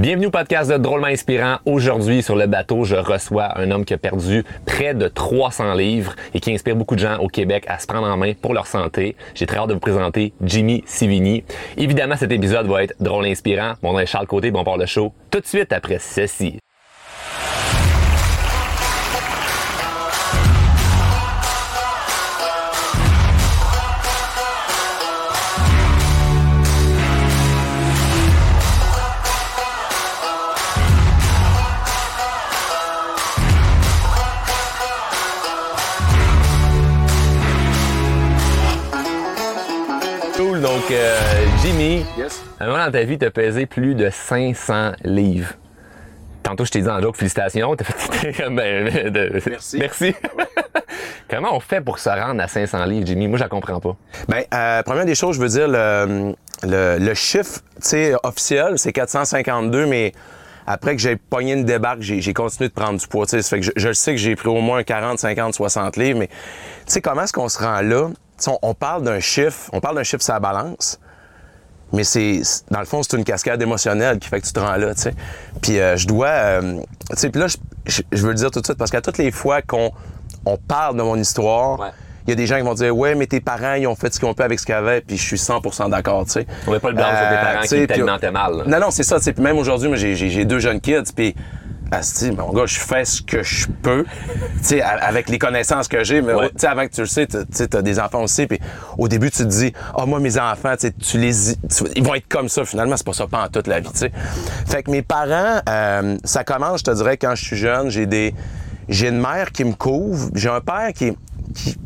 Bienvenue au podcast de Drôlement Inspirant. Aujourd'hui, sur le bateau, je reçois un homme qui a perdu près de 300 livres et qui inspire beaucoup de gens au Québec à se prendre en main pour leur santé. J'ai très hâte de vous présenter Jimmy Sivini. Évidemment, cet épisode va être drôle inspirant. Mon nom est Charles Côté, bon part le show tout de suite après ceci. Euh, Jimmy, Yes. à un moment dans ta vie, tu as pesé plus de 500 livres. Tantôt, je t'ai dit en joke, félicitations. T'as fait comme, ben, de- Merci. Merci. Comment on fait pour se rendre à 500 livres, Jimmy? Moi, je la comprends pas. Ben, euh, première des choses, je veux dire, le, le, le chiffre, tu sais, officiel, c'est 452, mais après que j'ai pogné une débarque, j'ai j'ai continué de prendre du poids, tu sais. Ça fait que je, je le sais que j'ai pris au moins 40, 50, 60 livres, mais tu sais, comment est-ce qu'on se rend là? On, parle d'un chiffre, on parle d'un chiffre sur la balance, mais c'est, dans le fond, c'est une cascade émotionnelle qui fait que tu te rends là, tu sais. Puis euh, je dois, euh, tu sais, puis là, je, je- je veux le dire tout de suite parce qu'à toutes les fois qu'on on parle de mon histoire, il Ouais. y a des gens qui vont dire, ouais, mais tes parents, ils ont fait ce qu'ils ont pu avec ce qu'ils avaient, puis je suis 100% d'accord, tu sais. On met pas le blanc sur tes Euh, parents sais, qui t'alimentaient mal. là. Non, non, c'est ça, tu sais. Puis même aujourd'hui, moi, j'ai- j'ai j'ai deux jeunes kids, puis Asti, mon gars, je fais ce que je peux, tu avec les connaissances que j'ai. Mais Ouais. tu sais, avant que tu le sais, tu t'as des enfants aussi. Puis au début, tu te dis, ah, moi, mes enfants, tu les, tu- ils vont être comme ça. Finalement, c'est pas ça, pas en toute la vie, tu sais. Fait que mes parents, euh, ça commence, je te dirais, quand je suis jeune, j'ai des, j'ai une mère qui me couvre, j'ai un père qui, qui,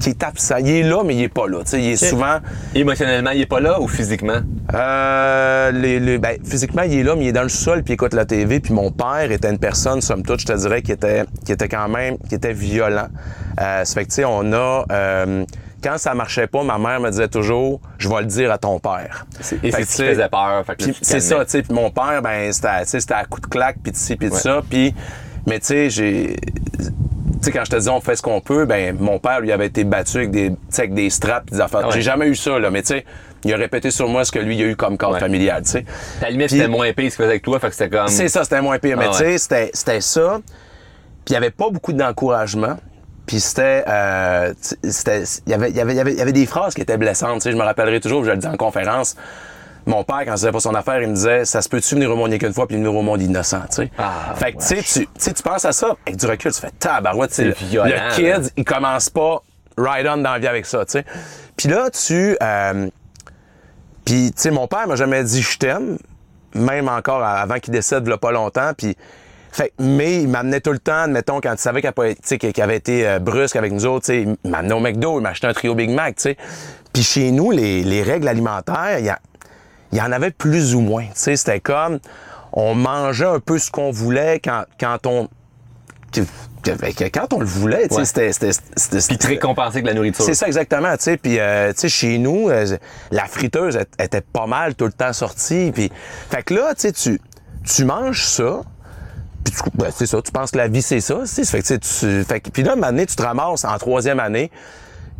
qui est absent. Il est là, mais il est pas là. Il est souvent. Émotionnellement, il est pas là ou physiquement? Euh, les, les- ben, physiquement, il est là, mais il est dans le sol puis il écoute la TV. Puis mon père était une personne, somme toute, je te dirais, qui était, qui était quand même, qui était violent. Euh, ça fait que, tu sais, on a... euh, quand ça marchait pas, ma mère me disait toujours, je vais le dire à ton père. Et c'est ce qui faisait peur. c'est ça, tu sais. Puis mon père, ben, c'était à- c'était coup de claque, puis de ci, puis de Ouais. ça. Puis, mais tu sais, j'ai... Tu sais, quand je te dis on fait ce qu'on peut, ben, mon père, lui, avait été battu avec des, avec des straps, des affaires. Ouais. J'ai jamais eu ça, là, mais tu sais, il a répété sur moi ce que lui, il a eu comme cadre Ouais. familial, tu sais. Ta limite, c'était moins pire ce qu'il faisait avec toi, fait que c'était comme. C'est ça, c'était moins pire. Mais Ah tu sais, c'était- c'était ça. Puis il n'y avait pas beaucoup d'encouragement. Puis c'était, euh, c'était, il y avait, y avait, y avait des phrases qui étaient blessantes. Tu sais, je me rappellerai toujours, je le dis en conférence. Mon père, quand c'était pas son affaire, il me disait, ça se peut-tu venir au monde qu'une fois puis venir au monde innocent, tu sais? Ah, fait que, tu sais, tu, tu sais, tu penses à ça, avec du recul, tu fais tabarouette, tu le- kid, il commence pas ride on dans la vie avec ça, tu sais. Puis là, tu, euh, puis, tu sais, mon père m'a jamais dit je t'aime, même encore avant qu'il décède, il pas longtemps. Puis, fait, mais il m'amenait tout le temps, admettons, quand il savait qu'il qu'il avait été euh, brusque avec nous autres, tu sais, il m'amenait au McDo, il m'achetait un trio Big Mac, tu sais. Puis chez nous, les, les règles alimentaires, il y, a- il y en avait plus ou moins. Tu sais, c'était comme, on mangeait un peu ce qu'on voulait quand, quand on... quand on le voulait, tu sais, Ouais. c'était- c'était... c'était- Puis te récompenser avec la nourriture. c'est ça exactement, tu sais. Puis, euh, tu sais, chez nous, euh, la friteuse elle- elle était pas mal tout le temps sortie. Puis, fait que là, tu sais, tu, tu manges ça. Puis, tu- ben, c'est ça, tu penses que la vie, c'est ça. tu sais. Fait que, tu, fait que, puis là, une année, tu te ramasses en troisième année.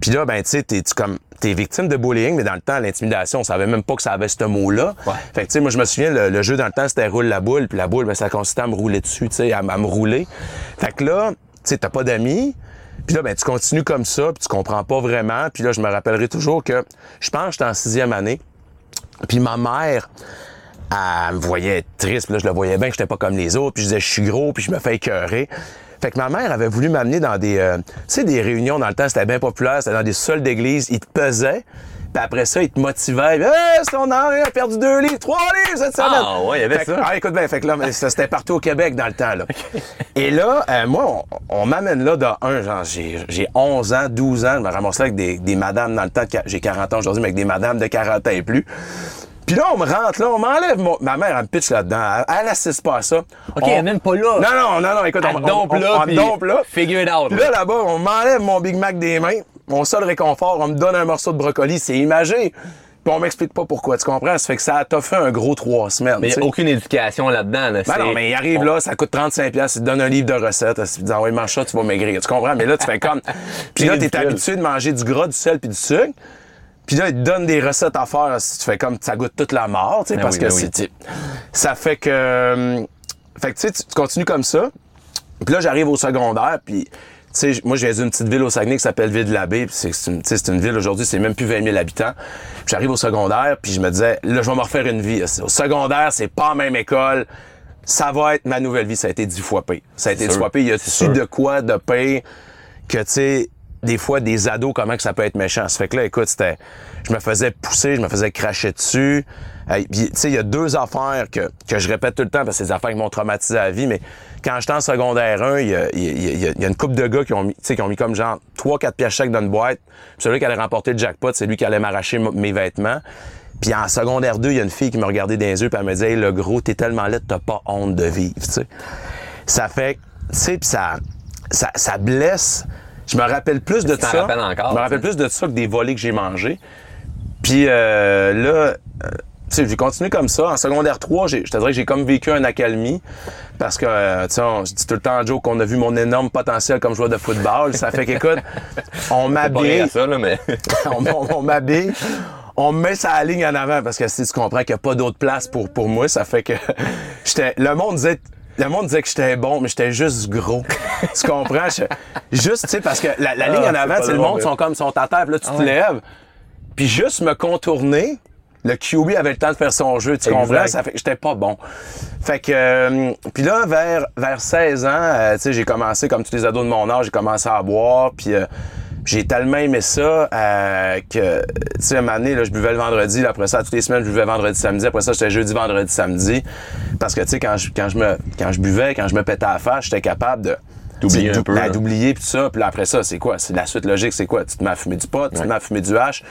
Puis là, ben, tu sais, t'es tu comme, t'es victime de bullying, mais dans le temps, l'intimidation, on savait même pas que ça avait ce mot-là. Ouais. Fait que, tu sais, moi, je me souviens, le, le jeu dans le temps, c'était roule la boule. Puis la boule, ben, ça consistait à me rouler dessus, tu sais, à, à me rouler. Fait que là, tu sais, t'as pas d'amis. Puis là, ben, tu continues comme ça, puis tu comprends pas vraiment. Puis là, je me rappellerai toujours que je pense que j'étais en sixième année. Puis ma mère, elle me voyait triste, puis là, je le voyais bien que j'étais pas comme les autres, puis je disais, je suis gros, puis je me fais écœurer. Fait que ma mère avait voulu m'amener dans des, euh, tu sais, des réunions dans le temps, c'était bien populaire, c'était dans des sols d'église, ils te pesaient, puis après ça, ils te motivaient, hey, Henri a perdu deux livres, trois livres cette semaine. Ah, ouais, il y avait Fait que- ça. Ah, écoute bien, fait que là, c'était partout au Québec dans le temps, là. Et là, euh, moi, on, on m'amène là de un, genre, j'ai j'ai 11 ans, 12 ans, je me ramasse là avec des, des madames dans le temps, j'ai 40 ans aujourd'hui, mais avec des madames de 40 ans et plus. Puis là, on me rentre là, on m'enlève mon... Ma mère, elle me pitch là-dedans. Elle, elle assiste pas à ça. OK, On- elle même pas là. Non, non, non, non, écoute, Elle on, dompe on, là, on, puis dompe là. figure it out, Puis là. là, là-bas, on m'enlève mon Big Mac des mains. Mon seul réconfort, on me donne un morceau de brocoli, c'est imagé. Puis on m'explique pas pourquoi, tu comprends? Ça fait que ça t'a fait un gros trois semaines. Mais il tu n'y sais. a aucune éducation là-dedans. Là. Ben non, mais il arrive là, ça coûte 35$, piastres, il te donne un livre de recettes, il te dit, ah oui, mange ça, tu vas maigrir. Tu comprends? Mais là, tu fais comme. Puis là, t'es habitué de manger du gras, du sel puis du sucre. Puis là, ils te donnent des recettes à faire. Tu fais comme ça goûte toute la mort, tu sais, Ben parce oui, que ben oui. c'est. Ça fait que. euh, Fait que tu sais, tu continues comme ça. Puis là, j'arrive au secondaire, puis. Tu sais, moi, viens d'une petite ville au Saguenay qui s'appelle Ville-de-l'Abbé. C'est c'est une, une ville aujourd'hui, c'est même plus 20 000 habitants. Puis j'arrive au secondaire, puis je me disais, là, je vais me refaire une vie. Au secondaire, c'est pas la même école. Ça va être ma nouvelle vie. Ça a été dix fois pire. Ça a été dix fois pire. Y a-tu de quoi de pire que, tu sais, des fois, des ados, comment que ça peut être méchant. Ça fait que là, écoute, c'était, je me faisais pousser, je me faisais cracher dessus. Hey, tu sais, il y a deux affaires que, que je répète tout le temps parce que c'est des affaires qui m'ont traumatisé à la vie, mais quand j'étais en secondaire 1, il y a, y a- y a- une couple de gars qui ont mis, qui ont mis comme genre 3-4 pièces chèques dans une boîte. Celui qui allait remporter le jackpot, c'est lui qui allait m'arracher mes vêtements. Puis en secondaire 2, il y a une fille qui me regardait dans les yeux puis elle me disait, hey, le gros, t'es tellement laid, t'as pas honte de vivre. Ça fait, tu sais, ça, ça, ça blesse. Je me rappelle plus de ça. encore, Je me rappelle plus de ça que des volets que j'ai mangés. Puis euh, là, euh, tu sais, j'ai continué comme ça. En secondaire 3, j'ai- je te dirais que j'ai comme vécu un accalmie. Parce que, euh, tu sais, je dis tout le temps à Joe qu'on a vu mon énorme potentiel comme joueur de football. Ça fait qu'écoute, on m'habille, mais. on, on- on m'habille, on me met sa ligne en avant parce que si tu comprends qu'il n'y a pas d'autre place pour, pour moi, ça fait que j'étais. Le monde disait. Le monde disait que j'étais bon, mais j'étais juste gros. tu comprends? Je- juste, tu sais, parce que la, la ligne Ah, en avant, c'est le monde mais- sont comme sont à terre, puis là, tu te ouais. lèves. Puis juste me contourner, le QB avait le temps de faire son jeu, tu Exact. comprends? Ça fait j'étais pas bon. Fait que, euh, puis là, vers, vers 16 ans, euh, tu sais, j'ai commencé, comme tous les ados de mon âge, j'ai commencé à boire, puis euh, j'ai tellement aimé ça euh, que, tu sais, à un moment donné, là, je buvais le vendredi, là, après ça, toutes les semaines, je buvais vendredi, samedi, après ça, j'étais jeudi, vendredi, samedi. Parce que, tu sais, quand je, quand, je me, quand je buvais, quand je me pétais à la face, j'étais capable de... D'oublier un peu, d'oublier puis tout ça. Puis après ça, c'est quoi? C'est la suite logique, c'est quoi? Tu te mets à fumer du pot, tu te mets à fumer du hache,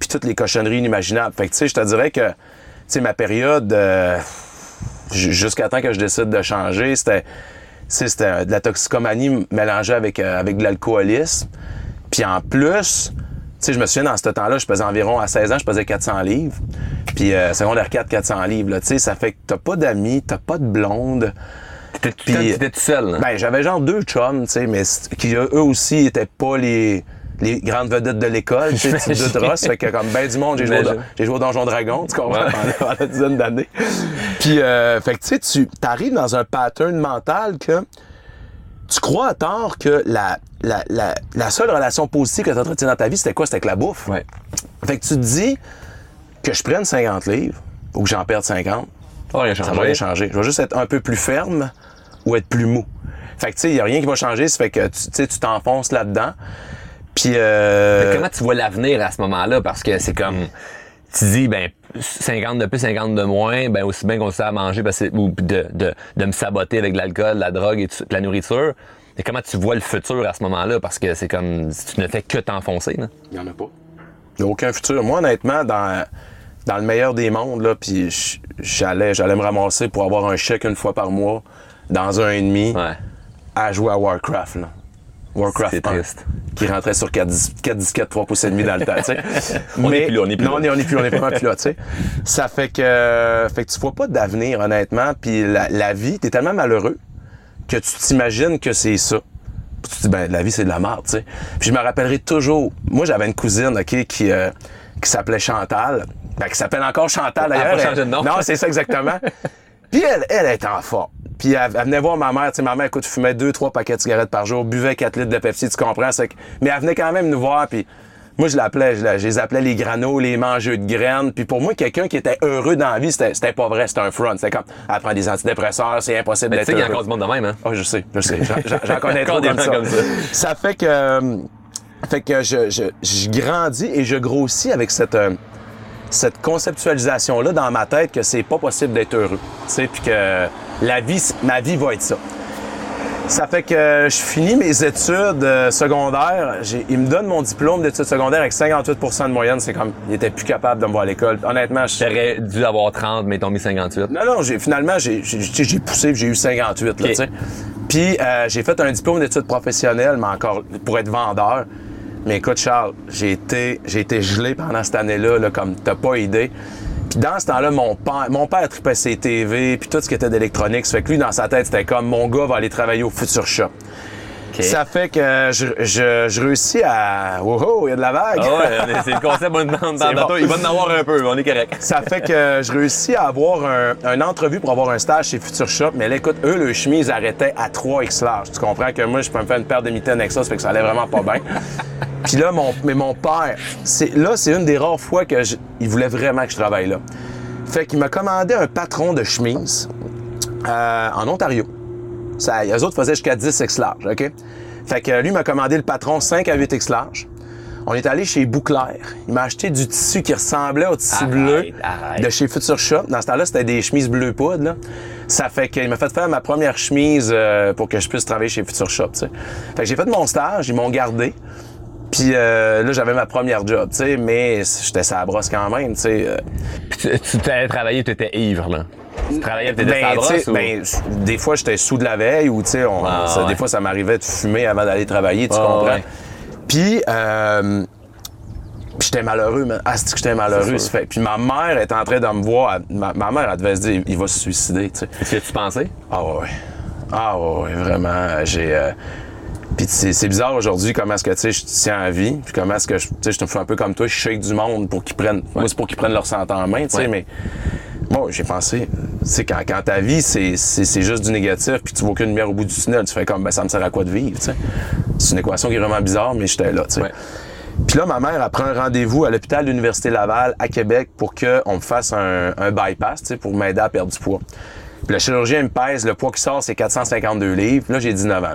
puis toutes les cochonneries inimaginables. Fait que, tu sais, je te dirais que, tu sais, ma période, euh, jusqu'à temps que je décide de changer, c'était, c'était euh, de la toxicomanie mélangée avec, euh, avec de l'alcoolisme. Puis en plus, tu sais, je me souviens, dans ce temps-là, je pesais environ, à 16 ans, je pesais 400 livres. Puis euh, secondaire 4, 400 livres, là, tu sais, ça fait que t'as pas d'amis, t'as pas de blonde. T'étais tout seul, là. Ben, j'avais genre deux chums, tu sais, mais qui eux aussi étaient pas les, les grandes vedettes de l'école, tu sais, de dross, fait que comme ben du monde, j'ai joué, j'ai joué au Donjon Dragon, tu comprends, Ouais. pendant, pendant une dizaine d'années. Puis, euh, fait que tu sais, tu arrives dans un pattern mental que tu crois à tort que la, la, la, la seule relation positive que tu entretiens dans ta vie, c'était quoi? C'était avec la bouffe? Ouais. Fait que tu te dis que je prenne 50 livres ou que j'en perde 50, Ça va rien ça changer. va rien changer. Je vais juste être un peu plus ferme ou être plus mou. Fait que, tu sais, il n'y a rien qui va changer. Ça fait que, tu tu t'enfonces là-dedans. Puis, euh, Mais comment tu vois l'avenir à ce moment-là? Parce que c'est comme, tu dis, ben, 50 de plus, 50 de moins, ben, aussi bien qu'on sait à manger parce que, ou de, de, de me saboter avec de l'alcool, de la drogue et tout- de la nourriture. Et comment tu vois le futur à ce moment-là? Parce que c'est comme, si tu ne fais que t'enfoncer, là. Il n'y en a pas. Il n'y a aucun futur. Moi, honnêtement, dans, dans le meilleur des mondes, là, puis j'allais, j'allais me ramasser pour avoir un chèque une fois par mois dans un et demi Ouais. à jouer à Warcraft. Là. Warcraft C'est 1, triste. qui rentrait sur 4, dis- 4 disquettes 3 pouces et demi dans le temps, tu sais. On est plus là, on est plus non, là. on est, on est plus, on est vraiment plus là, tu sais. Ça fait que, fait que tu vois pas d'avenir, honnêtement, puis la, la vie, t'es tellement malheureux que tu t'imagines que c'est ça. Puis tu te dis, ben, la vie, c'est de la merde, tu sais. Puis je me rappellerai toujours, moi, j'avais une cousine, OK, qui, euh, qui s'appelait Chantal. Ben, qui s'appelle encore Chantal, Elle d'ailleurs. nom. Non, c'est ça, exactement. Puis elle, elle était en forme. Puis elle, elle venait voir ma mère. Tu sais, ma mère, écoute, fumait deux, trois paquets de cigarettes par jour, buvait 4 litres de Pepsi, tu comprends? Que- Mais elle venait quand même nous voir, puis moi, je l'appelais, je, les appelais les granos, les mangeux de graines. Puis pour moi, quelqu'un qui était heureux dans la vie, c'était pas vrai, c'était un front. C'était comme, elle prend des antidépresseurs, c'est impossible Mais tu d'être sais, il y a encore du monde de même, hein? Ah, je sais, je sais. J'en- connais trop des comme gens ça. comme ça. Ça fait que, euh, fait que je, je, je grandis et je grossis avec cette, euh, cette conceptualisation-là dans ma tête que c'est pas possible d'être heureux. Tu sais, puis que la vie, ma vie va être ça. Ça fait que je finis mes études euh, secondaires. Il me donne mon diplôme d'études secondaires avec 58% de moyenne. C'est comme, il était plus capable de me voir à l'école. Honnêtement, je, J'aurais dû avoir 30, mais t'as mis 58. non, non, j'ai, finalement, j'ai, poussé, j'ai eu 58, là, Ok. tu sais. Puis euh, j'ai fait un diplôme d'études professionnelles, mais encore pour être vendeur. Mais écoute, Charles, j'ai été, j'ai été gelé pendant cette année-là, là, comme t'as pas idée. Puis dans ce temps-là, mon père, mon père tripait ses TV, puis tout ce qui était d'électronique. Ça fait que lui, dans sa tête, c'était comme, mon gars va aller travailler au Future Shop. Ça fait que je, je, je réussis à. Wow, il y a de la vague! Ah ouais, c'est le concept dans, dans, dans bon. Il va en avoir un peu, mais on est correct. Ça fait que je réussis à avoir un, une entrevue pour avoir un stage chez Future Shop, mais là, écoute, eux, le chemise arrêtait à 3X large. Tu comprends que moi, je peux me faire une paire de mitaines avec ça, ça fait que ça allait vraiment pas bien. Puis là, mon, mais mon père, c'est, là, c'est une des rares fois que je- il voulait vraiment que je travaille là. Fait qu'il m'a commandé un patron de chemise euh, en Ontario. Ça, eux autres faisaient jusqu'à 10 X large, OK? Fait que lui m'a commandé le patron 5 à 8 X large. On est allé chez Bouclair. Il m'a acheté du tissu qui ressemblait au tissu Arrête, bleu arrête. de chez Future Shop. Dans ce temps-là, c'était des chemises bleu poudre. Là. Ça fait qu'il m'a fait faire ma première chemise euh, pour que je puisse travailler chez Future Shop. tu sais. Fait que j'ai fait mon stage, ils m'ont gardé. Puis euh, là, j'avais ma première job, tu sais, mais j'étais sa brosse quand même, tu sais. euh. Puis tu, tu t'allais travailler, tu étais ivre, là. Tu travaillais, Ben, ou... ben, des fois, j'étais sous de la veille ou, tu sais, Ah, ouais. des fois, ça m'arrivait de fumer avant d'aller travailler, tu Ah, comprends? ouais. Puis, euh, j'étais malheureux, man. Ah, c'est que j'étais malheureux? Fait. Puis ma mère est en train de me voir. ma, ma mère, elle devait se dire, il va se suicider, tu sais. Qu'est-ce que tu pensais? Ah ouais, ouais. Ah ouais, ouais, vraiment. J'ai. euh, Puis c'est bizarre aujourd'hui comment est-ce que tu sais je tiens à vie, puis comment est-ce que je tu sais je te fais un peu comme toi, je shake du monde pour qu'ils prennent. Moi c'est pour qu'ils prennent leur santé en main, tu sais, Ouais. mais moi j'ai pensé, tu sais quand, quand ta vie c'est c'est c'est juste du négatif, puis tu vois aucune lumière au bout du tunnel, tu fais comme ben ça me sert à quoi de vivre, tu sais. C'est une équation qui est vraiment bizarre, mais j'étais là, tu sais. Ouais. Puis là, ma mère a pris un rendez-vous à l'hôpital de l'Université Laval à Québec pour qu'on me fasse un, un bypass, tu sais, pour m'aider à perdre du poids. Puis le chirurgien me pèse, le poids qui sort, c'est 452 livres. Là, j'ai 19 ans.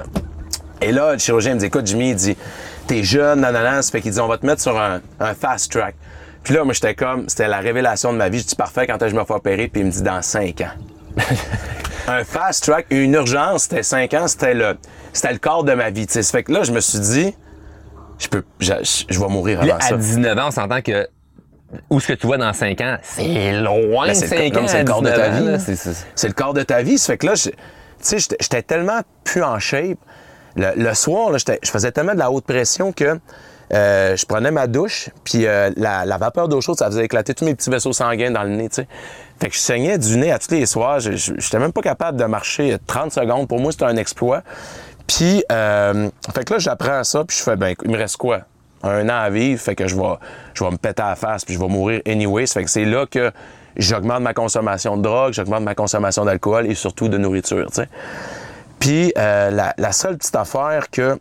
Et là, le chirurgien me dit, écoute, Jimmy, il dit, t'es jeune, nanana, ça fait qu'il dit, on va te mettre sur un, un fast track. Puis là, moi, j'étais comme, c'était la révélation de ma vie. Je dis, parfait, quand est-ce que je me fais opérer? Puis il me dit, dans 5 ans. un fast track, une urgence, c'était 5 ans, c'était le, c'était le corps de ma vie. tu sais. Ça fait que là, je me suis dit, je peux, je, je- je vais mourir avant là, à ça. 19 ans, on s'entend que où ce que tu vois dans 5 ans, c'est loin Ben, de c'est le 5 co- ans. c'est le à corps de ta 19 ans, vie. C'est- le corps de ta vie. Ça fait que là, tu sais, j'étais- tellement plus en shape. Le, le soir, là, je faisais tellement de la haute pression que euh, je prenais ma douche, puis euh, la, vapeur d'eau chaude, ça faisait éclater tous mes petits vaisseaux sanguins dans le nez, tu sais. Fait que je saignais du nez à tous les soirs. Je n'étais même pas capable de marcher 30 secondes. Pour moi, c'était un exploit. Puis, euh, fait que là, j'apprends ça, puis je fais, ben, il me reste quoi? Un an à vivre, fait que je vais, je vais me péter à la face, puis je vais mourir anyway. Fait que c'est là que j'augmente ma consommation de drogue, j'augmente ma consommation d'alcool et surtout de nourriture, tu sais. Puis, la seule petite affaire que,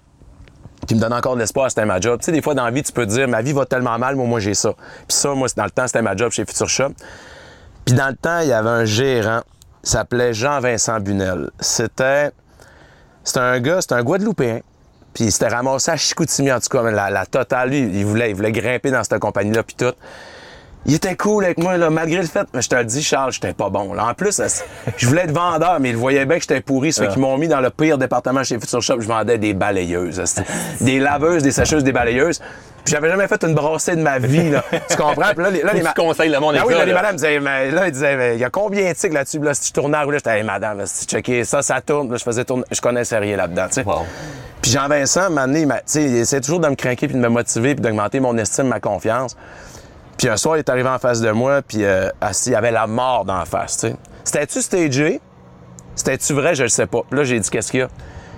qui me donne encore de l'espoir, c'était ma job. Tu sais, des fois, dans la vie, tu peux te dire, ma vie va tellement mal, mais moi, j'ai ça. Puis ça, moi, dans le temps, c'était ma job chez Future Shop. Puis dans le temps, il y avait un gérant, il s'appelait Jean-Vincent Bunel. C'était c'était un gars, c'était un Guadeloupéen. Puis il s'était ramassé à Chicoutimi, en tout cas, la, la totale, lui, il voulait, il voulait grimper dans cette compagnie-là, puis tout. Il était cool avec moi, là, malgré le fait, mais je te le dis, Charles, j'étais pas bon. Là. En plus, je voulais être vendeur, mais il voyait bien que j'étais pourri, ça fait qu'ils m'ont mis dans le pire département chez Future Shop. Je vendais des balayeuses, des laveuses, des sécheuses, des balayeuses. Puis j'avais jamais fait une brossée de ma vie, là. Tu comprends? Puis là, les, là, les ma- tu conseilles le monde ah oui, ça, là, les là. madames disaient, mais là, ils disaient, mais il y a combien de tics là-dessus? Là, si je tournais à rouler, j'étais, hey, madame, là, si tu checkais ça, ça tourne. Là, je faisais tourner, je connaissais rien là-dedans, tu sais. Wow. Puis Jean-Vincent, il, m'a- tu sais, il essaie toujours de me craquer puis de me motiver puis d'augmenter mon estime, ma confiance. Puis un soir, il est arrivé en face de moi, puis euh, assis, il y avait la mort la face, tu. C'était-tu stagé? C'était-tu vrai? Je le sais pas. Là, j'ai dit, qu'est-ce qu'il y a?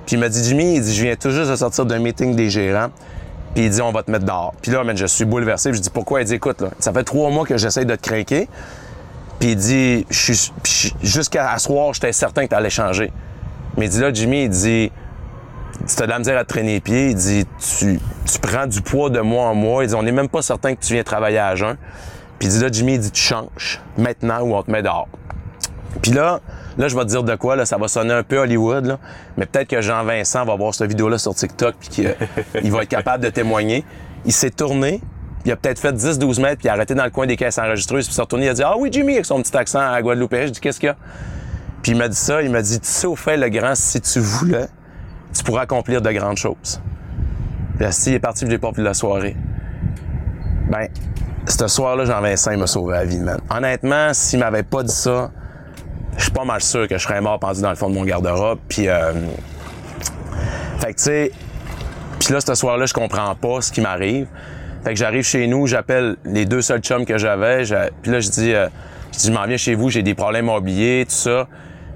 Puis il m'a dit, Jimmy, il dit, je viens tout juste de sortir d'un meeting des gérants. Puis il dit, on va te mettre dehors. Puis là, je suis bouleversé. Puis je dis, pourquoi? Il dit, écoute, là, ça fait trois mois que j'essaie de te craquer. Puis il dit, jusqu'à soir, j'étais certain que tu allais changer. Mais il dit, là, Jimmy, il dit, tu as de à traîner les pieds. Il dit, tu, tu prends du poids de mois en mois. Il dit, on n'est même pas certain que tu viens travailler à jeun. Puis il dit, là, Jimmy, il dit, tu changes maintenant ou on te met dehors. Puis là, là, je vais te dire de quoi, là, ça va sonner un peu Hollywood, là, mais peut-être que Jean-Vincent va voir cette vidéo-là sur TikTok puis qu'il il va être capable de témoigner. Il s'est tourné, il a peut-être fait 10-12 mètres, puis il a arrêté dans le coin des caisses enregistreuses, puis s'est retourné, il a dit « Ah oui, Jimmy », avec son petit accent à Guadeloupe. Je dis « Qu'est-ce qu'il y a? » Puis il m'a dit ça, il m'a dit « Tu sais, au fait, le grand, si tu voulais, tu pourrais accomplir de grandes choses. » Puis il est parti, je l'ai pas la soirée. Ben, ce soir-là, Jean-Vincent, m'a sauvé la vie, man. Honnêtement, s'il m'avait pas dit ça, je suis pas mal sûr que je serais mort pendu dans le fond de mon garde-robe. Puis, euh, fait que tu sais, puis là, ce soir-là, je comprends pas ce qui m'arrive. Fait que j'arrive chez nous, j'appelle les deux seuls chums que j'avais. j'a- Puis là, je dis, euh, je dis, je m'en viens chez vous, j'ai des problèmes immobiliers, tout ça.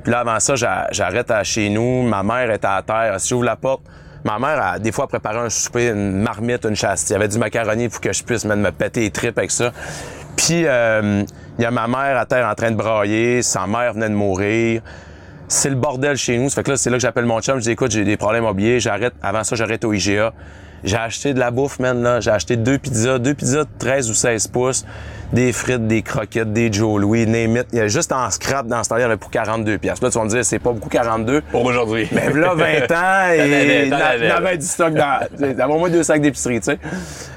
Puis là, avant ça, j'a- j'arrête à chez nous. Ma mère est à terre. Si j'ouvre la porte, Ma mère a des fois préparé un souper, une marmite, une chasse. Il y avait du macaroni pour que je puisse même me péter les tripes avec ça. Puis euh, il y a ma mère à terre en train de brailler, sa mère venait de mourir. C'est le bordel chez nous. Ça fait que là, c'est là que j'appelle mon chum. Je dis, écoute, j'ai des problèmes mobiliers. J'arrête. Avant ça, j'arrête au IGA. J'ai acheté de la bouffe, man, là. J'ai acheté deux pizzas, deux pizzas de 13 ou 16 pouces, des frites, des croquettes, des Joe Louis, name it. Il y a juste en scrap dans ce temps-là, il y en avait pour 42 pièces. Là, tu vas me dire, c'est pas beaucoup 42. Pour aujourd'hui. Mais là, 20 ans, et il y avait du stock dans, d'avoir moins deux sacs d'épicerie, tu sais.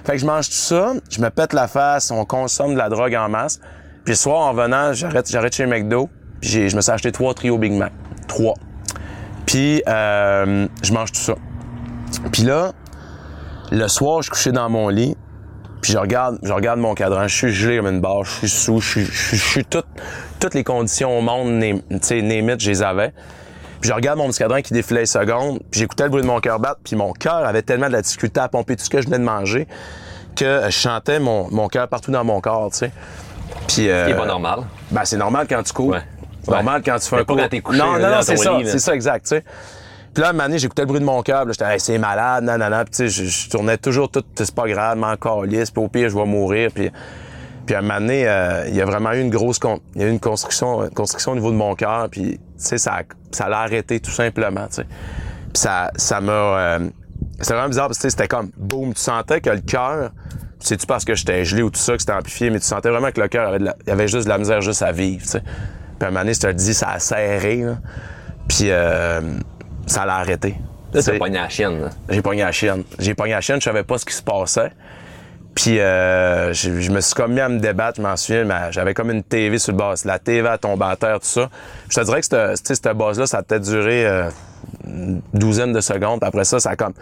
Fait que je mange tout ça, je me pète la face, on consomme de la drogue en masse. Puis le soir, en venant, j'arrête, j'arrête chez McDo, puis je me suis acheté trois trios Big Mac. Trois. Puis euh, je mange tout ça. Puis là, le soir, je suis couché dans mon lit, puis je regarde, je regarde mon cadran, je suis gelé comme une barre, je suis sous, je suis, je je suis toutes, toutes les conditions au monde, tu sais, je les avais. Puis je regarde mon petit cadran qui défilait les secondes, puis j'écoutais le bruit de mon cœur battre, puis mon cœur avait tellement de la difficulté à pomper tout ce que je venais de manger que je chantais mon, mon cœur partout dans mon corps, tu sais. Puis euh, Ce qui est pas normal. ben, c'est normal quand tu cours. Ouais. C'est normal quand tu fais Mais un pas cours. quand t'es couché, Non, non, non, c'est ça. C'est ça, exact, tu sais. Puis là, un moment donné, j'écoutais le bruit de mon cœur, j'étais, Hey, c'est malade, nanana. Puis, tu sais, je, tournais toujours tout, c'est pas grave, m'en calisse, puis au pire, je vais mourir. Puis, puis à un moment donné, euh, il y a vraiment eu une grosse, con- il y a eu une construction, une construction au niveau de mon cœur, puis, tu sais, ça, ça l'a arrêté tout simplement, tu sais. Puis ça, ça m'a, euh, c'était vraiment bizarre, parce que c'était comme, boum, tu sentais que le cœur, c'est-tu parce que j'étais gelé ou tout ça, que c'était amplifié, mais tu sentais vraiment que le cœur avait, la- il avait juste de la misère juste à vivre, tu sais. Puis à un moment donné, je ça a serré, là. Puis euh, ça l'a arrêté. T'as pogné la chienne. J'ai pogné la chienne. J'ai pogné la chienne, je savais pas ce qui se passait. Puis euh, je, je me suis comme mis à me débattre, je m'en souviens, mais j'avais comme une TV sur le bas. La TV a tombé à terre, tout ça. Je te dirais que cette, base-là, ça a peut-être duré euh, une douzaine de secondes. Puis après ça, ça a comme.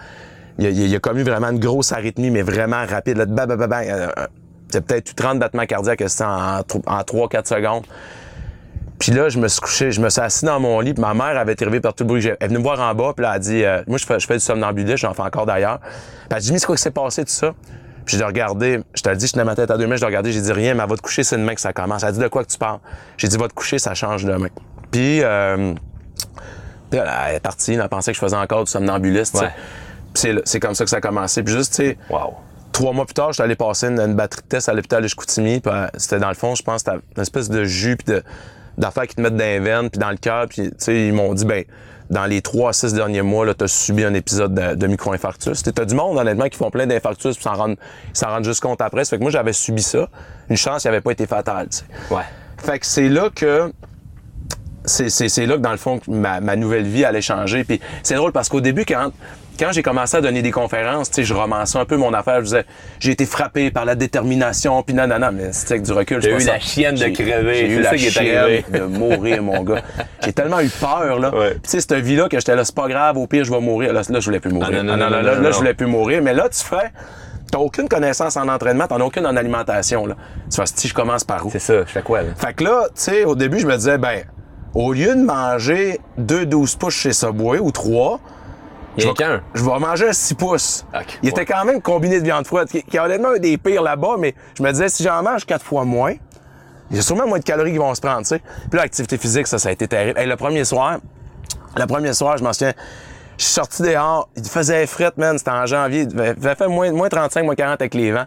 Il y a, il eu vraiment une grosse arythmie, mais vraiment rapide. Là, bang, bang, bang, bang. Euh, C'est peut-être eu 30 battements cardiaques en, en 3-4 secondes. Puis là, je me suis couché, je me suis assis dans mon lit, puis ma mère avait été réveillée par tout le bruit. Elle est venue me voir en bas, puis là, elle a dit, euh, moi, je fais, je fais du somnambulisme, j'en fais encore d'ailleurs. Puis elle a dit, Jimmy, c'est quoi qui s'est passé, tout ça? Puis j'ai regardé, je te le dis, je tenais ma tête à deux mains, je l'ai regardé, j'ai dit rien, mais elle va te coucher, c'est demain que ça commence. Elle a dit, de quoi que tu parles? J'ai dit, va te coucher, ça change demain. Puis, euh, puis là, elle est partie, elle pensait que je faisais encore du somnambulisme. Ouais. Puis c'est, c'est comme ça que ça a commencé. Puis juste, tu sais, Wow. Trois mois plus tard, j'étais allé passer une, une batterie de test à l'hôpital de Chicoutimi. Puis euh, c'était dans le fond, je pense, c'était une espèce de jus puis de, d'affaires qui te mettent dans les veines puis dans le cœur. Puis, tu sais, ils m'ont dit, ben, dans les trois à six derniers mois, là, t'as subi un épisode de, de micro-infarctus. T'as du monde, honnêtement, qui font plein d'infarctus puis s'en rendent, s'en rendent juste compte après. Ça fait que moi, j'avais subi ça. Une chance, il avait pas été fatal, tu sais. Ouais. Fait que c'est là que c'est, c'est, c'est là que dans le fond ma, ma nouvelle vie allait changer. Puis c'est drôle parce qu'au début, quand, quand j'ai commencé à donner des conférences, tu sais, je romançais un peu mon affaire. Je disais, j'ai été frappé par la détermination, puis non, mais c'était avec du recul. C'est eu ça. la chienne de J'ai- crever, J'ai eu la ça qui est chienne arrivé. de mourir, mon gars. J'ai tellement eu peur, là. Ouais. Puis tu sais, cette vie-là, que j'étais là, c'est pas grave, au pire, je vais mourir. Là, là je voulais plus mourir. Ah, non, non, Ah, non, là, non, là, non, là, non. je voulais plus mourir. Mais là, tu fais, t'as aucune connaissance en entraînement, t'en as aucune en alimentation, là. Tu fais, si je commence par où? C'est ça. Je fais quoi, là? Fait que là, tu sais, au début, je me disais, ben, au lieu de manger deux 12 pouces chez Subway ou trois, Il je je vais manger un 6 pouces. Il était quand même combiné de viande froide, qui, qui est honnêtement un des pires là-bas, mais je me disais, si j'en mange quatre fois moins, il y a sûrement moins de calories qui vont se prendre, tu sais. Puis là, l'activité physique, ça, ça a été terrible. Hey, le premier soir, le premier soir, je m'en souviens, je suis sorti dehors, il faisait fret, man, c'était en janvier, il avait fait moins, moins 35, moins 40 avec les vents.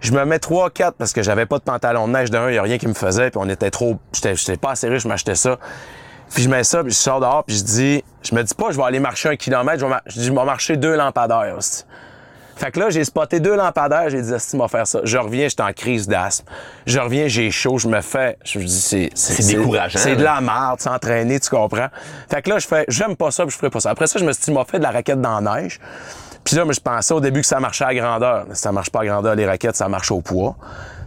Je me mets 3, 4 parce que j'avais pas de pantalon de neige d'un, il y a rien qui me faisait, puis on était trop, j'étais pas assez riche, je m'achetais ça. Puis je mets ça, puis je sors dehors, puis je dis, je me dis pas, je vais aller marcher un kilomètre, je vais, je dis, je vais marcher deux lampadaires. hostie. Fait que là, j'ai spoté deux lampadaires, j'ai dit, si va faire ça. Je reviens, j'étais en crise d'asthme. Je reviens, j'ai chaud, je me fais, je me dis, c'est, C'est décourageant, C'est de la merde, s'entraîner, tu comprends? Fait que là, je fais, j'aime pas ça, puis je ferai pas ça. Après ça, je me suis dit, m'a fait de la raquette dans la neige. Puis là, je pensais au début que ça marchait à grandeur. Mais ça marche pas à grandeur, les raquettes, ça marche au poids.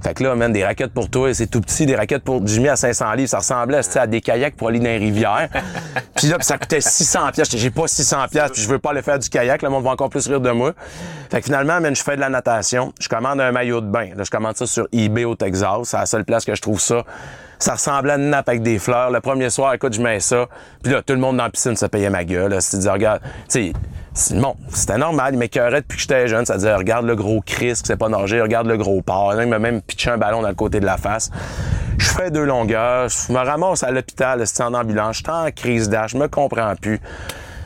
Fait que là, man, des raquettes pour toi, c'est tout petit, des raquettes pour Jimmy à 500 livres, ça ressemblait à des kayaks pour aller dans les rivières. puis là, puis ça coûtait 600 pièces. J'ai pas 600 pièces, puis je veux pas aller faire du kayak, le monde va encore plus rire de moi. Fait que finalement, man, je fais de la natation, je commande un maillot de bain. Là, je commande ça sur eBay au Texas, c'est la seule place que je trouve ça. Ça ressemblait à une nappe avec des fleurs. Le premier soir, écoute, je mets ça. Puis là, tout le monde dans la piscine se payait ma gueule. C'était regarde, tu sais, bon, c'était normal. Il m'écœurait depuis que j'étais jeune. Ça disait, regarde le gros Chris qui sait pas nager, regarde le gros porc. Il m'a même pitché un ballon dans le côté de la face. Je fais deux longueurs. Je me ramasse à l'hôpital, c'est en ambulance. J'étais en crise d'âge. Je me comprends plus.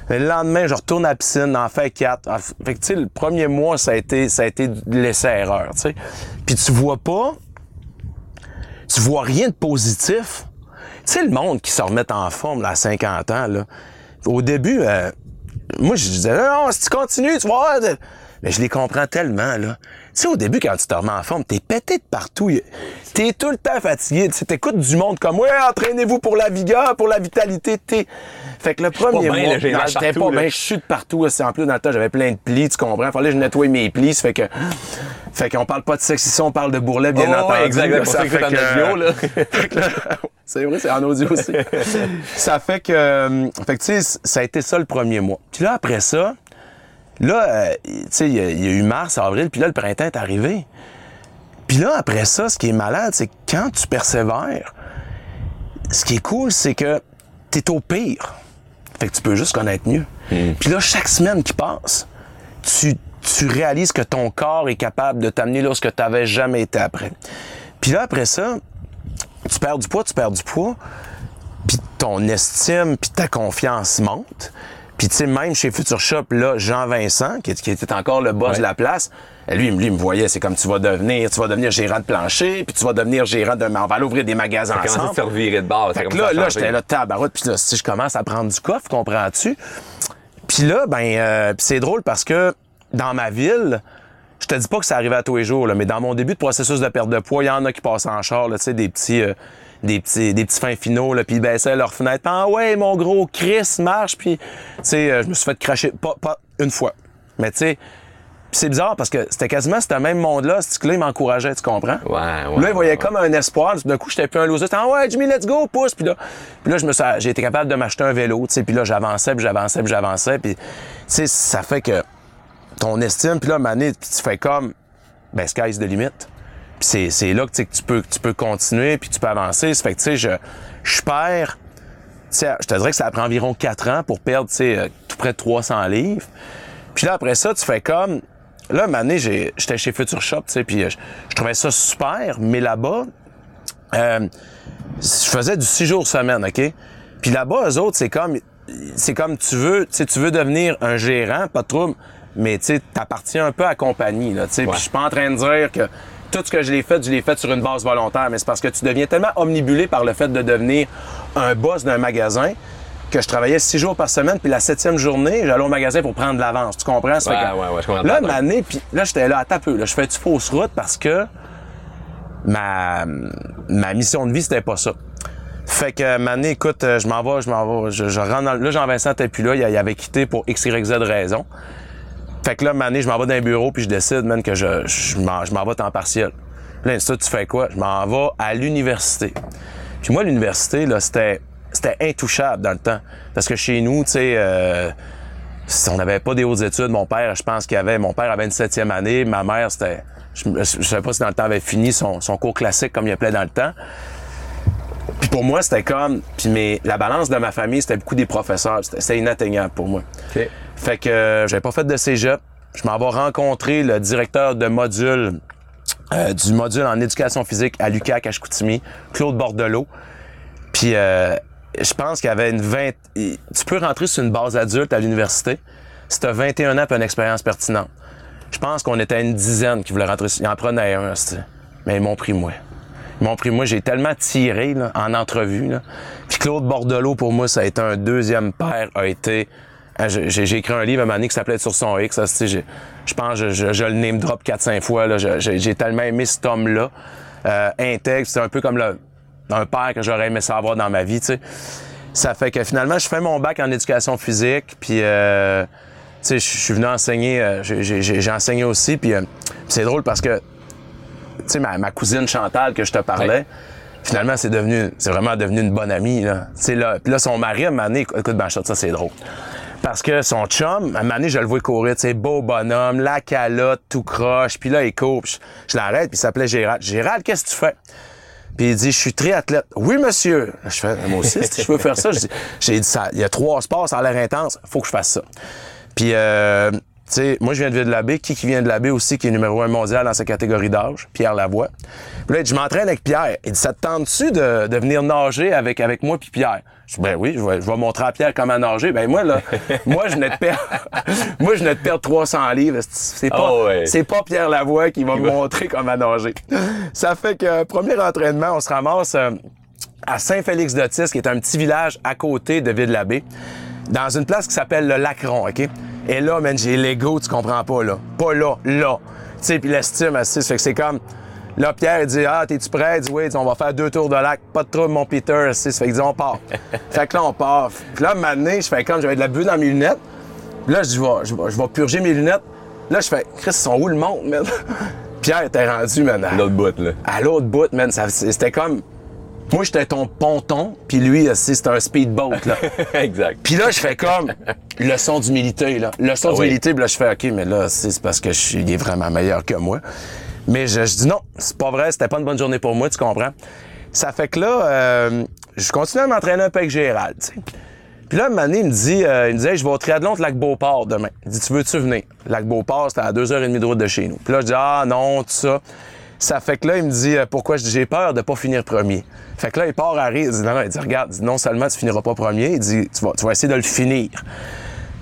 Le lendemain, je retourne à la piscine, en fait quatre. Ah, Fait que, tu sais, le premier mois, ça a été, ça a été de l'essai-erreur, tu sais. Puis tu vois pas, tu vois rien de positif? Tu sais, le monde qui se remet en forme là, à 50 ans, là. Au début, euh, moi, je disais, non, non, si tu continues, tu de- Mais je les comprends tellement, là. Tu sais, au début, quand tu te remets en forme, t'es pété de partout. T'es tout le temps fatigué. Tu t'écoutes du monde comme, ouais, entraînez-vous pour la vigueur, pour la vitalité. T'es... Fait que le premier mois, partout, pas bien, je chute partout. aussi. En plus, dans le temps, j'avais plein de plis, tu comprends? Fallait que je nettoie mes plis. Ça fait que, fait qu'on parle pas de sexe ici, on parle de bourrelet, bien Oh, entendu. exactement. Ça fait que- audio, là. Fait que là, c'est vrai, c'est en audio aussi. ça fait que, euh, fait que, tu sais, ça a été ça le premier mois. Puis là, après ça, là, euh, tu sais, il y, a- il y a eu mars, avril, puis là, le printemps est arrivé. Puis là, après ça, ce qui est malade, c'est que quand tu persévères, ce qui est cool, c'est que t'es au pire. Fait que tu peux juste connaître mieux. Puis là, chaque semaine qui passe, tu, tu réalises que ton corps est capable de t'amener là où tu n'avais jamais été après. Puis là, après ça, tu perds du poids, tu perds du poids, puis ton estime, puis ta confiance monte. Puis tu sais, même chez Future Shop, là, Jean-Vincent, qui, qui était encore le boss Ouais. de la place, lui, lui, il me voyait, c'est comme tu vas devenir, tu vas devenir gérant de plancher, puis tu vas devenir gérant de... On va aller ouvrir des magasins ça ensemble. se revirer de? Fait que là, là, j'étais là, tabarouette, puis là, si je commence à prendre du coffre, comprends-tu? Puis là, ben, euh, c'est drôle parce que dans ma ville, je te dis pas que ça arrivait à tous les jours, là, mais dans mon début de processus de perte de poids, il y en a qui passaient en char, là, tu sais, des petits, euh, des petits, des petits fins finaux, là, puis ils baissaient leur fenêtre. Ah ouais, mon gros Chris marche, puis, tu sais, euh, je me suis fait cracher, pas, pas une fois, mais tu sais, c'est bizarre parce que c'était quasiment ce même monde-là, ce là il m'encourageait, tu comprends? Ouais, ouais. Là, il voyait ouais. comme un espoir. D'un coup, j'étais plus un loser. C'était, ah ouais, Jimmy, let's go, pousse. Puis là, puis là je me suis, j'ai été capable de m'acheter un vélo, tu sais. Puis là, j'avançais, puis j'avançais, puis j'avançais. Puis, tu sais, ça fait que ton estime, puis là, mané, tu fais comme, ben, sky's the limit. Puis c'est, c'est là que, tu sais, que tu peux, que tu peux continuer, puis tu peux avancer. Ça fait que, tu sais, je, je perds, tu sais, je te dirais que ça prend environ 4 ans pour perdre, tu sais, euh, tout près de 300 livres. Puis là, après ça, tu fais comme. Là, une année, j'ai- j'étais chez Future Shop, tu sais, puis euh, je, je trouvais ça super, mais là-bas, euh, je faisais du 6 jours semaine, OK? Puis là-bas, eux autres, c'est comme. C'est comme tu veux, tu sais, tu veux devenir un gérant, pas de trouble, mais tu sais, t'appartiens un peu à la compagnie, là, tu sais. Puis je suis pas en train de dire que tout ce que je l'ai fait, je l'ai fait sur une base volontaire, mais c'est parce que tu deviens tellement omnibulé par le fait de devenir un boss d'un magasin que je travaillais six jours par semaine, puis la septième journée, j'allais au magasin pour prendre de l'avance. Tu comprends? Ça Ouais, que- ouais, ouais, je comprends Là, une année, puis là, j'étais là, à peu. Là, je fais du fausse route parce que ma, ma mission de vie, c'était pas ça. Fait que, Mané, écoute, je m'en vais, je m'en vais, je, je rentre dans, là, Jean-Vincent était plus là, il, il avait quitté pour X, Y, Z raison. Fait que là, Mané, je m'en vais dans un bureau, puis je décide, man, que je, je m'en, je m'en vais temps partiel. Là, ça, tu fais quoi? Je m'en vais à l'université. Puis moi, l'université, là, c'était, c'était intouchable dans le temps. Parce que chez nous, tu sais, euh, on n'avait pas des hautes études. Mon père, je pense qu'il avait, mon père avait une septième année. Ma mère, c'était, je, je sais pas si dans le temps avait fini son, son cours classique comme il appelait dans le temps. Puis pour moi, c'était comme, puis mais la balance de ma famille, c'était beaucoup des professeurs. C'était, inatteignable pour moi. Fait que euh, j'avais pas fait de cégep. Je m'en vais rencontrer le directeur de module euh, du module en éducation physique à l'UQAC à Chicoutimi, Claude Bordelot. Puis euh, je pense qu'il y avait une 20... Tu peux rentrer sur une base adulte à l'université si tu as 21 ans et une expérience pertinente. Je pense qu'on était une dizaine qui voulaient rentrer. Ils en prenaient un, mais ils m'ont pris moi. Ils m'ont pris moi. J'ai tellement tiré là, en entrevue. Là. Puis Claude Bordelot, pour moi, ça a été un deuxième père, a été... hein, J'ai écrit un livre à un moment donné qui s'appelait Sur son X. j'ai- Je pense que je, je- je le name drop 4-5 fois. là. Je- J'ai tellement aimé cet homme-là. Euh, intègre, c'est un peu comme le, un père que j'aurais aimé savoir dans ma vie. tu sais. Ça fait que finalement, je fais mon bac en éducation physique. Puis, euh, tu sais, je je suis venu enseigner. euh, j'ai- enseigné aussi. Puis, euh, c'est drôle parce que, tu sais, ma, ma cousine Chantal que je te parlais, finalement, c'est devenu, c'est vraiment devenu une bonne amie. Là. Tu sais, là, puis là, son mari, à un moment donné, écoute, ben, ça, c'est drôle. Parce que son chum, à un moment donné, je le vois courir, tu sais, beau bonhomme, la calotte, tout croche. Puis là, il court. puis je l'arrête, puis il s'appelait Gérald. Gérald, qu'est-ce que tu fais? Puis il dit, je suis triathlète. Oui, monsieur. Je fais, moi aussi, si je veux faire ça. J'ai dit, ça, il y a trois sports, ça a l'air intense. Faut que je fasse ça. Puis, euh, tu sais, moi, je viens de Ville-de-la-Baie. Qui qui vient de la aussi, qui est numéro un mondial dans sa catégorie d'âge? Pierre Lavoie. Puis là, je m'entraîne avec Pierre. Il dit, ça te tente-tu de, de venir nager avec, avec moi puis Pierre? Je dis, ben oui, je vais, je vais montrer à Pierre comment nager. Ben moi, là, moi, je venais de perdre, moi, je venais de perdre 300 livres. C'est pas, Oh ouais. c'est pas Pierre Lavoie qui va me montrer comment nager. Ça fait que, premier entraînement, on se ramasse euh, à Saint-Félix-de-Tis, qui est un petit village à côté de Ville-la-Baie, dans une place qui s'appelle le Lacron, OK? Et là, man, j'ai l'ego, tu comprends pas, là. Pas là, là. Tu sais, puis l'estime, ça fait que c'est comme... Là, Pierre, il dit Ah, t'es-tu prêt? Il dit Oui, Il dit, on va faire deux tours de lac. Pas de trouble, mon Peter. Ça fait qu'il dit On part. fait que là, on part. Puis là, maintenant, je fais comme j'avais de la bulle dans mes lunettes. Puis là, je dis je vais, je vais, purger mes lunettes. Là, je fais Chris, ils sont où le monde, man? Pierre était rendu, man. à- L'autre bout, là. à l'autre bout, man, c'était comme. Moi, j'étais ton ponton, puis lui, c'était un speedboat, là. exact. Puis là, je fais comme leçon d'humilité, là. Leçon Ah oui. d'humilité, puis là, je fais OK, mais là, c'est c'est parce que je suis, il est vraiment meilleur que moi. Mais je, je dis non, c'est pas vrai, c'était pas une bonne journée pour moi, tu comprends? Ça fait que là, euh, je continue à m'entraîner un peu avec Gérald, tu sais. Puis là, un moment donné, il me dit, euh, il me dit, je vais au triathlon de Lac-Beauport demain. Il dit, tu veux-tu venir? Lac-Beauport, c'était à 2h30 de route de chez nous. Puis là, je dis, ah non, tout ça. Ça fait que là, il me dit, euh, pourquoi? Je dis, j'ai peur de pas finir premier. Fait que là, il part à rire. Il dit, non, non, il dit, regarde, non seulement tu finiras pas premier, il dit, tu vas, tu vas essayer de le finir.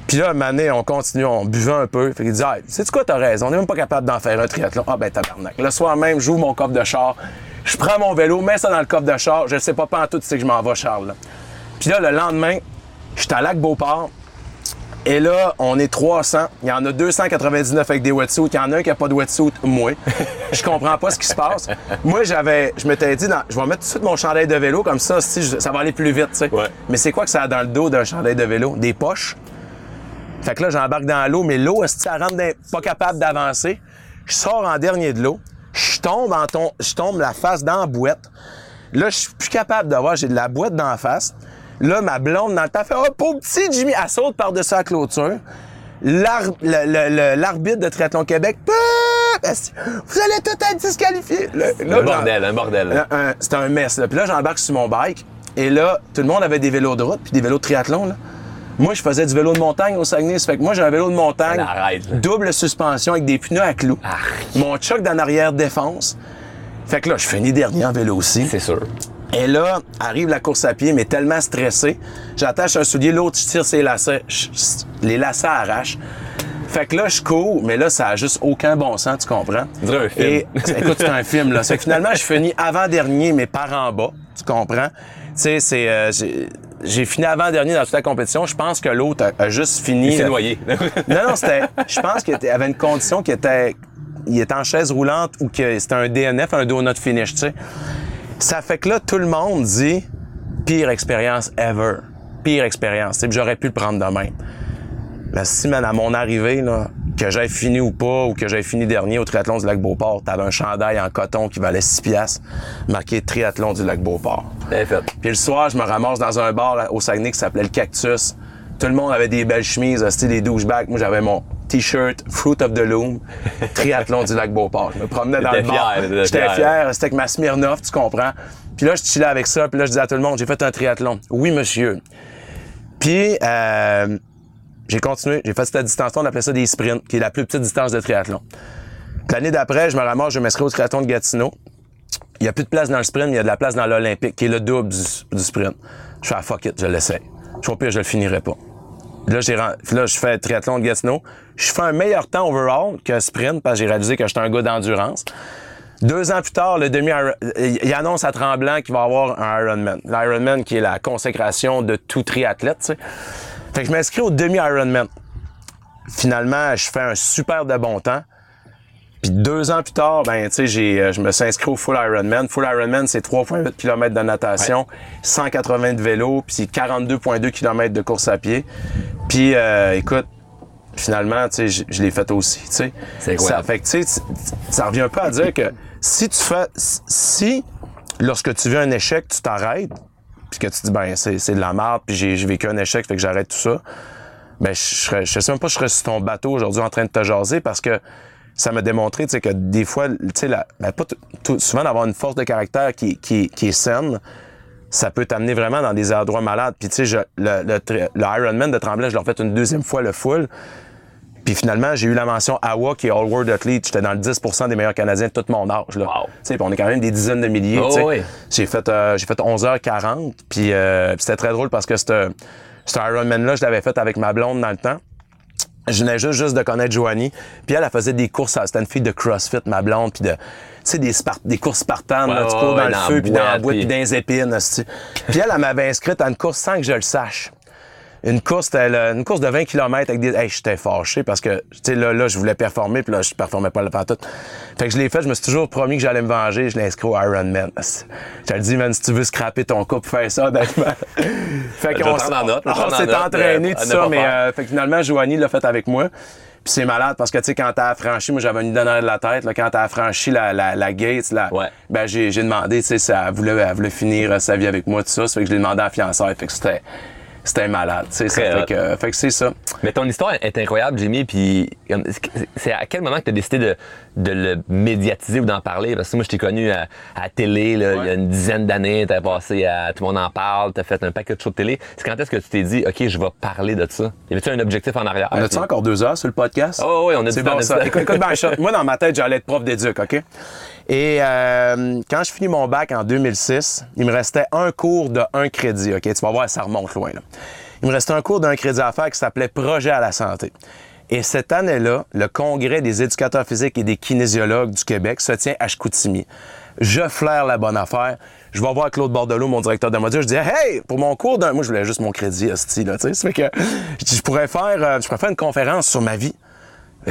Puis là, donné, on continue, on buvait un peu. Fait qu'il dit, ah, sais-tu quoi, t'as raison, on est même pas capable d'en faire un triathlon. Ah, ben, tabarnak. Le soir même, j'ouvre mon coffre de char, je prends mon vélo, mets ça dans le coffre de char, je sais pas, pas en tout, tu sais que je m'en vais, Charles. là. Puis là, le lendemain, je suis à Lac-Beauport. Et là, on est 300. Il y en a 299 avec des wetsuits. Il y en a un qui n'a pas de wetsuit, moi. Je comprends pas ce qui se passe. Moi, j'avais, je m'étais dit, non, je vais mettre tout de suite mon chandail de vélo, comme ça, si je- ça va aller plus vite, tu sais. Ouais. Mais c'est quoi que ça a dans le dos d'un chandail de vélo? Des poches. Fait que là, j'embarque dans l'eau, mais l'eau, est-ce que ça rentre dans- pas capable d'avancer? Je sors en dernier de l'eau. Je tombe en ton, je tombe la face dans la boîte. Là, je suis plus capable de voir, j'ai de la boîte dans la face. Là, ma blonde, dans le temps, fait Oh, pauvre petit Jimmy, elle saute par-dessus la clôture. L'arbitre de Triathlon Québec, vous allez tout être. Là, là, Un bordel, un bordel. C'était un mess. Là. Puis là, j'embarque sur mon bike. Et là, tout le monde avait des vélos de route puis des vélos de triathlon. Là. Moi, je faisais du vélo de montagne au Saguenay. Ça fait que moi, j'ai un vélo de montagne. Mais arrête. Double suspension avec des pneus à clous. Mon choc d'en arrière défense. Fait que là, je finis dernier en vélo aussi. C'est sûr. Et là, arrive la course à pied, mais tellement stressé. J'attache un soulier, l'autre, je tire ses lacets. Je- les lacets arrachent. Fait que là, je cours, mais là, ça a juste aucun bon sens, tu comprends? Un film. Et, écoute, c'est un film, là. C'est que finalement, je finis avant-dernier, mais par en bas, tu comprends? Tu sais, c'est... euh, j'ai- fini avant-dernier dans toute la compétition. Je pense que l'autre a, a juste fini... Il s'est noyé. non, non, c'était. Je pense qu'il avait une condition qui était. Il était en chaise roulante ou que c'était un DNF, un donut finish, tu sais. Ça fait que là, tout le monde dit pire expérience ever. Pire expérience. J'aurais pu le prendre de même. Mais si, man, à mon arrivée, là, que j'aille fini ou pas, ou que j'aille fini dernier au triathlon du lac Beauport, t'avais un chandail en coton qui valait 6 piastres, marqué triathlon du lac Beauport. C'est fait. Puis le soir, je me ramasse dans un bar là, au Saguenay qui s'appelait le Cactus. Tout le monde avait des belles chemises, c'était des douchebags. Moi, j'avais mon t-shirt Fruit of the Loom, triathlon du lac Beauport. Je me promenais dans le bar. J'étais fier. fier, c'était avec ma Smirnoff, tu comprends. Puis là, je chillais avec ça, puis là, je disais à tout le monde, j'ai fait un triathlon. Oui, monsieur. Puis, euh, j'ai continué, j'ai fait cette distance-là, on appelait ça des sprints, qui est la plus petite distance de triathlon. L'année d'après, je me ramasse, je m'inscris au triathlon de Gatineau. Il n'y a plus de place dans le sprint, mais il y a de la place dans l'Olympique, qui est le double du, sprint. Je fais, ah, fuck it, je l'essaie. Je vois pire, je le finirai pas. Là, je fais triathlon de Gatineau. Je fais un meilleur temps overall que sprint, parce que j'ai réalisé que j'étais un gars d'endurance. Deux ans plus tard, le demi il annonce à Tremblant qu'il va avoir un Ironman. L'Ironman qui est la consécration de tout triathlète, tu sais. Fait que je m'inscris au demi-Ironman. Finalement, je fais un super de bon temps. Puis deux ans plus tard, ben, tu sais, j'ai, euh, je me suis inscrit au Full Ironman. Full Ironman, c'est 3,8 km de natation, 180 de vélo, puis 42,2 km de course à pied. Puis, euh, écoute, finalement, tu sais, je, je l'ai fait aussi, tu sais. C'est incroyable. Ça fait que, tu sais, ça revient un peu à dire que si tu fais, si, lorsque tu vis un échec, tu t'arrêtes, puis que tu dis, ben, c'est, de la merde, puis j'ai, vécu un échec, fait que j'arrête tout ça, ben, je serais, je sais même pas je serais sur ton bateau aujourd'hui en train de te jaser parce que ça m'a démontré, tu sais, que des fois, tu sais, ben, pas souvent d'avoir une force de caractère qui, qui, qui est saine, ça peut t'amener vraiment dans des endroits malades. Puis, tu sais, le, le, le Ironman de Tremblay, je l'ai refait une deuxième fois le full. Puis finalement, j'ai eu la mention AWA, qui est All World Athlete. J'étais dans le 10% des meilleurs Canadiens de tout mon âge. Là. Wow. Tu puis on est quand même des dizaines de milliers. Oh, tu oui. J'ai fait, euh, j'ai fait 11h40. Puis euh, puis c'était très drôle parce que ce Ironman-là, je l'avais fait avec ma blonde dans le temps. Je venais juste, juste de connaître Joanie. Puis elle, elle faisait des courses. C'était une fille de CrossFit, ma blonde. Puis de, tu sais, des, des courses spartanes. là, Ouais, tu ouais, cours dans ouais, le dans feu, puis dans la boîte, puis- dans les épines. Puis elle, elle m'avait inscrite à une course sans que je le sache. Une course, une course de 20 km avec des. Hey, j'étais fâché parce que, tu sais, là, là, je voulais performer, puis là, je performais pas le tout. Fait que je l'ai fait, je me suis toujours promis que j'allais me venger, je l'ai inscrit au Ironman. Je te dis, man, si tu veux scraper ton coup pour faire ça, ben, fait qu'on s'est entraîné, tout ça, mais euh, fait que finalement, Joanie l'a fait avec moi. Puis c'est malade parce que, tu sais, quand t'as affranchi, moi, j'avais une idée dans de la tête, là, quand t'as affranchi la, la, la gate, là, Ouais. ben, j'ai, j'ai demandé, tu sais, si elle voulait, elle voulait finir euh, sa vie avec moi, tout ça. Ça fait que je l'ai demandé à la fiançaille. Fait que c'était, c'était malade, sais. ça Fait que, fait que c'est ça. Mais ton histoire est incroyable, Jimmy. Puis c'est à quel moment que tu as décidé de, de le médiatiser ou d'en parler? Parce que moi, je t'ai connu à, télé là, il y a une dizaine d'années. Tu as passé à Tout le monde en parle. Tu as fait un paquet de shows de télé. C'est quand est-ce que tu t'es dit, OK, je vais parler de ça? Y avait-tu un objectif en arrière? On a-tu encore deux heures sur le podcast? Oh, oui, on a C'est bon, ça. Écoute, écoute shot. Moi, dans ma tête, j'allais être prof d'éduc, OK? Et euh, quand je finis mon bac en 2006, il me restait un cours de un crédit, OK? Tu vas voir, ça remonte loin, là. Il me restait un cours d'un crédit à faire qui s'appelait Projet à la santé. Et cette année-là, le congrès des éducateurs physiques et des kinésiologues du Québec se tient à Chicoutimi. Je flaire la bonne affaire. Je vais voir Claude Bordelot, mon directeur de module. Je dis, hey, pour mon cours d'un, moi, je voulais juste mon crédit, hostie, là, tu sais. Que je pourrais faire, euh, je pourrais faire une conférence sur ma vie.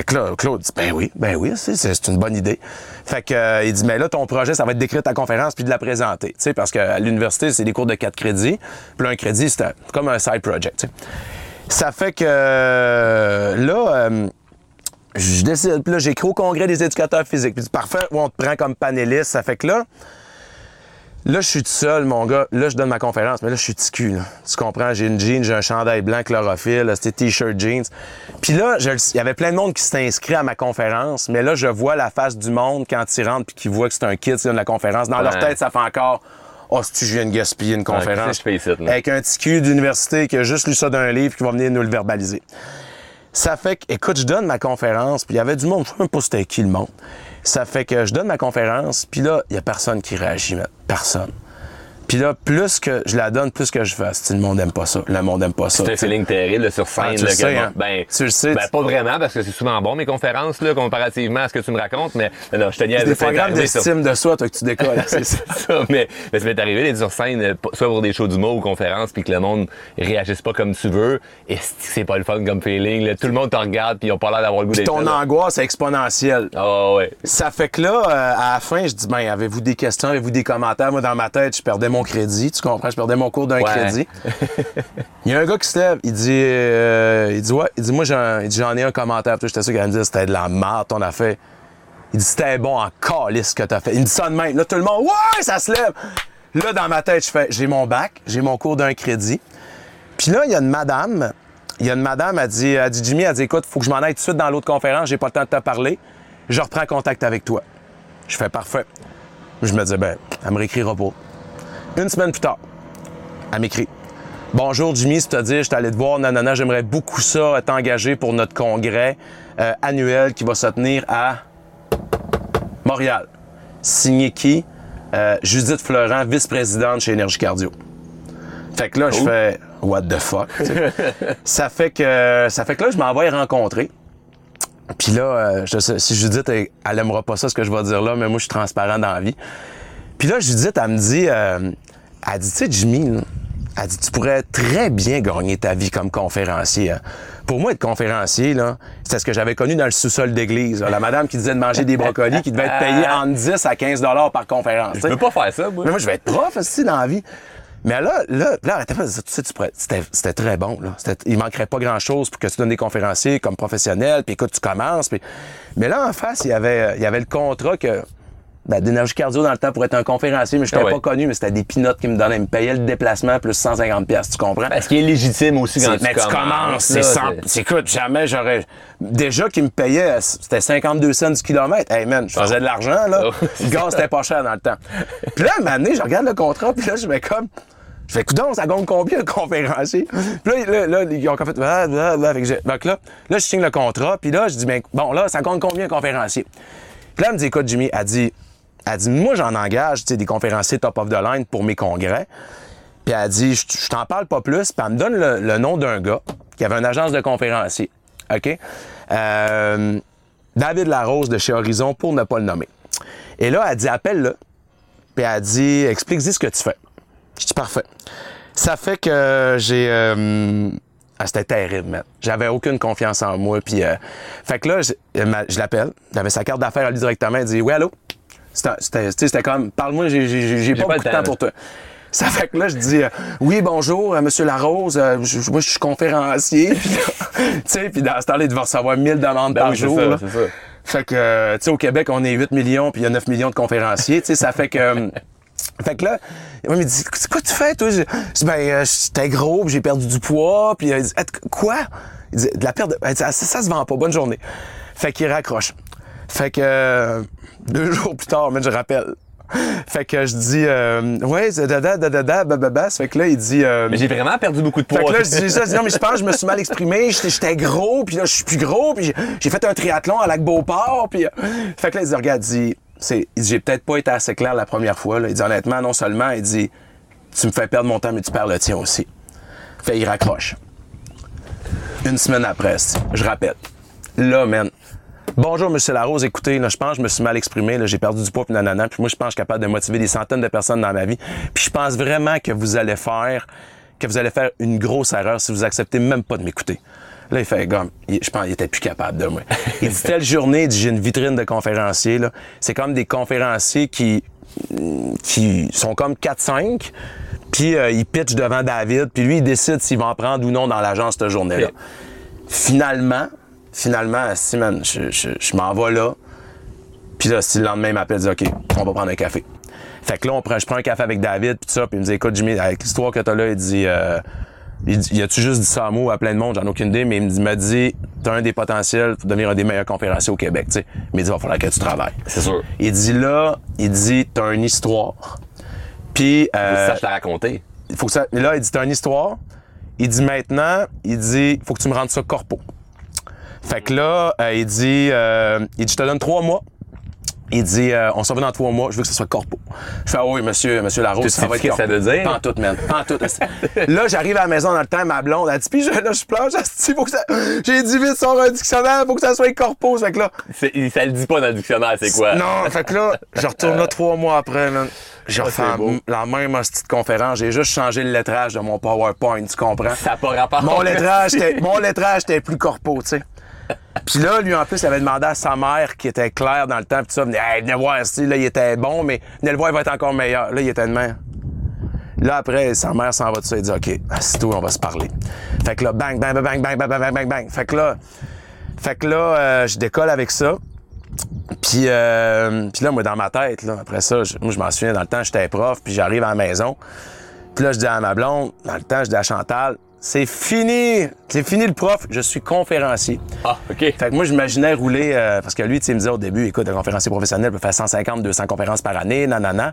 Claude dit, ben oui, ben oui, c'est, une bonne idée. Fait que, euh, il dit, mais là, ton projet, ça va être d'écrire ta conférence puis de la présenter. Tu sais, parce qu'à l'université, c'est des cours de quatre crédits. Puis là, un crédit, c'est comme un side project. Ça fait que, euh, là, euh, je décide, puis là, j'écris au congrès des éducateurs physiques. Puis parfait, on te prend comme panéliste. Ça fait que là, Là, je suis tout seul, mon gars. Là, je donne ma conférence, mais là, je suis ticu, là. Tu comprends? J'ai une jean, j'ai un chandail blanc chlorophylle, c'était t-shirt jeans. Puis là, il y avait plein de monde qui s'était inscrit à ma conférence, mais là, je vois la face du monde quand ils rentrent puis qu'ils voient que c'est un kid qui donne la conférence. Dans leur tête, ça fait encore Oh, si tu viens de gaspiller une conférence. je ici, là? Avec un petit cul d'université qui a juste lu ça d'un livre qui va venir nous le verbaliser. Ça fait que, écoute, je donne ma conférence, puis il y avait du monde, je sais même pas c'était qui le monde. Ça fait que je donne ma conférence, puis là, il y a personne qui réagit. Personne. Puis là, plus que je la donne, plus que je fais. Si le monde aime pas ça, le monde aime pas ça. C'est un tu feeling terrible sur scène. Ah, tu là, le sais, hein. ben, Tu le sais, Ben, tu- pas vraiment, parce que c'est souvent bon, mes conférences, là, comparativement à ce que tu me racontes, mais non, je te niaise. C'est des programmes d'estime de soi, toi, que tu décolles. C'est ça. mais, mais ça m'est arrivé d'être sur scène, euh, soit pour des shows d'humour ou conférences, puis que le monde réagisse pas comme tu veux. Et c'est- pas le fun comme feeling. là. Tout le monde te regarde, puis ils ont pas l'air d'avoir le goût d'être Ton angoisse est exponentielle. Ah ouais. Ça fait que là, euh, à la fin, je dis, ben, avez-vous des questions, avez-vous des commentaires? Moi, dans ma tête, je perdais mon crédit, tu comprends? Je perdais mon cours d'un Ouais. crédit. Il y a un gars qui se lève, il dit, euh, il dit, ouais, il dit, moi, j'en, ai un commentaire. J'étais sûr qu'il allait me dire, c'était de la merde, ton affaire. Il dit, c'était bon en calice ce que t'as fait. Il me dit ça de même. Là, tout le monde, ouais, ça se lève. Là, dans ma tête, je fais, j'ai mon bac, j'ai mon cours d'un crédit. Puis là, il y a une madame, il y a une madame, elle dit, elle dit Jimmy, elle dit, écoute, faut que je m'en aille tout de suite dans l'autre conférence, j'ai pas le temps de te parler. Je reprends contact avec toi. Je fais parfait. Je me dis, ben, elle me réécrira pas. Une semaine plus tard, elle m'écrit. Bonjour Jimmy, c'est-à-dire, je suis allé te voir, nanana, j'aimerais beaucoup ça, t'engager pour notre congrès euh, annuel qui va se tenir à Montréal. Signé qui? Euh, Judith Florent, vice-présidente chez Énergie Cardio. Fait que là, je fais What the fuck? ça fait que ça fait que là, je m'en vais y rencontrer. Puis là, euh, je sais, si Judith, elle, elle aimera pas ça, ce que je vais dire là, mais moi, je suis transparent dans la vie. Puis là, Judith, elle me dit, euh, elle dit, tu sais, Jimmy, là, elle dit, tu pourrais très bien gagner ta vie comme conférencier. hein. Pour moi, être conférencier, là, c'était ce que j'avais connu dans le sous-sol d'église. La madame qui disait de manger des brocolis, qui devait être payée entre 10 à 15 dollars par conférence. Je peux pas faire ça, moi. Mais moi, je vais être prof aussi dans la vie. Mais là, là, là, arrêtez pas de dire, tu sais, tu pourrais- c'était, c'était très bon, là. C'était- il manquerait pas grand chose pour que tu donnes des conférenciers comme professionnel, puis écoute, tu commences, puis... Mais là, en face, il y avait, il y avait le contrat que, ben, d'énergie cardio dans le temps pour être un conférencier, mais je n'étais Ah ouais. pas connu, mais c'était des pinottes qui me donnaient, ils me payaient le déplacement plus 150 pièces, tu comprends? Ben, ce qui est légitime aussi quand tu mais tu commences, c'est 100. c'est- Écoute, jamais j'aurais. Déjà qu'ils me payaient, c'était 52 cents du kilomètre. Hey man, je faisais de l'argent, là. Oh. Le gaz, c'était pas cher dans le temps. Puis là, à un moment donné, je regarde le contrat, puis là, je vais comme. Je fais, coudon, ça gagne combien un conférencier? Puis là, là, là, ils ont fait, ah. Fait que donc là, là, je signe le contrat, puis là, je dis, ben, bon, là, ça compte combien un conférencier? Puis là, elle me dit, écoute, Jimmy, elle dit, elle dit, moi, j'en engage, des conférenciers top of the line pour mes congrès. Puis elle dit, je, t'en parle pas plus. Puis elle me donne le, nom d'un gars qui avait une agence de conférenciers. OK? Euh, David Larose de chez Horizon, pour ne pas le nommer. Et là, elle dit, appelle-le. Puis elle dit, explique-y ce que tu fais. Je dis, parfait. Ça fait que j'ai... euh, ah, c'était terrible, man. J'avais aucune confiance en moi. Puis, euh, fait que là, je, je l'appelle. J'avais sa carte d'affaires à lui directement. Elle dit, oui, allô? C'était, comme, parle-moi, j'ai, pas, pas beaucoup de temps, pour toi. Ça fait que là, je dis, euh, oui, bonjour, euh, Monsieur Larose, euh, je- moi, je suis conférencier. Tu sais, puis dans ce temps-là, il devait recevoir 1000 demandes Ben par oui, jour. ça. Fait que, euh, tu sais, au Québec, on est 8 millions, puis il y a 9 millions de conférenciers. Tu sais, ça fait que... euh, Fait que là, il me dit, c'est quoi tu fais, toi? Je dis, ben, j'étais gros, puis j'ai perdu du poids, puis il dit, quoi? Il dit, de la perte de... Ah, ça, ça se vend pas, bonne journée. Fait qu'il raccroche. Fait que, euh, deux jours plus tard, man, je rappelle. Fait que je dis, euh, ouais, da da da da da da, ba, Fait que là, il dit, euh, Mais j'ai vraiment perdu beaucoup de poids. fait que là, je dis ça, je dis, non, mais je pense que je me suis mal exprimé, j'étais gros, puis là, je suis plus gros, puis j'ai- fait un triathlon à Lac-Beauport, puis... euh, Fait que là, il dit, regarde, dit, c'est- j'ai peut-être pas été assez clair la première fois, là. Il dit, honnêtement, non seulement, il dit, tu me fais perdre mon temps, mais tu perds le tien aussi. Fait, il raccroche. Une semaine après, je rappelle. Là, man, Bonjour, Monsieur Larose. Écoutez, là, je pense que je me suis mal exprimé. là, J'ai perdu du poids, puis nanana. Puis moi, je pense que je suis capable de motiver des centaines de personnes dans ma vie. Puis je pense vraiment que vous allez faire, que vous allez faire une grosse erreur si vous acceptez même pas de m'écouter. Là, il fait comme, il- je pense qu'il était plus capable de moi. Il dit, telle journée, j'ai une vitrine de conférenciers, là. C'est comme des conférenciers qui, qui sont comme 4-5, puis euh, ils pitchent devant David, puis lui, il décide s'il va en prendre ou non dans l'agence cette journée-là. Finalement, finalement, si, man, je, je, je m'en vais là, puis là, si le lendemain, il m'appelle, il dit, OK, on va prendre un café. Fait que là, on prend, je prends un café avec David, puis tout ça, puis il me dit, écoute, Jimmy, avec l'histoire que t'as là, il dit, euh, il dit, y a-tu juste dit ça à moi à plein de monde, j'en ai aucune idée, mais il me dit, il t'as un des potentiels pour devenir un des meilleurs conférenciers au Québec, tu sais. Mais il dit, il va falloir que tu travailles. C'est sûr. Il dit là, il dit, t'as une histoire. Puis, euh, ça, je t'ai raconté. il faut que ça. Là, il dit, t'as une histoire. Il dit maintenant, il dit, faut que tu me rendes ça corpo. Fait que là, euh, il dit, euh, il dit, je te donne trois mois. Il dit, euh, on s'en va dans trois mois, je veux que ce soit corpo. Je fais, ah oui, monsieur, monsieur Larose, ça va être ce que ça corpo. veut dire? Pas en tout, man. Pas en tout. là, j'arrive à la maison dans le temps, ma blonde, elle dit, puis je, là, je pleure, asti, faut que ça, j'ai dit vite sur un dictionnaire, faut que ça soit corpo. Fait que là, Ça le dit pas dans le dictionnaire, c'est quoi? non, fait que là, je retourne là trois mois après, man. J'ai refait la même petite conférence. J'ai juste changé le lettrage de mon PowerPoint, tu comprends? Ça n'a pas rapport. Mon lettrage, était, mon lettrage était plus corpo, tu sais. Puis là, lui, en plus, il avait demandé à sa mère, qui était claire dans le temps, tout ça, venez, hey, venez voir, si, là, il était bon, mais venez le voir, il va être encore meilleur. Là, il était de même. Là, après, sa mère s'en va tout ça, il dit, OK, assis-toi, on va se parler. Fait que là, bang, bang, bang, bang, bang, bang, bang, bang, bang. Fait que là, fait que là, euh, je décolle avec ça. Puis, euh, puis là, moi, dans ma tête, là, après ça, je- moi, je m'en souviens, dans le temps, j'étais prof, puis j'arrive à la maison. Puis là, je dis à ma blonde, dans le temps, je dis à Chantal, c'est fini, c'est fini le prof, je suis conférencier. Ah, OK. Fait que moi, j'imaginais rouler, euh, parce que lui, tu sais, il me disait au début, écoute, un conférencier professionnel peut faire 150, 200 conférences par année, nanana.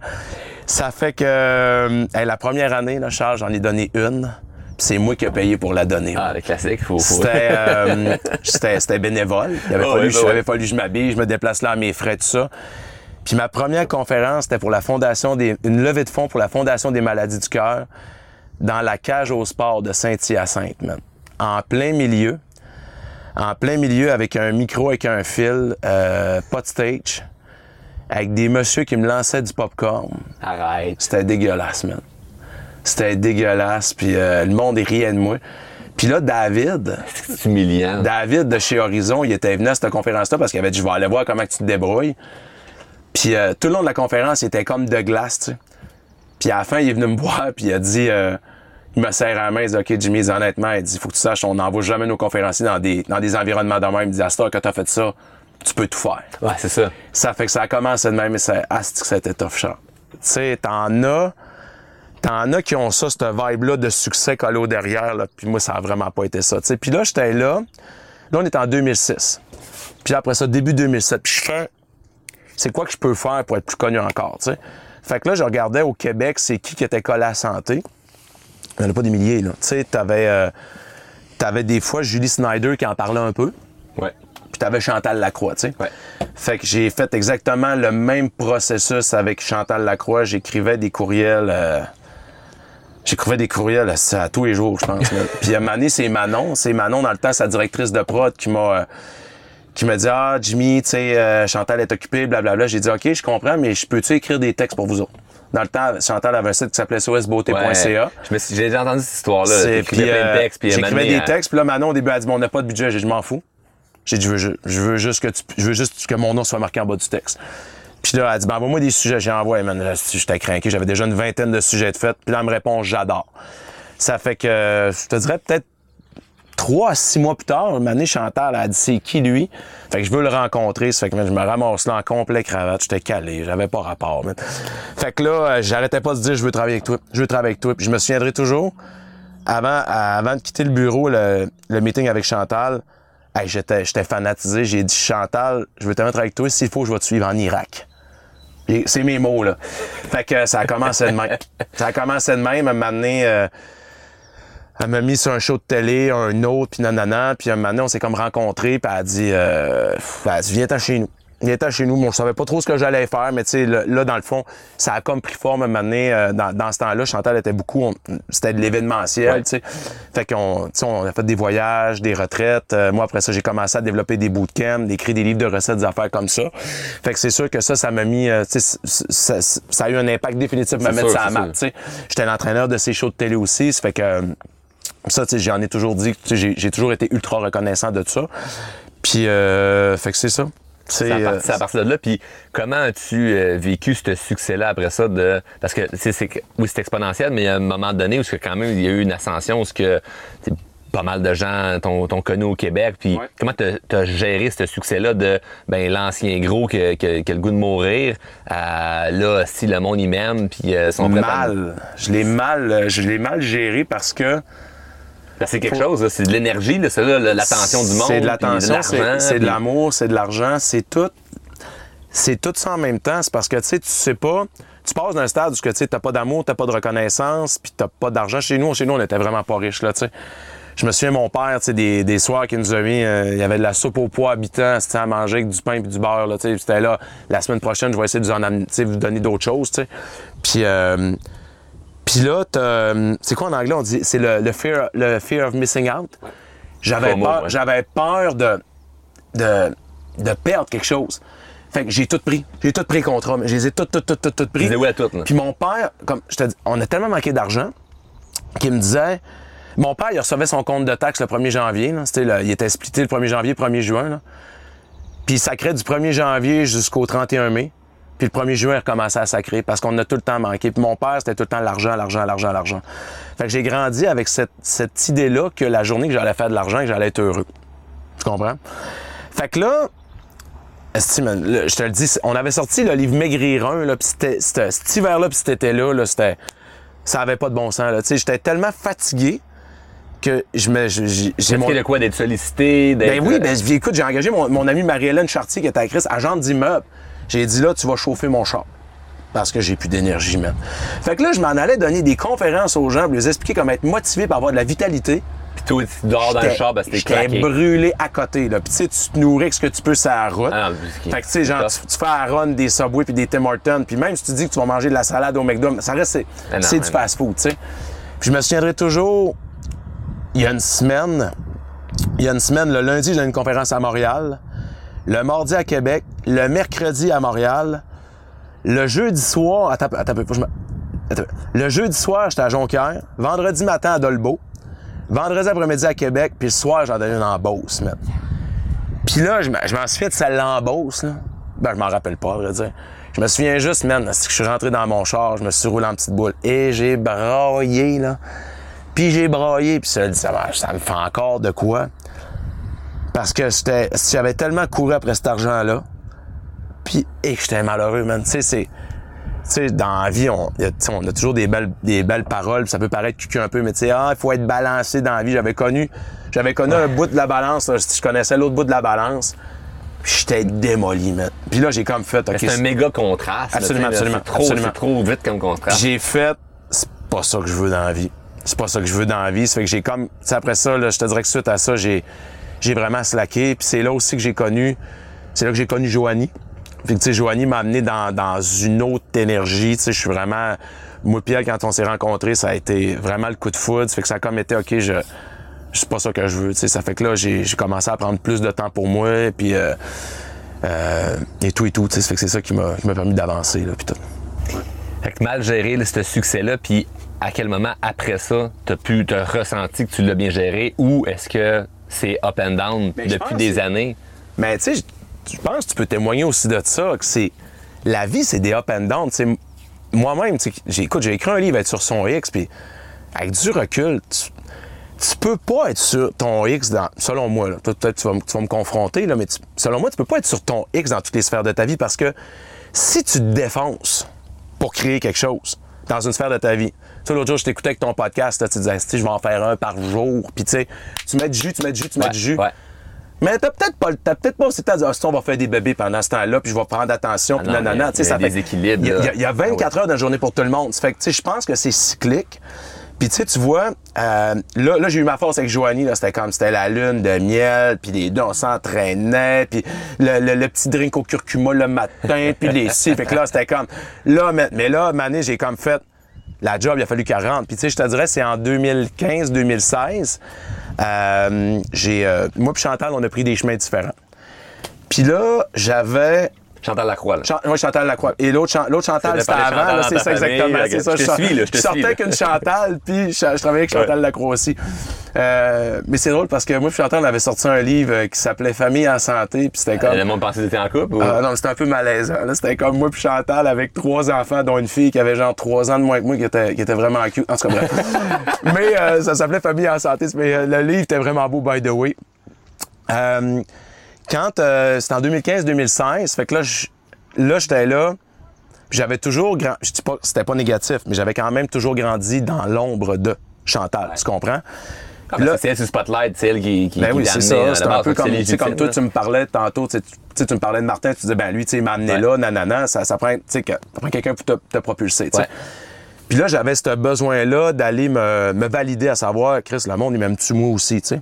Ça fait que, euh, hey, la première année, là, Charles, j'en ai donné une, puis c'est moi qui ai payé pour la donner. Ah, le classique, faut. faut... C'était, euh, c'était, c'était bénévole. Il avait, Ah fallu, bah ouais. avait fallu que je m'habille, je me déplace là à mes frais, tout ça. Puis ma première conférence, c'était pour la fondation des, une levée de fonds pour la Fondation des maladies du cœur dans la cage au sport de Saint-Hyacinthe, man. En plein milieu. En plein milieu avec un micro, avec un fil, euh, pas de stage, avec des messieurs qui me lançaient du popcorn. Arrête. C'était dégueulasse, man. C'était dégueulasse, puis euh, le monde riait de moi. Puis là, David, C'est humiliant. David de chez Horizon, il était venu à cette conférence-là parce qu'il avait dit Je vais aller voir comment tu te débrouilles. Puis euh, tout le long de la conférence, il était comme de glace, tu sais. Puis à la fin, il est venu me voir, puis il a dit euh, Il me serre la main, il dit Ok, Jimmy, il dit, honnêtement, il dit Faut que tu saches, on n'envoie jamais nos conférenciers dans des, dans des environnements de même. Il dit À cette heure que tu as fait ça, tu peux tout faire. Ouais, c'est ça. Ça fait que ça a commencé de même, mais ça, ah, c'est que c'était tough, Charles? Tu sais, t'en as, t'en as qui ont ça, cette vibe-là de succès collé au derrière, là. Puis moi, ça a vraiment pas été ça, tu sais. Puis là, j'étais là. Là, on est en 2006. Puis après ça, début 2007. Puis je fais, c'est quoi que je peux faire pour être plus connu encore, tu sais? Fait que là, je regardais au Québec, c'est qui qui était collé à la santé. Il n'y en a pas des milliers, là. Tu sais, t'avais, euh, t'avais des fois Julie Snyder qui en parlait un peu, Ouais. puis t'avais Chantal Lacroix, tu sais. Ouais. Fait que j'ai fait exactement le même processus avec Chantal Lacroix. J'écrivais des courriels. euh, J'écrivais des courriels à, à tous les jours, je pense. Puis à un moment donné, c'est Manon. C'est Manon, dans le temps, sa directrice de prod, qui m'a euh, qui m'a dit Ah, Jimmy, tu sais, euh, Chantal est occupée, blablabla. J'ai dit OK, je comprends, mais je peux-tu écrire des textes pour vous autres? Dans le temps, Chantal avait un site qui s'appelait sosbeauté.ca. Ouais. Je me suis- J'ai déjà entendu cette histoire-là. C'est- T'écrivais puis, plein de euh, textes, puis J'écrivais des textes, puis là, Manon, au début, elle a dit, bon, on n'a pas de budget. J'ai dit, je m'en fous. J'ai dit, je veux, ju- je veux juste que tu, je veux juste que mon nom soit marqué en bas du texte. Puis là, elle a dit, ben, envoie-moi des sujets. J'ai envoyé, man. J'étais craqué. J'avais déjà une vingtaine de sujets de fait. Puis là, elle me répond, j'adore. Ça fait que, je te dirais peut-être trois à six mois plus tard, une année, Chantal a dit, c'est qui lui? Fait que je veux le rencontrer. Ça fait que je me ramasse là en complet cravate. J'étais calé. J'avais pas rapport. Fait que là, euh, j'arrêtais pas de dire, je veux travailler avec toi. Je veux travailler avec toi. Puis je me souviendrai toujours, avant, avant de quitter le bureau, le, meeting avec Chantal, j'étais, fanatisé. J'ai dit, Chantal, je veux te mettre avec toi. S'il faut, je vais te suivre en Irak. C'est mes mots, là. Fait que ça a commencé de même. Ça a commencé de même. Elle m'a amené, euh, elle m'a mis sur un show de télé, un autre, puis nanana. Puis un moment donné, on s'est comme rencontrés, puis elle a dit, euh, elle a dit, viens-t'en chez nous. Viens-t'en chez nous. Bon, je savais pas trop ce que j'allais faire, mais tu sais, là, dans le fond, ça a comme pris forme un moment donné. euh, dans, dans ce temps-là, Chantal était beaucoup, on- c'était de l'événementiel, Ouais. tu sais. Fait qu'on, tu sais, on a fait des voyages, des retraites. Euh, moi, après ça, j'ai commencé à développer des bootcamps, d'écrire des livres de recettes, des affaires comme ça. Fait que c'est sûr que ça, ça m'a mis, euh, tu sais, ça, ça a eu un impact définitif me mettre ça à map, tu sais. J'étais l'entraîneur de ces shows de télé aussi, ça fait que, euh, ça, tu sais, j'en ai toujours dit, tu sais, j'ai, toujours été ultra reconnaissant de ça. Puis, euh, fait que c'est ça. C'est, à, euh, partir- c'est à partir de là. Puis comment as-tu euh, vécu ce succès-là après ça? De... Parce que c'est, que- oui, c'est exponentiel, mais il y a un moment donné où c'est quand même il y a eu une ascension, où ce que tu sais, pas mal de gens t'ont, connu au Québec. Puis Ouais. comment tu as géré ce succès-là de ben, l'ancien gros qui a, qui a- qui a le goût de mourir à là, si le monde y m'aime, puis euh, à- mal. Je l'ai mal, je l'ai mal géré parce que Parce que c'est quelque chose, c'est de l'énergie, là, l'attention du monde. C'est de l'attention, c'est, c'est de puis- l'amour, c'est de l'argent, c'est tout. C'est tout ça en même temps. C'est parce que tu sais, tu sais pas. Tu passes d'un stade où tu sais, t'as pas d'amour, t'as pas de reconnaissance, puis t'as pas d'argent. Chez nous, chez nous, on était vraiment pas riches, là, tu sais. Je me souviens, mon père, tu sais, des, des soirs qu'il nous a mis, euh, il y avait de la soupe au poids habitant, c'était à manger avec du pain et du beurre, là, tu sais. C'était là, la semaine prochaine, je vais essayer de vous, en amener- tu vous donner d'autres choses, tu sais. Puis, euh, puis là, euh, c'est quoi en anglais? On dit, c'est le, le fear, le fear of missing out. J'avais peur, ouais. j'avais peur de, de, de perdre quelque chose. Fait que j'ai tout pris. J'ai tout pris contrats. mais Je les ai tout, tout, tout, tout, tout pris. oui à tout, là. Puis mon père, comme je te dis, on a tellement manqué d'argent qu'il me disait. Mon père, il recevait son compte de taxes le 1er janvier. là. Le- il était splitté le 1er janvier, 1er juin. Là. Puis il sacrait du 1er janvier jusqu'au 31 mai. Puis le 1er juin, il recommençait à sacrer parce qu'on a tout le temps manqué. Puis mon père, c'était tout le temps l'argent, l'argent, l'argent, l'argent. Fait que j'ai grandi avec cette, cette idée-là que la journée que j'allais faire de l'argent, que j'allais être heureux. Tu comprends? Fait que là, je te le dis, on avait sorti le livre Maigrir 1, là, puis c'était, c'était- cet hiver-là, puis cet été-là, là, c'était, ça avait pas de bon sens. Là. Tu sais, J'étais tellement fatigué que je me, je- j'ai, Est-ce a de quoi d'être sollicité? d'être- ben oui, ben je- écoute, j'ai engagé mon, mon amie Marie-Hélène Chartier qui est actrice, agente d'immeuble. J'ai dit là, tu vas chauffer mon char. Parce que j'ai plus d'énergie, même. Fait que là, je m'en allais donner des conférences aux gens pour leur expliquer comment être motivé par avoir de la vitalité. Puis toi, tu dors dans le char, c'était J'étais craqué. brûlé à côté, là. Puis tu sais, tu te nourris avec ce que tu peux sur la route. Ah, non, fait que tu sais, genre, tu, tu fais à run des Subway puis des Tim Hortons, puis même si tu dis que tu vas manger de la salade au McDo, ça reste, c'est, Ah du fast-food, tu sais. Puis je me souviendrai toujours, il y a une semaine, il y a une semaine, le lundi, j'ai une conférence à Montréal, le mardi à Québec, le mercredi à Montréal, le jeudi soir, le jeudi soir, j'étais à Jonquière, vendredi matin à Dolbeau, vendredi après-midi à Québec, puis le soir, j'en donnais une en Beauce, man. Puis là, je me- je m'en suis fait celle-là en Beauce. Ben, je m'en rappelle pas, à vrai dire. Je me souviens juste, man, que je suis rentré dans mon char, je me suis roulé en petite boule et j'ai braillé, là. Puis j'ai braillé, puis ça, ça, ça me fait encore de quoi. Parce que j'étais, j'avais tellement couru après cet argent-là, puis et que j'étais malheureux, man. Tu sais, c'est, tu sais, dans la vie, on, y a, tu sais, on a toujours des belles, des belles paroles, ça peut paraître cucu un peu, mais tu sais, ah, il faut être balancé dans la vie. J'avais connu, j'avais connu un bout de la balance, là, je connaissais l'autre bout de la balance, puis j'étais démoli, man. Puis là, j'ai comme fait, ok, C'est un méga contraste. Absolument, là, absolument, C'est trop, absolument. c'est trop vite comme contraste. j'ai fait, c'est pas ça que je veux dans la vie. c'est pas ça que je veux dans la vie. Ça fait que j'ai comme, tu sais, après ça, là, je te dirais que suite à ça, j'ai, j'ai vraiment slacké. Puis c'est là aussi que j'ai connu, c'est là que j'ai connu Joanie. Que, tu sais, Joanie m'a amené dans, une autre énergie. Tu sais, je suis vraiment, moi Pierre, quand on s'est rencontrés, ça a été vraiment le coup de foudre. Ça fait que ça a comme été, OK, je, c'est pas ça que je veux. Tu sais, ça fait que là, j'ai, commencé à prendre plus de temps pour moi. Puis, euh, euh, et tout et tout. Tu sais, ça c'est ça qui m'a, permis d'avancer, là, puis tout. Fait que mal là, ce succès-là, puis à quel moment après ça, t'as pu te ressenti que tu l'as bien géré ou est-ce que c'est up and down Ben, depuis des années? Mais tu sais, je- pense que tu peux témoigner aussi de ça, que c'est. La vie, c'est des up and down. Moi-même, sais, j'ai, écrit un livre être sur son X, puis avec du recul, tu, tu peux pas être sur ton X dans. Selon moi, peut-être tu vas, tu vas me confronter, là, mais tu- selon moi, tu peux pas être sur ton X dans toutes les sphères de ta vie parce que si tu te défonces pour créer quelque chose dans une sphère de ta vie. Tu sais, l'autre jour, je t'écoutais avec ton podcast, là, tu disais, je vais en faire un par jour. Puis, tu sais, tu mets du jus, tu mets du jus, tu mets Ouais, du jus. ouais. Mais t'as peut-être pas, le- t'as peut-être pas aussi le temps de dire, Ah, si on va faire des bébés pendant ce temps-là, puis je vais prendre attention, puis Ah non, nanana. Tu sais, il y a ça fait- Il y a- il y a, il y a 24 Ah heures dans la journée pour tout le monde. Ça fait que, tu sais, je pense que c'est cyclique. Puis, tu sais, tu vois, euh, là, là j'ai eu ma force avec Joanie, là, c'était comme, c'était la lune de miel, puis les deux, on s'entraînait, puis le, le- petit drink au curcuma le matin, puis les si. Fait que là, c'était comme, là, mais, mais là, Mané, j'ai comme fait, la job, il a fallu 40. Puis, tu sais, je te dirais, c'est en 2015-2016. Euh, j'ai, euh, moi puis Chantal, on a pris des chemins différents. Puis là, j'avais Chantal Lacroix, là. Chan- moi, Chantal Lacroix. Et l'autre, Chan- l'autre Chantal, c'était avant, c'est ça exactement. ça, Je te suis, là, je te je sortais suis, là. avec une Chantal, puis je, je travaillais avec Chantal Lacroix aussi. Euh, mais c'est drôle parce que moi et Chantal, on avait sorti un livre euh, qui s'appelait Famille en santé, puis c'était comme... Le monde pensait que t'étais en couple ou? Ah non, c'était un peu malaisant. C'était comme moi puis Chantal avec trois enfants, dont une fille qui avait genre trois ans de moins que moi, qui était, qui était vraiment cute. En tout cas, bref. Mais euh, ça s'appelait Famille en santé. Mais euh, le livre était vraiment beau, by the way. Quand euh, c'était en 2015-2016, fait que là, je- là, j'étais là. J'avais toujours grand. Je dis pas c'était pas négatif, mais j'avais quand même toujours grandi dans l'ombre de Chantal. Tu comprends? Ah, ben, là- c'est elle sur Spotlight, c'est elle qui, qui, ben oui, c'est ça. à C'est un peu c'est comme, comme toi, là. tu me parlais tantôt, tu sais, tu- tu sais, tu me parlais de Martin, tu disais, ben lui, tu sais, il m'a amené Ouais. là, nanana, ça, ça prend, tu sais, que- ça prend quelqu'un pour te, te propulser, tu sais. Ouais. Puis là, j'avais ce besoin-là d'aller me, me valider à savoir, Chris, le monde, il m'aime-tu moi aussi, tu sais?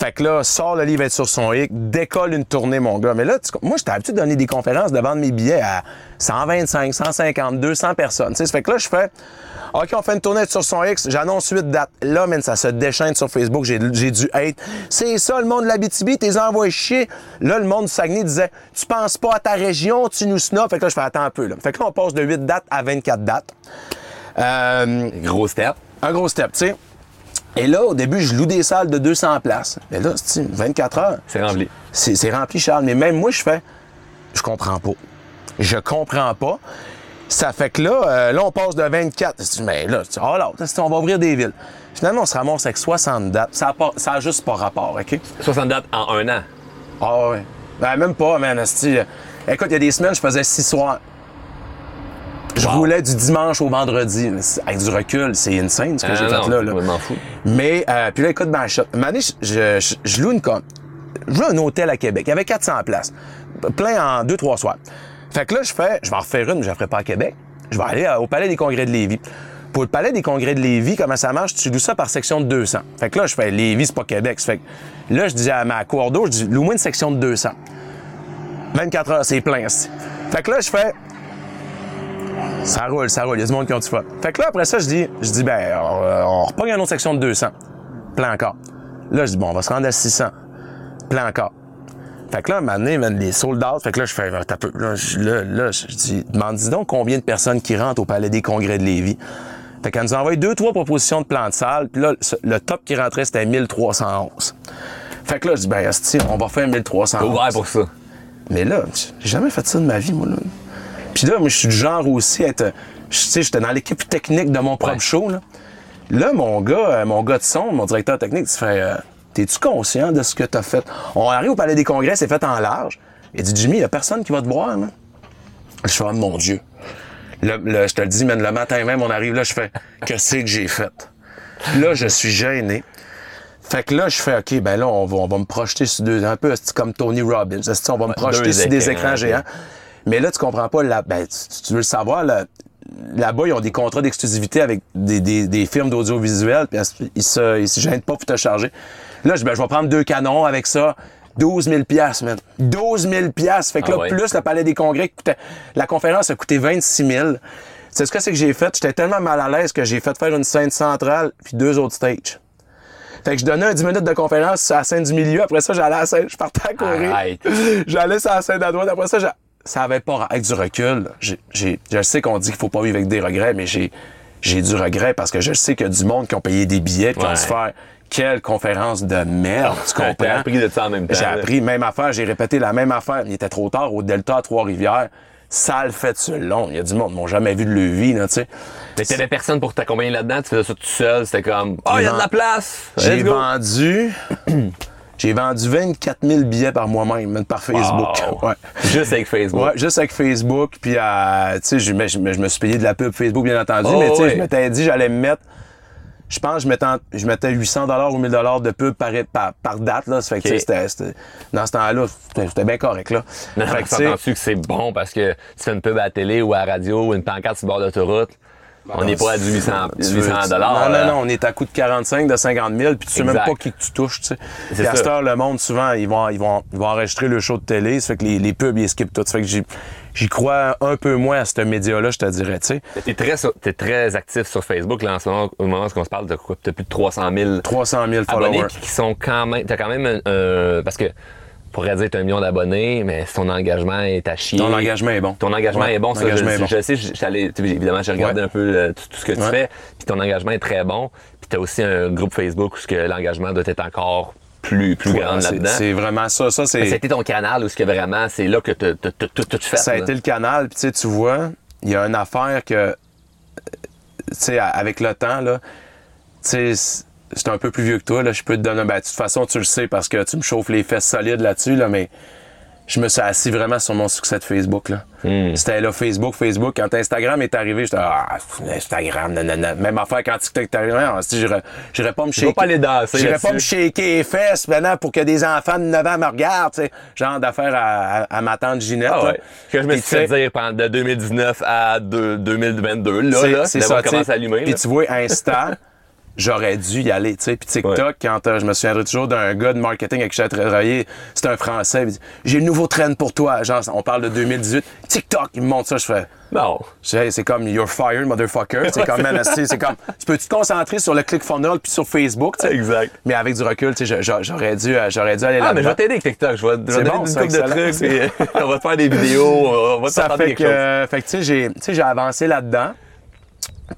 Fait que là, sort le livre être sur son hic, décolle une tournée, mon gars. Mais là, tu- moi, j'étais habitué de donner des conférences, de vendre mes billets à 125, 150, 200 personnes. tu sais. Ça fait que là, je fais, OK, on fait une tournée sur son X, j'annonce 8 dates. Là, man, ça se déchaîne sur Facebook, j'ai dû être. C'est ça, le monde de l'Abitibi, t'es envoyé chier. Là, le monde du Saguenay disait, tu penses pas à ta région, tu nous snobs. Fait que là, je fais, attends un peu, là. Fait que là, on passe de 8 dates à 24 dates. Euh, Gros step. un gros step, tu sais. Et là, au début, je loue des salles de 200 places. Mais là, c'est 24 heures? C'est rempli. C'est rempli, Charles. Mais même moi, je fais, je comprends pas. Je comprends pas. Ça fait que là, euh, là, on passe de 24. Je dis, Mais là, tu- oh là, on va ouvrir des villes. Finalement, on se ramasse avec 60 dates. Ça a, pas- ça a juste pas rapport, OK? 60 dates en un an. Ah ouais. Ben, même pas, man, asti. Écoute, il y a des semaines, je faisais six soirs. Je Wow. roulais du dimanche au vendredi. Avec du recul, c'est insane ce que Ah, j'ai fait là. là. je m'en fous. Mais, euh, puis là, écoute, je, une année, je, je, je loue une com- Je loue un hôtel à Québec. Il y avait 400 places. Plein en deux, trois soirs. Fait que là, je fais, je vais en refaire une, mais je la ferai pas à Québec. Je vais aller euh, au Palais des Congrès de Lévis. Pour le Palais des Congrès de Lévis, comment ça marche? Tu loues ça par section de 200. Fait que là, je fais Lévis, c'est pas Québec. Fait que là, je dis à ma cour d'eau, je dis, loue-moi une section de 200. 24 heures, c'est plein. Fait que là, je fais, ça roule, ça roule. Il y a du monde qui ont du fun. Fait que là, après ça, je dis, je dis, ben, on, on repogne une autre section de 200. Plein encore. Là, je dis, bon, on va se rendre à 600. Plein encore. Fait que là, un moment donné, les sold out. Fait que là, je fais, t'as peu. Là, je, là, là, je dis, demande, dis donc combien de personnes qui rentrent au Palais des Congrès de Lévis. Fait qu'elle nous a envoyé deux, trois propositions de plan de salle. Puis là, le top qui rentrait, c'était 1311. Fait que là, je dis, ben, on va faire 1311. Ouvert pour ça. Mais là, j'ai jamais fait ça de ma vie, moi. Là. Puis là, moi, je suis du genre aussi à être. Tu sais, j'étais dans l'équipe technique de mon propre Ouais. show. Là. là, mon gars, euh, mon gars de son, mon directeur technique, il se fait euh, T'es-tu conscient de ce que t'as fait? On arrive au Palais des Congrès, c'est fait en large. Il dit Jimmy, il y a personne qui va te voir, là. Je fais Oh, mon Dieu. Le- le- je te le dis, man, le matin même, on arrive là, je fais Que c'est que j'ai fait? Là, je suis gêné. Fait que là, je fais, OK, ben là, on va, on va me projeter sur deux, un peu comme Tony Robbins. on va me projeter deux sur des écrans, écrans géants? Mais là, tu comprends pas, la, ben, tu, tu veux le savoir, la, là-bas, ils ont des contrats d'exclusivité avec des, des, des firmes d'audiovisuel, puis ils se, ils se gênent pas pour te charger. Là, je, ben, je vais prendre deux canons avec ça. 12 000 piastres, man. 12 000 piastres. Fait que Ah là, ouais. plus le palais des congrès, coûtait- la conférence a coûté 26 000. C'est ce que c'est que j'ai fait? J'étais tellement mal à l'aise que j'ai fait faire une scène centrale puis deux autres stages. Fait que je donnais un 10 minutes de conférence à la scène du milieu. Après ça, j'allais à la scène, je partais à courir. J'allais sur la scène à droite. Après ça, ça avait pas avec du recul. J'ai, j'ai- je sais qu'on dit qu'il faut pas vivre avec des regrets, mais j'ai, j'ai du regret parce que je sais qu'il y a du monde qui ont payé des billets, qui Ouais. vont se faire quelle conférence de merde, tu comprends? appris de ça en même temps. J'ai appris même affaire, j'ai répété la même affaire. Il était trop tard au Delta à Trois-Rivières. Sale fait sur le long. Il y a du monde qui m'ont jamais vu de leur vie, là, tu sais. Mais t'avais personne pour t'accompagner là-dedans, tu faisais ça tout seul, c'était comme Oh, il y a de la place! J'ai vendu. J'ai vendu 24 000 billets par moi-même, même par Facebook. Wow. Ouais. Juste avec Facebook. Ouais, juste avec Facebook, puis euh, tu sais, je, me- suis payé de la pub Facebook, bien entendu, Oh, mais tu sais, ouais. je m'étais dit, j'allais me mettre, je pense, que je mettais, en- je mettais 800 dollars ou 1000 dollars de pub par, par, par date, là, ça fait que, c'était- c'était- dans ce temps-là, c'était bien correct, là. Non, Fait que, que c'est bon parce que tu fais une pub à la télé ou à la radio ou une pancarte sur le bord d'autoroute. On n'est pas à du 800 tu veux- 800 Non, dollars. non, non, on est à coût de 45, de 50 000, puis tu sais même pas qui que tu touches, tu sais. C'est Puis à ça. cette heure, le monde, souvent, ils vont, ils vont, ils vont enregistrer le show de télé, ça fait que les, les pubs, ils skippent tout. Ça fait que j'y, j'y crois un peu moins à ce média-là, je te dirais, tu sais. T'es très, sur- t'es très actif sur Facebook là, en ce moment, au moment où on se parle, t'as quoi? T'as plus de 300 000 300 000 abonnés followers. qui sont quand même. T'as quand même un. un- parce que pourrait dire que t'as un million d'abonnés, mais ton engagement est à chier. Ton engagement est bon. Ton engagement Ouais, est bon, ça, je, l'engagement est bon. je sais, tu sais, évidemment, j'ai regardé Ouais. un peu euh, tout, tout ce que tu Ouais. fais, puis ton engagement est très bon, puis t'as aussi un groupe Facebook où l'engagement doit être encore plus, plus grand là-dedans. c'est vraiment ça. Ça, c'est, C'était ton canal où ce que vraiment, c'est là que t'as tout tout fait. ça a là. été le canal. Puis tu sais, tu vois, il y a une affaire que, euh, tu sais, avec le temps, là, tu sais, c'est- un peu plus vieux que toi, là, je peux te donner, ben, de toute façon, tu le sais parce que tu me chauffes les fesses solides là-dessus, là, mais je me suis assis vraiment sur mon succès de Facebook, là. Hmm. C'était là, Facebook, Facebook. Quand Instagram est arrivé, j'étais, ah, Instagram, nanana. Même affaire quand TikTok est arrivé, ah, si, j'irais j'irais pas me shaker. pas aller danser J'irais pas me shaker les fesses maintenant pour que des enfants de 9 ans me regardent, tu sais. Genre d'affaire à, à- à ma tante Ginette. Ah ouais. Que je me suis fait dire pendant de 2019 à deux- 2022. Là, c'est- là, c'est ça, commence à allumer. Puis tu vois, Insta, j'aurais dû y aller, tu sais. Puis TikTok, quand euh, je me souviendrai toujours d'un gars de marketing avec qui j'ai travaillé, c'était un Français, il dit « J'ai le nouveau trend pour toi. » Genre, on parle de 2018. TikTok, il me montre ça, je fais... Non. C'est comme You're fired, motherfucker. C'est comme, man, c'est comme, tu peux te concentrer sur le ClickFunnels puis sur Facebook, tu sais? Exact. Mais avec du recul, j'aurais dû, euh, j'aurais dû aller Ah, mais je vais t'aider avec TikTok. Je vais, C'est donner bon, une de trucs. puis on va te faire des vidéos. On va te Ça faire fait quelque que, chose. euh, fait que, tu sais, j'ai avancé là-dedans.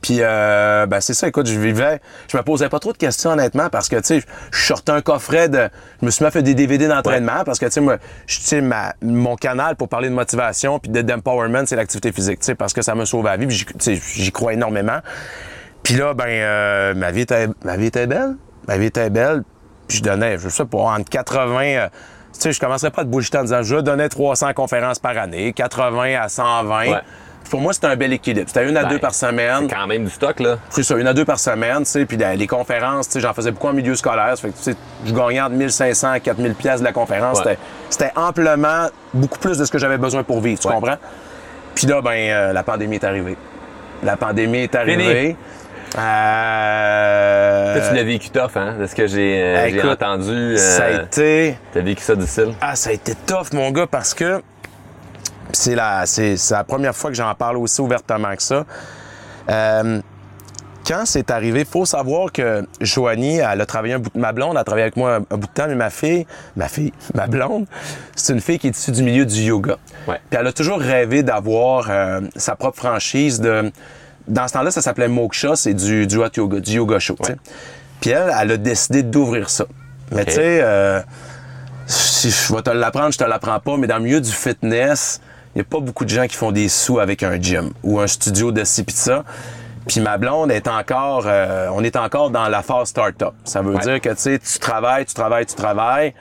Puis, euh, ben, c'est ça, écoute, je vivais, je me posais pas trop de questions, honnêtement, parce que, tu sais, je sortais un coffret de, je me suis mis à faire des DVD d'entraînement, parce que, tu sais, moi, je- tu sais, ma- mon canal pour parler de motivation puis de- d'empowerment, c'est l'activité physique, tu sais, parce que ça me sauve la vie, j'y- tu sais, j'y crois énormément. Puis là, ben, euh, ma vie était, ma vie était belle, ma vie était belle, puis je donnais, je sais pas, entre 80, euh, tu sais, je commencerais pas à te bullshiter en disant, je donnais 300 conférences par année, 80 à 120. Ouais. Pour moi, c'était un bel équilibre. C'était une à Ben, deux par semaine. C'est quand même du stock, là. C'est ça, une à deux par semaine, tu sais, puis les conférences, tu sais, j'en faisais beaucoup en milieu scolaire, ça fait que, tu sais, je gagnais entre 1500 et 4000 pièces de la conférence, Ouais. C'était- amplement beaucoup plus de ce que j'avais besoin pour vivre, tu Ouais. comprends? Puis là, ben, euh, la pandémie est arrivée. La pandémie est arrivée. Euh, Toi, tu l'as vécu tough, hein, de ce que j'ai euh, entendu. euh, ça a été... T'as vécu ça difficile. Ah, ça a été tough, mon gars, parce que c'est la, c'est, c'est la première fois que j'en parle aussi ouvertement que ça. Euh, quand c'est arrivé, faut savoir que Joanie, elle a travaillé un bout de ma blonde, elle a travaillé avec moi un, un bout de temps, mais ma fille, ma fille, ma blonde, c'est une fille qui est issue du milieu du yoga. Ouais. Puis elle a toujours rêvé d'avoir euh, sa propre franchise de. Dans ce temps-là, ça s'appelait Moksha, c'est du, du hot yoga, du yoga show. Puis elle, elle a décidé d'ouvrir ça. Mais tu sais, euh, si je vais te l'apprendre, je te l'apprends pas, mais dans le milieu du fitness, il n'y a pas beaucoup de gens qui font des sous avec un gym ou un studio de ci pis ça. Puis ma blonde est encore, euh, on est encore dans la phase start-up. Ça veut Ouais. dire que tu sais, tu travailles, tu travailles, tu travailles,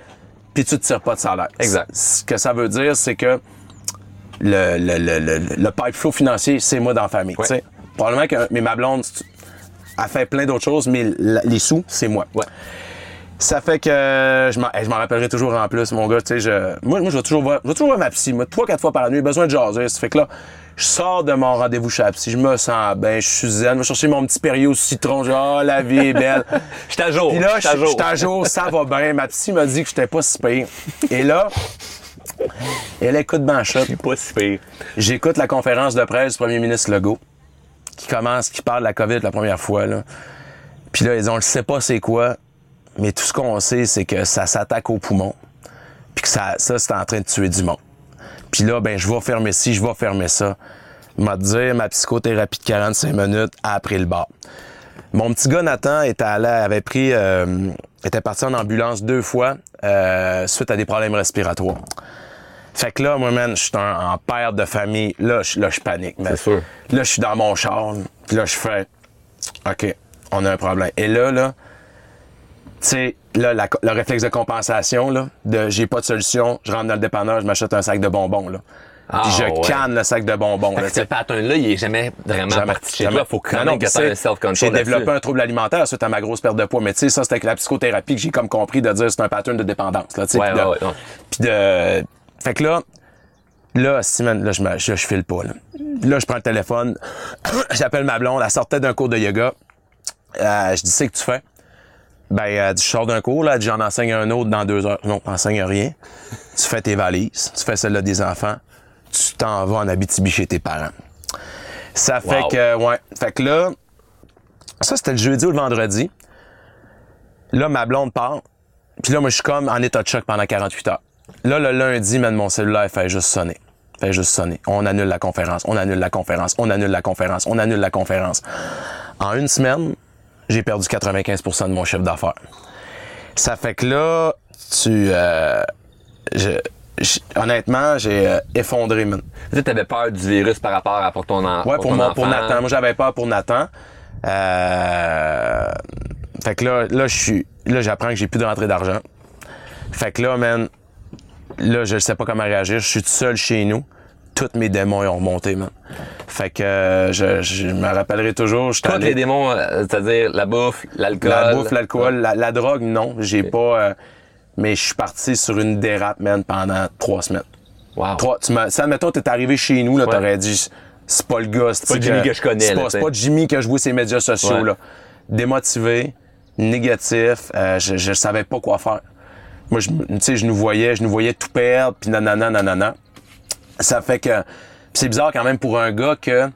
puis tu te tires pas de salaire. Exact. Ce que ça veut dire, c'est que le, le, le, le, le pipe flow financier, c'est moi dans la famille. Ouais. tu sais. Probablement que mais ma blonde, a fait plein d'autres choses, mais la- les sous, c'est moi. Ouais. Ça fait que je m'en hey, je m'en rappellerai toujours en plus, mon gars. Tu sais, je, moi, moi, je vais toujours voir, je vais toujours voir ma psy. Moi, trois, quatre fois par nuit, j'ai besoin de jaser. Ça fait que là, je sors de mon rendez-vous chez la psy, je me sens bien, je suis zen, je vais chercher mon petit au citron, genre, oh, la vie est belle. Je suis à jour. Puis là, je suis à jour. ça va bien. Ma psy m'a dit que j'étais pas si pire. Et là, elle écoute shot. Je suis pas si pire. J'écoute la conférence de presse du premier ministre Legault, qui commence, qui parle de la COVID la première fois, là. Puis là, ils disent, on le sait pas c'est quoi, mais tout ce qu'on sait, c'est que ça s'attaque aux poumons. Puis que ça, ça c'est en train de tuer du monde. Puis là, ben, je vais fermer ci, je vais fermer ça. M'a dit, ma psychothérapie de 45 minutes a pris le bar. Mon petit gars Nathan était allé, avait pris, euh, était parti en ambulance deux fois euh, suite à des problèmes respiratoires. Fait que là, moi, man, je suis un- en père de famille. Là, je, là, je panique. C'est sûr. Là, je suis dans mon char. Puis là, je fais, OK, on a un problème. Et là, là, sais, là, la- le réflexe de compensation, là, de j'ai pas de solution, je rentre dans le dépanneur, je m'achète un sac de bonbons, là. Ah, Puis je ouais. canne le sac de bonbons, Fait là, que tu ce pattern-là, il est jamais vraiment Jamais. parti chez Jamais. toi. Faut quand Non, même non, que tu un self-control J'ai développé un trouble alimentaire suite à ma grosse perte de poids. Mais tu sais, ça, c'était avec la psychothérapie que j'ai comme compris de dire c'est un pattern de dépendance. Là, tu sais, Ouais, ouais, ouais. Puis de... Fait que là, là, si, man, là, je, me, je, je file pas. Là. là, je prends le téléphone, j'appelle ma blonde, elle sortait d'un cours de yoga. Euh, je dis, c'est que tu fais? Ben, elle dit, je sors d'un cours, là, j'en enseigne un autre dans deux heures. Non, t'enseignes rien. Tu fais tes valises, tu fais celle-là des enfants, tu t'en vas en Abitibi chez tes parents. Ça fait que, ouais. Fait que là, ça, c'était le jeudi ou le vendredi. Là, ma blonde part. Puis là, moi, je suis comme en état de choc pendant 48 heures. Là, le lundi, man, mon cellulaire fait juste sonner. Fait juste sonner. On annule la conférence, on annule la conférence, on annule la conférence, on annule la conférence. En une semaine, j'ai perdu 95% de mon chiffre d'affaires. Ça fait que là, tu... euh, je- je- honnêtement, j'ai euh, effondré, man. Tu avais peur du virus par rapport à pour ton, en- Ouais, pour, ton moi, pour. Nathan. Moi, j'avais peur pour Nathan. Euh... Fait que là, là, je suis. Là, j'apprends que j'ai plus de rentrée d'argent. Fait que là, man, là, je sais pas comment réagir. Je suis tout seul chez nous. Tous mes démons ont remonté, man. Fait que euh, je, je me rappellerai toujours. Tous allé- les démons, euh, c'est-à-dire la bouffe, l'alcool. La bouffe, l'alcool, la, la drogue, non. J'ai pas. euh, mais je suis parti sur une dérape, man, pendant trois semaines. Wow. Trois, tu ça, admettons, t'es arrivé chez nous, là, Ouais. t'aurais dit, c'est pas le gars, c'est pas Jimmy que je connais, C'est pas, Jimmy que je vois sur les médias sociaux, Ouais. là. Démotivé, négatif, je, je savais pas quoi faire. Moi, je, tu sais, je nous voyais, je nous voyais tout perdre, puis nanana, nanana. Ça fait que, c'est bizarre quand même pour un gars que,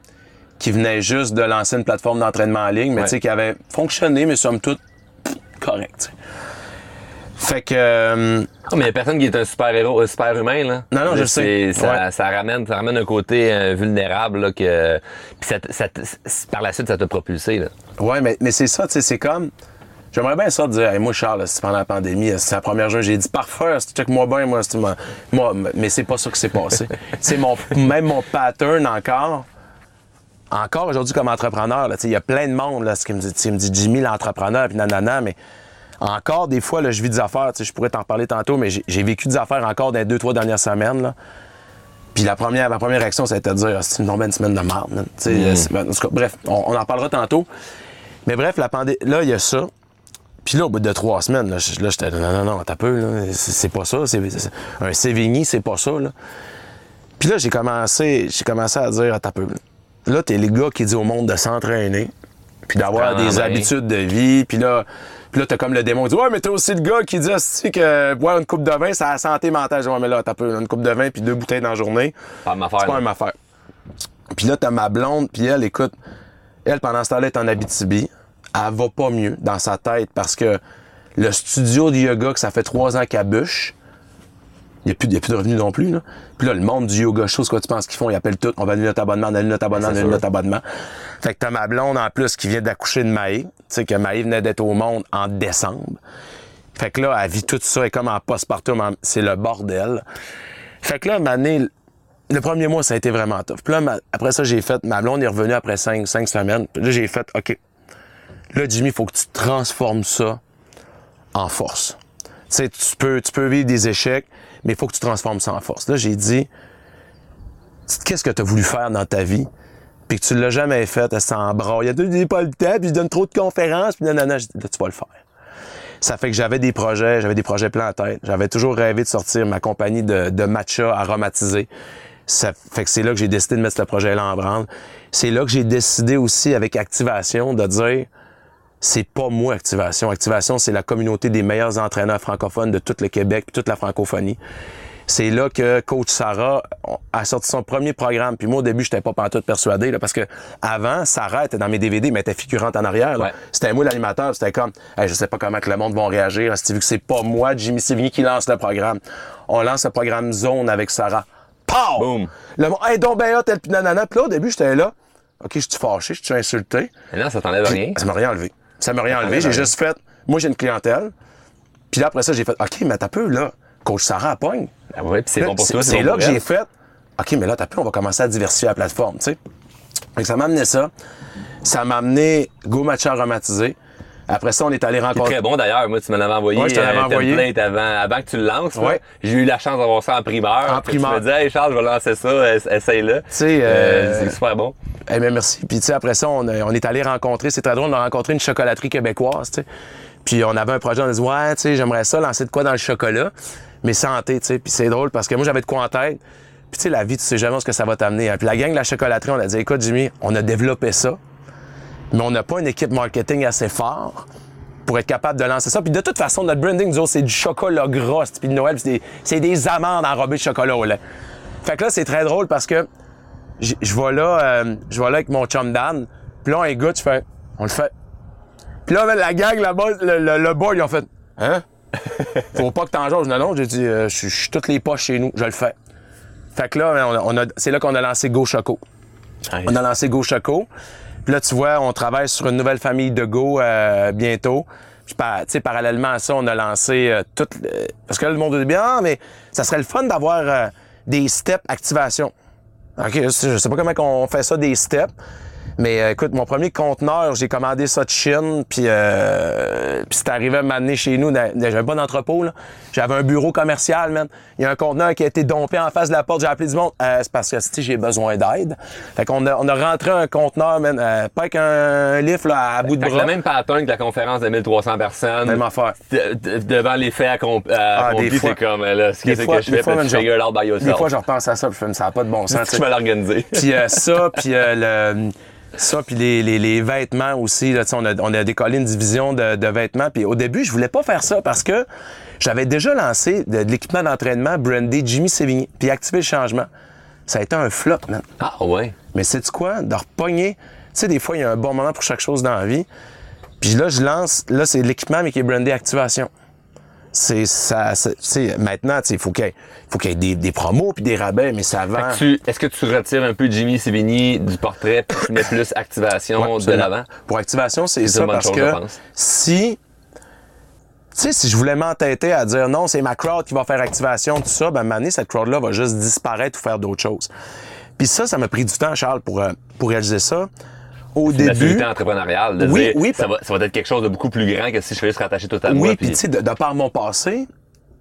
qui venait juste de lancer une plateforme d'entraînement en ligne, mais Ouais. tu sais, qui avait fonctionné, mais somme toute, pff, correct, tu sais. Fait que, euh, Ah, mais il y a personne qui est un super héros, un super humain, là. Non, non, je sais. Ça, Ouais. ça ramène, ça ramène un côté euh, vulnérable, là, que. Puis ça, ça par la suite, ça t'a propulsé, là. Ouais, mais, mais c'est ça, tu sais, c'est comme. J'aimerais bien ça de dire, Hey, moi, Charles, c'est pendant la pandémie, c'est la première journée, j'ai dit, parfait, c'est check-moi bien, moi, c'est moi, moi, mais c'est pas ça qui s'est passé. c'est mon, même mon pattern encore. Encore aujourd'hui, comme entrepreneur, il y a plein de monde, là, ce qui me dit, il me dit Jimmy, l'entrepreneur, puis nanana, mais encore, des fois, là, je vis des affaires, je pourrais t'en parler tantôt, mais j'ai vécu des affaires encore dans les deux, trois dernières semaines, là. Puis la première, ma première réaction, ça a été de dire, Ah, c'est une bonne semaine de merde, c'est- ben, bref, on, on en parlera tantôt. Mais bref, la pandémie, là, il y a ça. Puis là, au bout de trois semaines, là, j'étais non, non, non, t'as peu, là. C'est pas ça. c'est c'est- un Sévigny, c'est pas ça, là. Puis là, j'ai commencé, j'ai commencé à dire, t'as peu. Là, t'es les gars qui disent au monde de s'entraîner, puis d'avoir en des main. habitudes de vie, puis là, puis là, t'as comme le démon qui dit, ouais, mais t'es aussi le gars qui dit, aussi que boire une coupe de vin, c'est la santé mentale. Je dis, ouais, mais là, t'as peu, une coupe de vin, puis deux bouteilles dans la journée. Pas ma affaire. C'est pas une affaire. Puis là, t'as ma blonde, puis elle, écoute, elle, pendant ce temps-là, est en Abitibi. Elle va pas mieux dans sa tête parce que le studio de yoga, que ça fait trois ans qu'elle bûche, il n'y a, plus- de revenus non plus. Là. Puis là, le monde du yoga c'est quoi tu penses qu'ils font? Ils appellent tout. On va annuler notre abonnement, on annule notre abonnement, on annule notre abonnement. Fait que t'as ma blonde en plus qui vient d'accoucher de Maë. Tu sais que Maë venait d'être au monde en décembre. Fait que là, elle vit tout ça, est comme en postpartum, c'est le bordel. Fait que là, année, le premier mois, ça a été vraiment tough. Puis là, après ça, j'ai fait, ma blonde est revenue après cinq, cinq semaines. Puis là, j'ai fait, OK, là, Jimmy, il faut que tu transformes ça en force. Tu sais, tu peux, tu peux vivre des échecs, mais il faut que tu transformes ça en force. Là, j'ai dit, qu'est-ce que tu as voulu faire dans ta vie, puis que tu l'as jamais fait, elle s'en. Il y a pas le temps, puis je donne trop de conférences, puis non, non, non, là, tu vas le faire. Ça fait que j'avais des projets, j'avais des projets pleins en tête. J'avais toujours rêvé de sortir ma compagnie de, de matcha aromatisé. Ça fait que c'est là que j'ai décidé de mettre ce projet-là en branle. C'est là que j'ai décidé aussi avec Activation de dire c'est pas moi Activation. Activation, c'est la communauté des meilleurs entraîneurs francophones de tout le Québec et toute la francophonie. C'est là que coach Sarah a sorti son premier programme. Puis moi, au début, j'étais pas pantoute persuadé, là, parce que avant, Sarah était dans mes DVD, mais elle était figurante en arrière. Ouais. C'était moi l'animateur, c'était comme, hey, je sais pas comment que le monde va réagir. Si vu que c'est pas moi, Jimmy Sévigny, qui lance le programme. On lance le programme Zone avec Sarah. Pow! Boom. Le monde, hey, donc ben hot, elle, puis nanana. Puis là, au début, j'étais là. OK, je suis fâché, je suis insulté. Mais non, ça t'enlève rien. Ça m'a rien enlevé. Ça m'a rien enlevé. J'ai juste fait, moi, j'ai une clientèle. Puis là, après ça, j'ai fait, OK, mais t'as peu, là. Coach Sarah, elle pogne. Ah ouais, puis c'est bon pour toi, C'est bon là pour que j'ai fait, OK, mais là, t'as peu, on va commencer à diversifier la plateforme, tu sais. Fait que ça m'a amené ça. Ça m'a amené Go Matcha aromatisé. Après ça, on est allé C'est rencontrer. très bon d'ailleurs. Moi, tu me l'avais envoyé Ouais, je te l'avais un envoyé. avant, avant que tu le lances. Ouais. J'ai eu la chance d'avoir ça en primeur. En Puis Tu primeur. me disais, hey Charles, je vais lancer ça, ess- essaye-le. sais, euh, c'est super bon. Eh bien, merci. Puis, tu sais, après ça, on, a- on est allé rencontrer, c'est très drôle, on a rencontré une chocolaterie québécoise, tu sais. Puis, on avait un projet, on a dit, ouais, tu sais, j'aimerais ça, lancer de quoi dans le chocolat, mais santé, tu sais. Puis, c'est drôle parce que moi, j'avais de quoi en tête. Puis, tu sais, la vie, tu sais jamais ce que ça va t'amener. hein. Puis, la gang de la chocolaterie, on a dit, écoute, Jimmy, on a développé ça, mais on n'a pas une équipe marketing assez fort pour être capable de lancer ça. Puis de toute façon, notre branding, nous c'est du chocolat gras, puis de Noël, c'est des, des amandes enrobées de chocolat au lait. Fait que là, c'est très drôle parce que je vais là, euh, je vais là avec mon chum Dan, puis là, on goûte, je fais, on le fait. Puis là, la gang là-bas, le, le, le boy, ils ont fait, hein? Faut pas que t'en jases. Non, non, j'ai dit, euh, je suis- je suis toutes les poches chez nous, je le fais. Fait que là, on a- on a- c'est là qu'on a lancé Go Choco. On a lancé Go Choco. Puis là, tu vois, on travaille sur une nouvelle famille de Go euh, bientôt. Puis, par- tu sais, parallèlement à ça, on a lancé euh, tout... le- Parce que là, le monde dit bien, ah, mais ça serait le fun d'avoir euh, des steps activation. OK, je sais pas comment on fait ça, des steps. Mais euh, écoute, mon premier conteneur, j'ai commandé ça de Chine, puis euh, puis c'est arrivé à m'amener chez nous. J'avais pas d'entrepôt, là. J'avais un bureau commercial, man. Il y a un conteneur qui a été dompé en face de la porte. J'ai appelé du monde. Euh, c'est parce que, si j'ai besoin d'aide. Fait qu'on a, on a rentré un conteneur, man, euh, pas avec un lift, là, à bout de bras. le même pattern que la conférence de 1300 personnes. Même affaire. De- de- devant les faits euh, Ah, accomplis, c'est comme, euh, là, ce que fois- que je fais, Des fois, je repense à ça, puis je fais, ça n'a pas de bon sens. tu vas l'organiser. Puis euh, ça, puis euh, le ça, puis les, les, les vêtements aussi. Là, tu sais, on, a, on a décollé une division de, de vêtements. Puis au début, je voulais pas faire ça parce que j'avais déjà lancé de, de l'équipement d'entraînement brandé Jimmy Sévigny, puis activé le changement. Ça a été un flop, man. Ah ouais. Mais c'est quoi? De repogner. Tu sais, des fois, il y a un bon moment pour chaque chose dans la vie. Puis là, je lance. Là, c'est l'équipement, mais qui est brandé Activation. C'est ça. c'est- maintenant, il faut qu'il y ait, faut qu'il y ait des, des promos puis des rabais, mais ça vend. Tu- Est-ce que tu retires un peu Jimmy Sévigny du portrait puis tu mets plus activation Ouais, de l'avant? Pour activation, c'est ça parce chose, que je pense. si tu sais, si je voulais m'entêter à dire non, c'est ma crowd qui va faire activation, tout ça, ben, à cette crowd-là va juste disparaître ou faire d'autres choses. Puis ça, ça m'a pris du temps, Charles, pour, euh, pour réaliser ça. Au début. activité entrepreneuriale. De Oui, dire, oui, ça, va, ça va être quelque chose de beaucoup plus grand que si je fais juste rattacher tout à moi. Oui, puis tu sais, de, de par mon passé,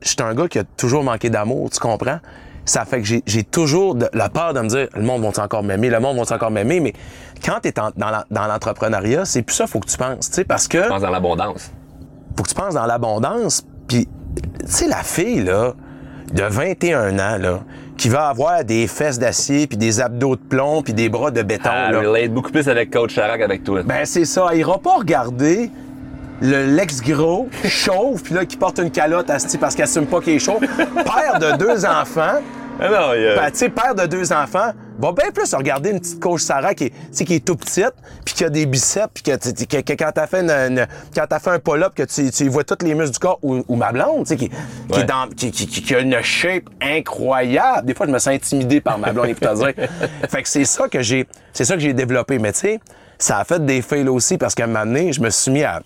j'étais un gars qui a toujours manqué d'amour, tu comprends? Ça fait que j'ai- toujours de- la peur de me dire, le monde va encore m'aimer, le monde va encore m'aimer, mais quand tu es dans la- dans l'entrepreneuriat, c'est plus ça faut que tu penses, tu sais, parce que Je pense dans l'abondance. faut que tu penses dans l'abondance. Puis, tu sais, la fille, là, de 21 ans, là, qui va avoir des fesses d'acier, puis des abdos de plomb, puis des bras de béton, Elle là. relate beaucoup plus avec Coach Charac avec toi. Ben, c'est ça. Elle ira pas regarder le l'ex-gros, chauve, puis là, qui porte une calotte asti parce qu'elle assume pas qu'il est chaud. Père de deux enfants, Ah non, a- ben, tu sais, père de deux enfants, va bien plus regarder une petite coach Sarah qui est, tu sais, qui est tout petite, puis qui a des biceps, puis que, que- que quand t'as fait, une, une- quand t'as fait un pull-up, que tu, tu vois tous les muscles du corps, ou, ou ma blonde, tu sais, qui, qui, Ouais. est dans, qui, qui- qui- a une shape incroyable. Des fois, je me sens intimidé par ma blonde, dire. Fait que c'est ça que j'ai, c'est ça que j'ai développé. Mais tu sais, ça a fait des fails aussi parce qu'à un moment donné, je me suis mis à,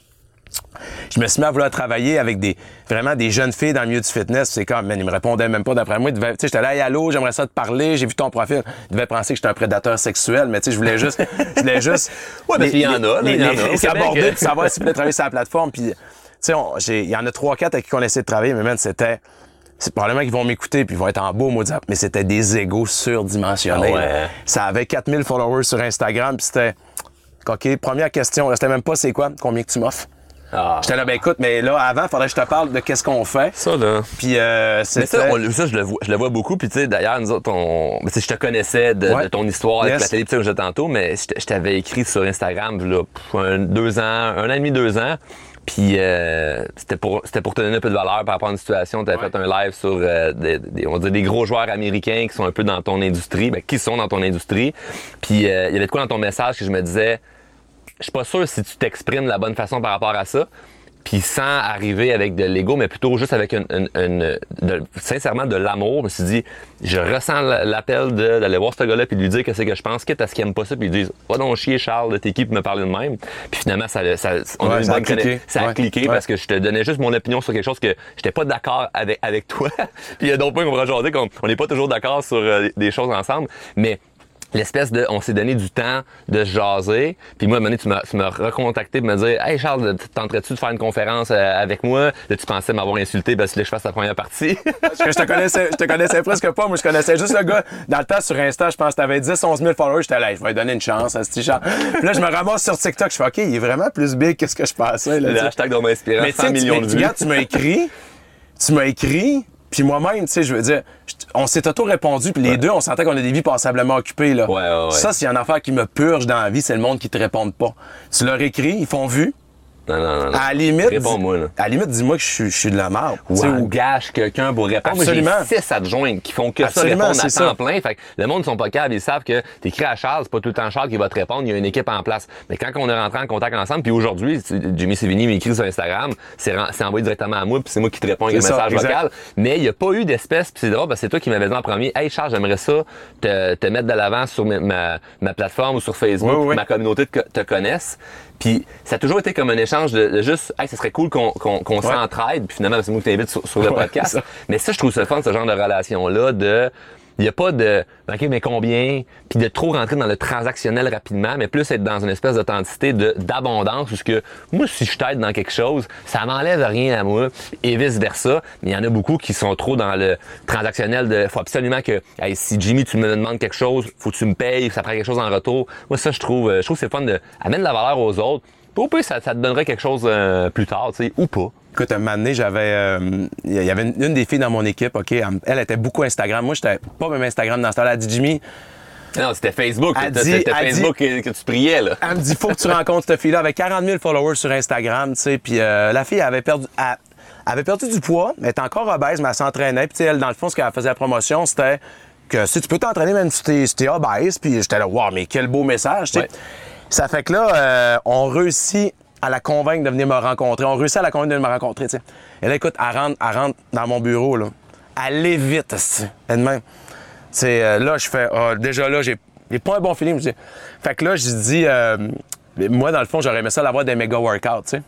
je me suis mis à vouloir travailler avec des vraiment des jeunes filles dans le milieu du fitness. C'est comme, man, ils me répondaient même pas d'après moi. Tu sais, j'étais là, hey, allô, j'aimerais ça te parler, j'ai vu ton profil. Ils devaient penser que j'étais un prédateur sexuel, mais tu sais, je voulais juste, je voulais juste. Ouais, parce les- qu'il y en a, là, il y en a Québec. aborder, puis savoir s'ils voulaient travailler sur la plateforme. Puis, tu sais, il y en a trois, quatre avec qui on essaie de travailler, mais man, c'était. C'est probablement qu'ils vont m'écouter puis ils vont être en beau WhatsApp, mais c'était des égos surdimensionnés. Ah ouais. Ça avait 4000 followers sur Instagram, puis c'était OK, première question, c'était même pas c'est quoi, combien que tu m'offres? Ah. J'étais là, ben écoute, mais là, avant, faudrait que je te parle de qu'est-ce qu'on fait. Ça, là. Puis euh, Mais c'était... ça, on- ça, je, le vois, je le vois beaucoup. Puis, tu sais, d'ailleurs, nous autres, on, je te connaissais de, Ouais. de ton histoire avec Yes. la télé, tu sais, où j'étais tantôt, mais je, je t'avais écrit sur Instagram, là, un, deux ans, un an et demi, deux ans. Puis, euh, c'était pour, c'était pour te donner un peu de valeur par rapport à une situation. Tu avais Ouais. fait un live sur euh, des, des- on va dire des gros joueurs américains qui sont un peu dans ton industrie, ben, qui sont dans ton industrie. Puis, euh, il y avait de quoi dans ton message que je me disais, je suis pas sûr si tu t'exprimes de la bonne façon par rapport à ça. Puis sans arriver avec de l'ego, mais plutôt juste avec une, une- une- de- sincèrement de l'amour. Je me suis dit, je ressens l'appel d'aller voir ce gars-là puis de lui dire que c'est que je pense, quitte à ce qu'il aime pas ça, puis lui dire, va donc chier Charles de tes qui me parler de même. Puis finalement, ça, ça, on a Ouais, eu une ça a cliqué. Ça a Ouais. cliqué Ouais. parce que je te donnais juste mon opinion sur quelque chose que j'étais pas d'accord avec, avec toi. puis il y a d'autres points qu'on va jaser, qu'on on n'est pas toujours d'accord sur euh, des choses ensemble. Mais l'espèce de on s'est donné du temps de se jaser puis moi à un moment donné, tu m'as tu m'as recontacté pour me dire hey Charles tenterais-tu de faire une conférence euh, avec moi là tu pensais m'avoir insulté parce que je fasse la première partie Parce que je te connaissais, je te connaissais presque pas. Moi, je connaissais juste le gars. Dans le temps, sur Insta, je pense que t'avais 10, 11 000 followers. J'étais là, je vais lui donner une chance à ce petit Charles. Puis là, je me ramasse sur TikTok. Je fais, OK, il est vraiment plus big que ce que je pensais. Là, le hashtag Mais tu 100 sais, tu- millions de vues tu m'as écrit, tu m'as écrit, puis moi-même, tu sais, je veux dire, on s'est auto-répondu, puis les deux, on sentait qu'on a des vies passablement occupées, là. Ouais, ouais, ouais. Ça, s'il y a une affaire qui me purge dans la vie, c'est le monde qui te répond pas. Tu leur écris, ils font vu. Non non non, non. À la limite, réponds-moi là à la limite, dis-moi que je suis, je suis de la merde. Tu sais, ou gâche quelqu'un pour répondre. Moi, Absolument. J'ai six adjoints qui font que Absolument, ça, répondre à c'est temps ça. plein. Fait que le monde ne sont pas capables, ils savent que t'écris à Charles, c'est pas tout le temps Charles qui va te répondre, il y a une équipe en place. Mais quand on est rentré en contact ensemble, puis aujourd'hui, tu- Jimmy Sévigny m'écrit sur Instagram, c'est ren- c'est envoyé directement à moi, puis c'est moi qui te réponds avec un C'est ça, message exact. vocal. Mais il n'y a pas eu d'espèce, puis c'est drôle, parce que c'est toi qui m'avais dit en premier, hey Charles, j'aimerais ça te, te mettre de l'avant sur ma, ma, ma plateforme ou sur Facebook, Oui, pour oui. que ma communauté te, te connaisse. Puis ça a toujours été comme un échange de, de juste, hey, ce serait cool qu'on qu'on qu'on s'entraide. Puis finalement, c'est moi qui t'invite sur, sur le Ouais, podcast. ça. Mais ça, je trouve ça fun, ce genre de relation-là, de. Il n'y a pas de OK, mais combien, puis de trop rentrer dans le transactionnel rapidement, mais plus être dans une espèce d'authenticité d'abondance, parce que moi, si je t'aide dans quelque chose, ça m'enlève rien à moi, et vice-versa. Mais il y en a beaucoup qui sont trop dans le transactionnel de faut absolument que hey, si Jimmy, tu me demandes quelque chose, faut que tu me payes, ça prend quelque chose en retour. Moi, ça, je trouve, euh, je trouve c'est fun de amène de la valeur aux autres. Au pire, ça, ça te donnerait quelque chose euh, plus tard, tu sais, ou pas. Écoute, un moment donné, j'avais. euh, Il y avait une, une des filles dans mon équipe, OK? Elle, elle était beaucoup Instagram. Moi, j'étais pas même Instagram dans ce temps-là. Elle dit, Jimmy, Non, c'était Facebook. C'était dit- Facebook que, que tu priais, là. elle me dit, faut que tu rencontres cette fille-là avec 40 000 followers sur Instagram, tu sais. Puis euh, la fille elle avait perdu. Elle, elle avait perdu du poids, elle était encore obèse, mais elle s'entraînait. Puis, elle, dans le fond, ce qu'elle faisait la promotion, c'était que si tu peux t'entraîner même si t'es si obèse. Puis j'étais là, wow, mais quel beau message, tu sais. Ouais. Ça fait que là, euh, on réussit à la convaincre de venir me rencontrer. On réussit à la convaincre de me rencontrer, tu sais. Et là, écoute, elle rentre, elle rentre dans mon bureau, là. Elle l'évite, esti. Elle de même. C'est euh, là, je fais, ah, déjà là, j'ai pas un bon feeling. Je dis- Fait que là, je dis, euh, moi, dans le fond, j'aurais aimé ça l'avoir des méga workouts, tu sais.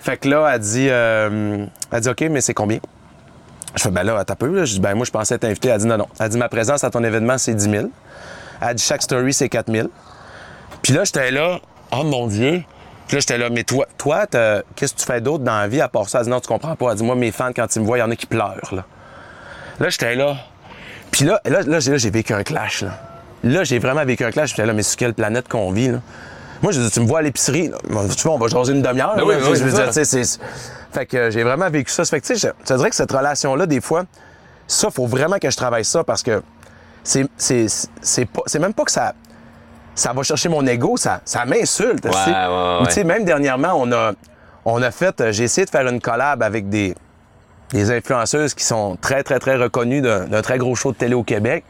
Fait que là, elle dit, euh, elle dit, OK, mais c'est combien? Je fais, ben là, t'as peu, là. Je dis, ben moi, je pensais être invité. Elle dit, non, non. Elle dit, ma présence à ton événement, c'est 10 000. Elle dit, chaque story, c'est 4 000. Puis là, j'étais là, oh mon Dieu. Puis là, j'étais là, mais toi, toi, qu'est-ce que tu fais d'autre dans la vie à part ça? Elle dit, non, tu comprends pas. Elle dit, moi, mes fans, quand ils me voient, il y en a qui pleurent, là. Là, j'étais là. Puis là, là, là, j'ai là, j'ai vécu un clash, là. Là, j'ai vraiment vécu un clash. J'étais là, mais sur quelle planète qu'on vit, là? Moi, je dis, tu me vois à l'épicerie, tu vois, on va jaser une demi-heure. Ben oui, oui, je veux c'est dire, tu sais, c'est. Fait que euh, j'ai vraiment vécu ça. Ça fait que, tu sais, je je te dirais que cette relation-là, des fois, ça, faut vraiment que je travaille ça parce que c'est même pas que ça, ça va chercher mon ego, ça, ça m'insulte. ouais, ouais. Ou, tu sais, même dernièrement, on a, on a fait, euh, j'ai essayé de faire une collab avec des, des influenceuses qui sont très, très, très reconnues d'un, très gros show de télé au Québec.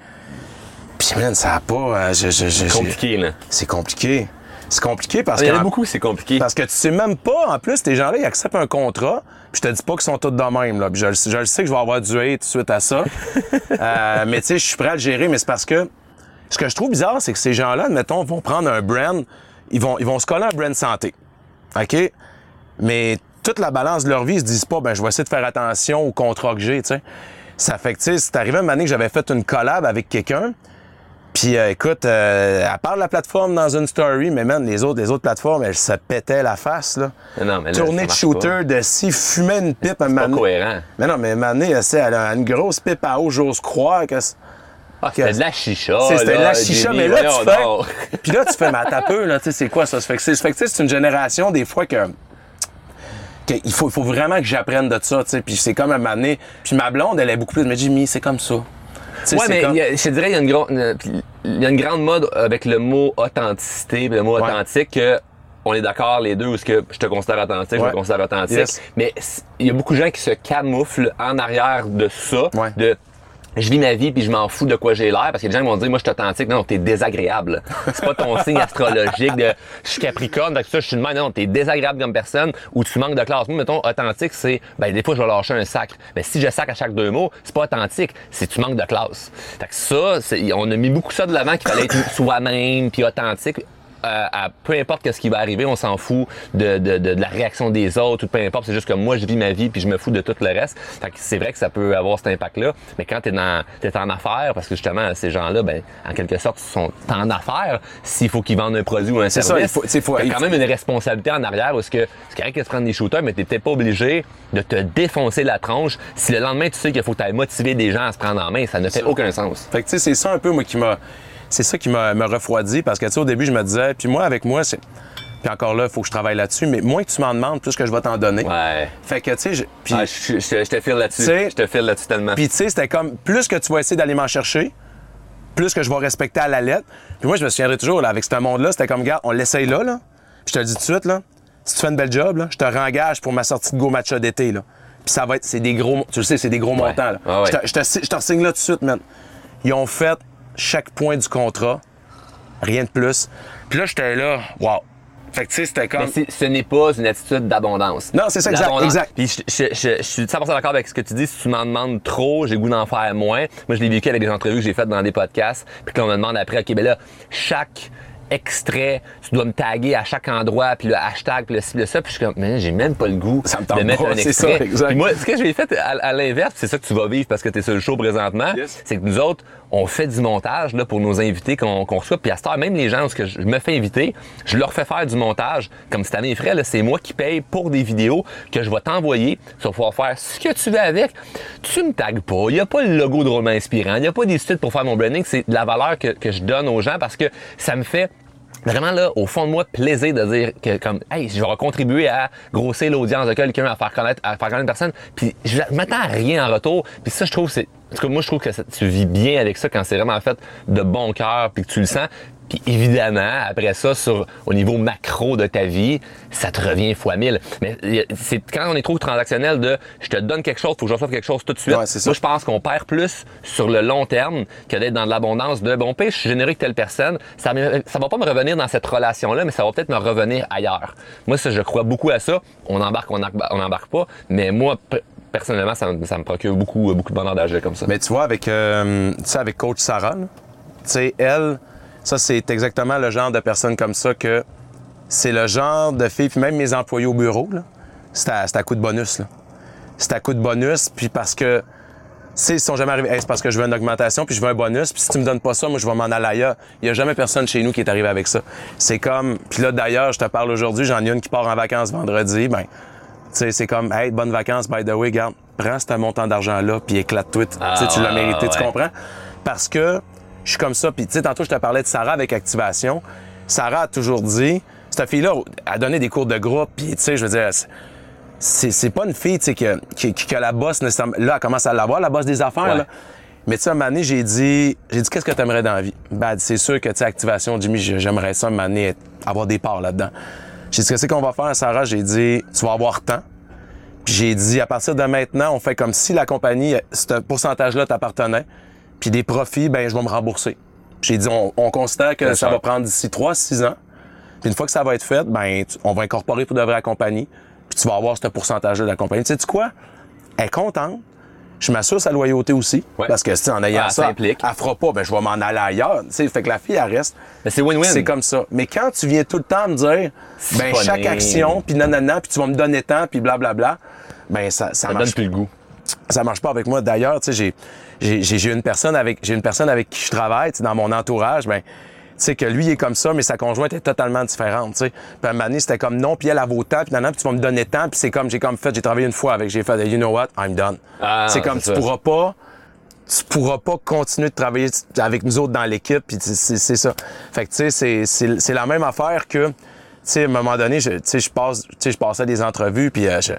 Puis, man, ça a pas. euh, je- j'ai- Compliqué, là. C'est compliqué. C'est compliqué parce Il y en que. a beaucoup, c'est compliqué. Parce que tu sais même pas, en plus, ces gens-là, ils acceptent un contrat, puis je te dis pas qu'ils sont tous de même, là. Puis je, le- je le sais que je vais avoir du hate suite à ça. Euh, mais tu sais, je suis prêt à le gérer, mais c'est parce que ce que je trouve bizarre, c'est que ces gens-là, admettons, vont prendre un brand, ils vont, ils vont se coller un brand santé. OK? Mais toute la balance de leur vie, ils se disent pas, ben, je vais essayer de faire attention au contrat que j'ai, tu sais. Ça fait que, tu sais, c'est arrivé une année que j'avais fait une collab avec quelqu'un, puis euh, écoute, euh, à part la plateforme dans une story, mais man, les autres, les autres plateformes, elles se pétaient la face, là. Non, mais là, Tournée de shooter, de si, fumait une pipe à un Pas cohérent. Mais non, mais Mané, elle, elle a une grosse pipe à eau, j'ose croire que c'est- Ah, c'était de la chicha. c'est- c'était de la chicha, mais là, tu fais. Puis là, tu fais, mais à peu, là, tu sais, c'est quoi ça? Ça fait que c'est une génération, des fois, que. il faut vraiment que j'apprenne de ça, tu sais. Puis c'est comme un moment donné, Puis ma blonde, elle est beaucoup plus. Elle me dit, Jimmy, c'est comme ça. Tu sais, Ouais, mais comme- il y a- je te dirais, il y, a une gro- puis il y a une grande mode avec le mot authenticité, le mot Ouais. authentique, que on est d'accord les deux, où ce que je te considère authentique, je te considère authentique. Yes. Mais il y a beaucoup de gens qui se camouflent en arrière de ça, Ouais. de je vis ma vie puis je m'en fous de quoi j'ai l'air parce que les gens vont dire moi je suis authentique. Non t'es désagréable. C'est pas ton signe astrologique de je suis capricorne donc ça je suis de même. Non t'es désagréable comme personne ou tu manques de classe. Moi mettons authentique c'est ben des fois je vais lâcher un sac. Mais si je sac à chaque deux mots c'est pas authentique c'est tu manques de classe. Fait que ça on a mis beaucoup ça de l'avant qu'il fallait être soi-même puis authentique euh, à peu importe ce qui va arriver, on s'en fout de, de, de, de la réaction des autres ou peu importe. C'est juste que moi, je vis ma vie puis je me fous de tout le reste. Fait que c'est vrai que ça peut avoir cet impact-là. Mais quand t'es dans, t'es en affaires, parce que justement, ces gens-là, ben, en quelque sorte, sont en affaires. S'il faut qu'ils vendent un produit ou un C'est service, ça, il faut- il quand même une responsabilité en arrière est-ce que c'est correct de se prendre des shooters, mais t'es peut-être pas obligé de te défoncer la tronche si le lendemain, tu sais qu'il faut que t'ailles motiver des gens à se prendre en main. Ça ne fait aucun sens. Fait que tu sais, c'est ça un peu moi qui m'a. C'est ça qui m'a m'a refroidi parce que tu sais, au début, je me disais, puis moi, avec moi, c'est. Puis encore là, il faut que je travaille là-dessus, mais moins que tu m'en demandes, plus que je vais t'en donner. Ouais. Fait que tu sais, je- puis Ah, je, je- je te file là-dessus. Je te file là-dessus tellement. Puis tu sais, c'était comme plus que tu vas essayer d'aller m'en chercher, plus que je vais respecter à la lettre. Puis moi, je me souviendrai toujours, là, avec ce monde-là, c'était comme, gars, on l'essaye là, là. Puis je te le dis tout de suite, là. Si tu fais une belle job, là, je te rengage pour ma sortie de Go Matcha d'été, là. Puis ça va être, c'est des gros, tu le sais, c'est des gros montants, là. Ah ouais. Je te- je te, je te signe là tout de suite, man. Ils ont fait chaque point du contrat, rien de plus. Puis là, j'étais là, wow. Fait que tu sais, c'était comme. Mais ce n'est pas une attitude d'abondance. Non, c'est ça, exact, exact. Puis je, je- je- je suis 100% d'accord avec ce que tu dis. Si tu m'en demandes trop, j'ai le goût d'en faire moins. Moi, je l'ai vécu avec des entrevues que j'ai faites dans des podcasts. Puis qu'on me demande après, OK, ben là, chaque extrait, tu dois me taguer à chaque endroit, puis le hashtag, puis le ci, le ça. Puis je suis comme, mais j'ai même pas le goût Ça me tente de mettre pas, un c'est extrait. ça, exact. Puis moi, ce que j'ai fait à, à l'inverse, c'est ça que tu vas vivre parce que tu es sur le show présentement, Yes. c'est que nous autres, on fait du montage pour nos invités qu'on qu'on reçoit. Puis à cette heure, même les gens, parce je me fais inviter, je leur fais faire du montage. Comme cette année, frais, c'est moi qui paye pour des vidéos que je vais t'envoyer. Tu vas pouvoir faire ce que tu veux avec. Tu me tagues pas. Il n'y a pas le logo drôlement inspirant. Il n'y a pas des sites pour faire mon branding. C'est de la valeur que, je donne aux gens parce que ça me fait vraiment là, au fond de moi, plaisir de dire que comme hey, je vais contribuer à grossir l'audience de quelqu'un, à faire connaître, à faire connaître personne. Puis je m'attends à rien en retour. Puis ça, je trouve, c'est. En tout cas, moi, je trouve que ça- tu vis bien avec ça quand c'est vraiment fait de bon cœur puis que tu le sens. Puis évidemment, après ça, sur, au niveau macro de ta vie, ça te revient fois mille. Mais c'est quand on est trop transactionnel de je te donne quelque chose, faut que je reçoive quelque chose tout de suite. Ouais. Moi, je pense qu'on perd plus sur le long terme que d'être dans de l'abondance de bon pire, je suis généreux avec telle personne. Ça, ça va pas me revenir dans cette relation-là, mais ça va peut-être me revenir ailleurs. Moi, ça, je crois beaucoup à ça. On embarque, on embarque, on embarque pas. Mais moi, personnellement, ça, me- procure beaucoup, beaucoup de bonheur d'agir comme ça. Mais tu vois, avec, euh, avec coach Sarah, sais, elle, ça, c'est exactement le genre de personne comme ça que c'est le genre de fille, puis même mes employés au bureau, c'est à, à coup de bonus. C'est à coup de bonus, puis parce que, sais, ils sont jamais arrivés, c'est parce que je veux une augmentation, puis je veux un bonus, puis si tu me donnes pas ça, moi, je vais m'en aller ailleurs. Il y a jamais personne chez nous qui est arrivé avec ça. C'est comme, puis là, d'ailleurs, je te parle aujourd'hui, j'en ai une qui part en vacances vendredi, ben, c'est comme, hey, bonnes vacances, by the way, garde, prends ce montant d'argent-là, puis éclate-toi. Tu tu l'as ouais, mérité, tu comprends? Parce que je suis comme ça. Puis, tu sais, tantôt, je te parlais de Sarah avec Activation. Sarah a toujours dit, cette fille-là a donné des cours de groupe, puis, tu sais, je veux dire, c'est- pas une fille, tu sais, que, la bosse, nécessairement. Là, elle commence à l'avoir, la bosse des affaires, Ouais. là. Mais tu sais, à un moment donné, j'ai dit, j'ai dit, qu'est-ce que tu aimerais dans la vie? Ben, c'est sûr que, tu sais, Activation, Jimmy, j'ai- j'aimerais ça, à un moment donné, avoir des parts là-dedans. J'ai dit, qu'est-ce qu'on va faire, Sarah? J'ai dit, tu vas avoir temps. Puis j'ai dit, à partir de maintenant, on fait comme si la compagnie, ce pourcentage-là t'appartenait. Puis des profits, ben je vais me rembourser. J'ai dit, on, on considère que Bien ça sûr. va prendre d'ici 3-6 ans. Puis une fois que ça va être fait, ben tu- on va incorporer pour de vrai la compagnie. Puis tu vas avoir ce pourcentage-là de la compagnie. Tu sais quoi? Elle est contente. Je m'assure sa loyauté aussi. Ouais. Parce que, sais, en ayant Ah, ça, s'implique. elle fera pas, ben je vais m'en aller ailleurs. Tu sais, fait que la fille, elle reste. Mais c'est win-win. C'est comme ça. Mais quand tu viens tout le temps me dire, ben chaque action, puis nanana, puis tu vas me donner tant, puis blablabla, ben ça, ça, Ça donne marche plus le goût. ça marche pas avec moi. D'ailleurs, tu sais, j'ai, j'ai, j'ai j'ai une personne avec, j'ai une personne avec qui je travaille, tu sais, dans mon entourage, ben, sais, que lui, il est comme ça, mais sa conjointe est totalement différente, tu sais. Puis à un moment donné, c'était comme non, puis elle, elle vaut tant, puis nanana, puis tu vas me donner tant, puis c'est comme, j'ai comme fait, j'ai travaillé une fois avec, j'ai fait, you know what, I'm done. Ah, c'est comme, tu pourras pas, tu pourras pas continuer de travailler avec nous autres dans l'équipe, puis c'est, ça. Fait que, tu sais, c'est, la même affaire que, tu sais, à un moment donné, je, tu sais, je passe, tu sais, je passais des entrevues, puis euh, je-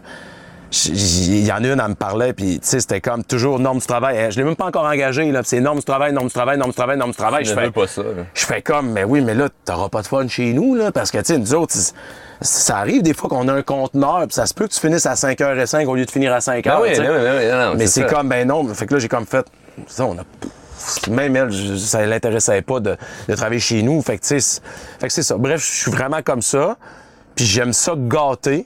il y en a une, elle me parlait, puis tu sais, c'était comme toujours norme du travail. Eh, Je l'ai même pas encore engagé, là. C'est norme du travail, norme du travail, norme du travail, norme du travail. Je fais, pas ça. je fais comme, mais oui, mais là, t'auras pas de fun chez nous, là, parce que, tu sais, nous autres, ça arrive des fois qu'on a un conteneur, puis ça se peut que tu finisses à 5h05 au lieu de finir à 5h. Ah oui, non, non, non, non, mais c'est comme, ben non, fait que là, j'ai comme fait, ça, on a. Même elle, ça l'intéressait pas de, de travailler chez nous. Fait que, tu sais, c'est- fait que c'est ça. Bref, je suis vraiment comme ça. Puis j'aime ça gâter.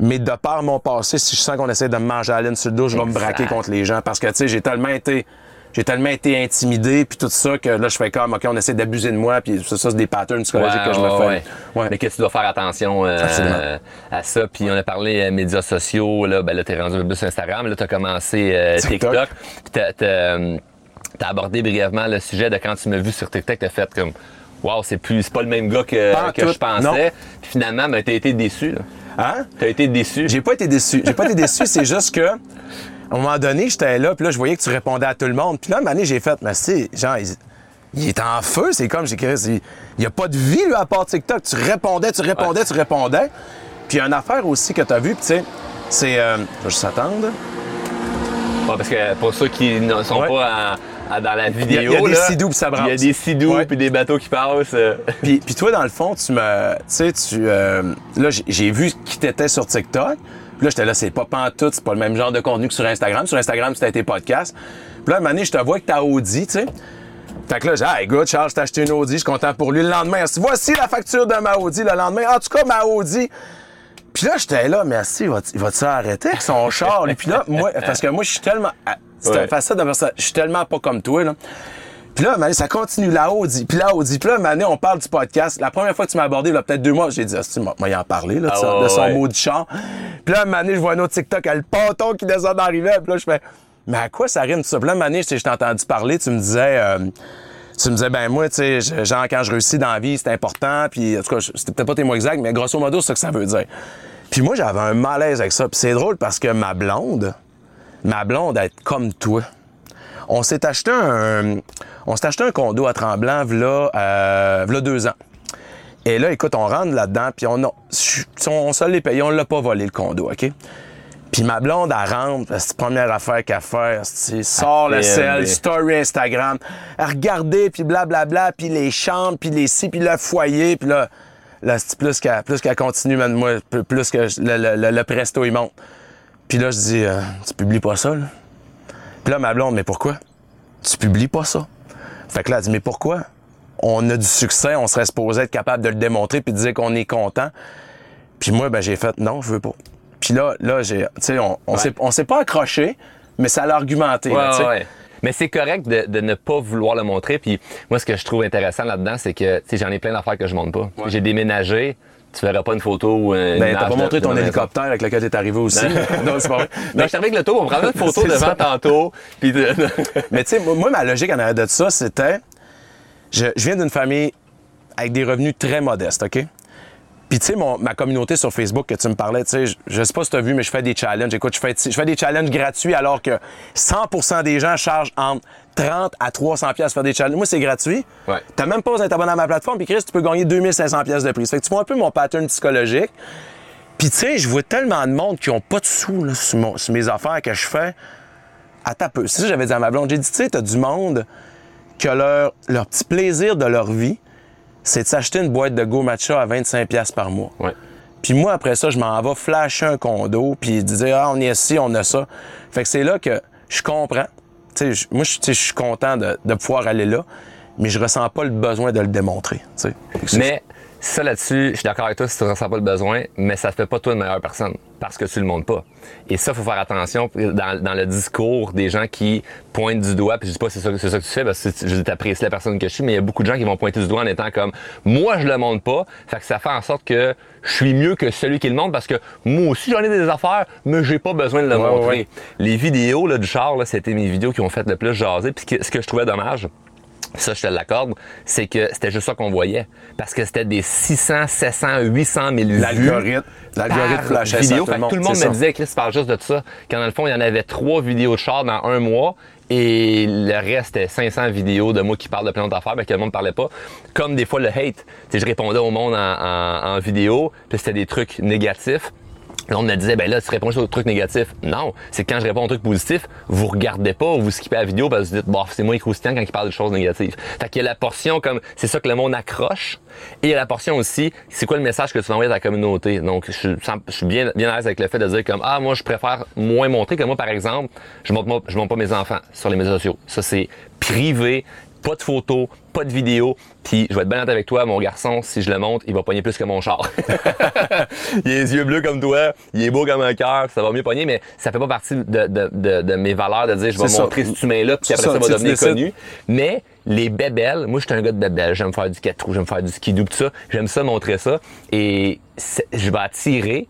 Mais de par mon passé, si je sens qu'on essaie de me manger à la laine sur le dos, je vais me braquer contre les gens. Parce que, tu sais, j'ai tellement été. J'ai tellement été intimidé, puis tout ça, que là, je fais comme, OK, on essaie d'abuser de moi, puis ça, ça c'est des patterns psychologiques Ouais, que je me fais. ouais. Ouais. Mais que tu dois faire attention euh, à ça. Puis on a parlé euh, médias sociaux. Là, ben là, t'es rendu un peu plus sur Instagram. Là, t'as commencé euh, TikTok. TikTok. Puis euh, t'as abordé brièvement le sujet de quand tu m'as vu sur TikTok, t'as fait comme, wow, c'est plus, c'est pas le même gars que, Pas que tout, je pensais. Puis finalement, ben, t'as été déçu. Là. Hein? T'as été déçu. J'ai pas été déçu. J'ai pas été déçu, c'est juste que, à un moment donné, j'étais là, puis là, je voyais que tu répondais à tout le monde. Puis là, à un moment donné, j'ai fait, mais c'est, genre, il, il est en feu, c'est comme, j'ai écrit, il n'y a pas de vie, lui, à part TikTok. Tu répondais, tu répondais, tu répondais. Puis il y a une affaire aussi que tu as vue, puis tu sais, c'est. euh, je vais juste attendre. Ouais, parce que pour ceux qui ne sont Ouais. pas en- en- dans la vidéo, Il y a- il y a des sidous puis ça brasse. Il y a des sidous puis des bateaux qui passent. Puis, puis toi, dans le fond, tu me. Tu sais, tu. euh, là, j'ai- vu qui t'étais sur TikTok. Puis là, j'étais là, c'est pas pantoute, c'est pas le même genre de contenu que sur Instagram. Sur Instagram, c'était tes podcasts. Puis là, à un moment donné, je te vois que t'as Audi, tu sais. Fait que là, j'ai dit, hey, good, Charles, t'as acheté une Audi, je suis content pour lui. Le lendemain, voici la facture de ma Audi. Le lendemain, en tout cas, ma Audi. Puis là, j'étais là, merci, il va- il va-tu arrêter avec son char? Puis là, moi, parce que moi, je suis tellement. Ah, C'est Ouais. facile de. Je suis tellement pas comme toi, là. Puis là, Mané, ça continue. La Audi, puis la Audi. Puis là, Mané, on parle du podcast. La première fois que tu m'as abordé, il y a peut-être deux mois, j'ai dit, ah, tu moi, y en parler, là, de, Ah ouais, de son ouais. mot du char. Puis là, Mané, je vois un autre TikTok, elle, le ponton qui descend dans. Puis là, je fais, mais à quoi ça rime tout ça? Puis là, Mané, je t'ai je t'ai entendu parler, tu me disais, euh, tu me disais, ben moi, tu sais, genre, quand je réussis dans la vie, c'est important. Puis, en tout cas, c'était peut-être pas tes mots exacts, mais grosso modo, c'est ça que ça veut dire. Puis moi, j'avais un malaise avec ça. Puis c'est drôle parce que ma blonde, ma blonde, elle est comme toi. On s'est acheté un, on s'est acheté un condo à Tremblant, v'là, euh, v'là deux ans. Et là, écoute, on rentre là-dedans, puis on, a, on se l'est payé, on l'a pas volé le condo, OK? Puis ma blonde, elle rentre, c'est la première affaire qu'elle fait, c'est sort le sel, story Instagram, à regarder, puis blablabla, puis les chambres, puis les ci, puis le foyer, puis là, là c'est plus qu'elle plus qu'elle continue, man, moi, plus- plus que le, le- le- le presto, il monte. Puis là, je dis, euh, tu publies pas ça, là? Puis là, ma blonde, mais pourquoi? Tu publies pas ça. Fait que là, elle dit, mais pourquoi? On a du succès, on serait supposé être capable de le démontrer puis de dire qu'on est content. Puis moi, ben, j'ai fait, non, je veux pas. Puis là, là, j'ai, tu sais, on, on s'est, pas accroché, mais ça l'a argumenté, Ouais, ouais. Mais c'est correct de, de ne pas vouloir le montrer. Puis moi, ce que je trouve intéressant là-dedans, c'est que j'en ai plein d'affaires que je montre pas. J'ai déménagé. Tu verras pas une photo ou une Ben, t'as pas montré ton hélicoptère avec lequel t'es arrivé aussi. non, c'est pas vrai. Ben, je avec le tour, on prendra une photo devant tantôt. Puis de- Mais tu sais, moi, moi, ma logique en arrière de ça, c'était. Je, je viens d'une famille avec des revenus très modestes, OK? Puis, tu sais, ma communauté sur Facebook que tu me parlais, tu sais, je, je sais pas si tu as vu, mais je fais des challenges. Écoute, je fais, je fais des challenges gratuits alors que 100% des gens chargent entre 30 à 300 pièces faire des challenges. Moi, c'est gratuit. Ouais. T'as même pas besoin d'être abonné à ma plateforme. Puis, Chris, tu peux gagner 2500 pièces de prix. Ça Fait que tu vois un peu mon pattern psychologique. Puis, tu sais, je vois tellement de monde qui ont pas de sous là, sur, mon- sur mes affaires que je fais. À ta peu. C'est ça que j'avais dit à ma blonde. J'ai dit, tu sais, t'as du monde que leur, leur petit plaisir de leur vie, c'est de s'acheter une boîte de Go Matcha à 25$ piastres par mois. Ouais. Puis moi, après ça, je m'en vais flasher un condo, puis dire, ah, on est ici, on a ça. Fait que c'est là que je comprends. Moi, je suis content de, de pouvoir aller là, mais je ressens pas le besoin de le démontrer. Mais ça là-dessus, je suis d'accord avec toi si tu ne ressens pas le besoin, mais ça ne fait pas toi une meilleure personne parce que tu le montres pas. Et ça, il faut faire attention dans, dans le discours des gens qui pointent du doigt. Puis je dis pas c'est ça, c'est ça que tu fais parce que je t'apprécie la personne que je suis, mais il y a beaucoup de gens qui vont pointer du doigt en étant comme moi je le montre pas. Fait que ça fait en sorte que je suis mieux que celui qui le montre parce que moi aussi j'en ai des affaires, mais j'ai pas besoin de le Ouais, montrer. ouais. Les vidéos là, du char, c'était mes vidéos qui ont fait le plus jaser. Puis ce que je trouvais dommage, ça je te l'accorde, c'est que c'était juste ça qu'on voyait. Parce que c'était des 600, 700, 800 000 vues. L'algorithme. L'algorithme flashait vidéo. tout le que tout le monde, monde me ça. disait, Chris, parle juste de ça. Quand dans le fond, il y en avait trois vidéos de char dans un mois. Et le reste, c'était 500 vidéos de moi qui parle de plein d'autres affaires, mais que le monde ne parlait pas. Comme des fois le hate. Sais, je répondais au monde en, en- en vidéo, puis c'était des trucs négatifs. Là, on me disait, ben là, tu réponds sur des trucs négatifs. Non, c'est quand je réponds aux trucs positifs, vous regardez pas ou vous skippez la vidéo parce que vous dites, bon, c'est moins croustillant quand il parle de choses négatives. Fait qu'il y a la portion comme, c'est ça que le monde accroche. Et il y a la portion aussi, c'est quoi le message que tu vas envoyer à ta communauté? Donc, je, suis- bien, bien à l'aise avec le fait de dire comme, ah, moi, je préfère moins montrer que moi, par exemple, je montre, je montre pas mes enfants sur les médias sociaux. Ça, c'est privé. Pas de photos, pas de vidéos. Puis je vais être bien honnête avec toi, mon garçon, si je le montre, il va pogner plus que mon char. il a les yeux bleus comme toi, il est beau comme un cœur, ça va mieux pogner, mais ça fait pas partie de, de- de- de mes valeurs de dire je vais ça. montrer cet humain-là, puis après ça, va devenir connu. Mais les bébelles, moi je suis un gars de bébelles, j'aime faire du quatre roues, j'aime faire du skidoo, tout ça, j'aime ça montrer ça. Et je vais attirer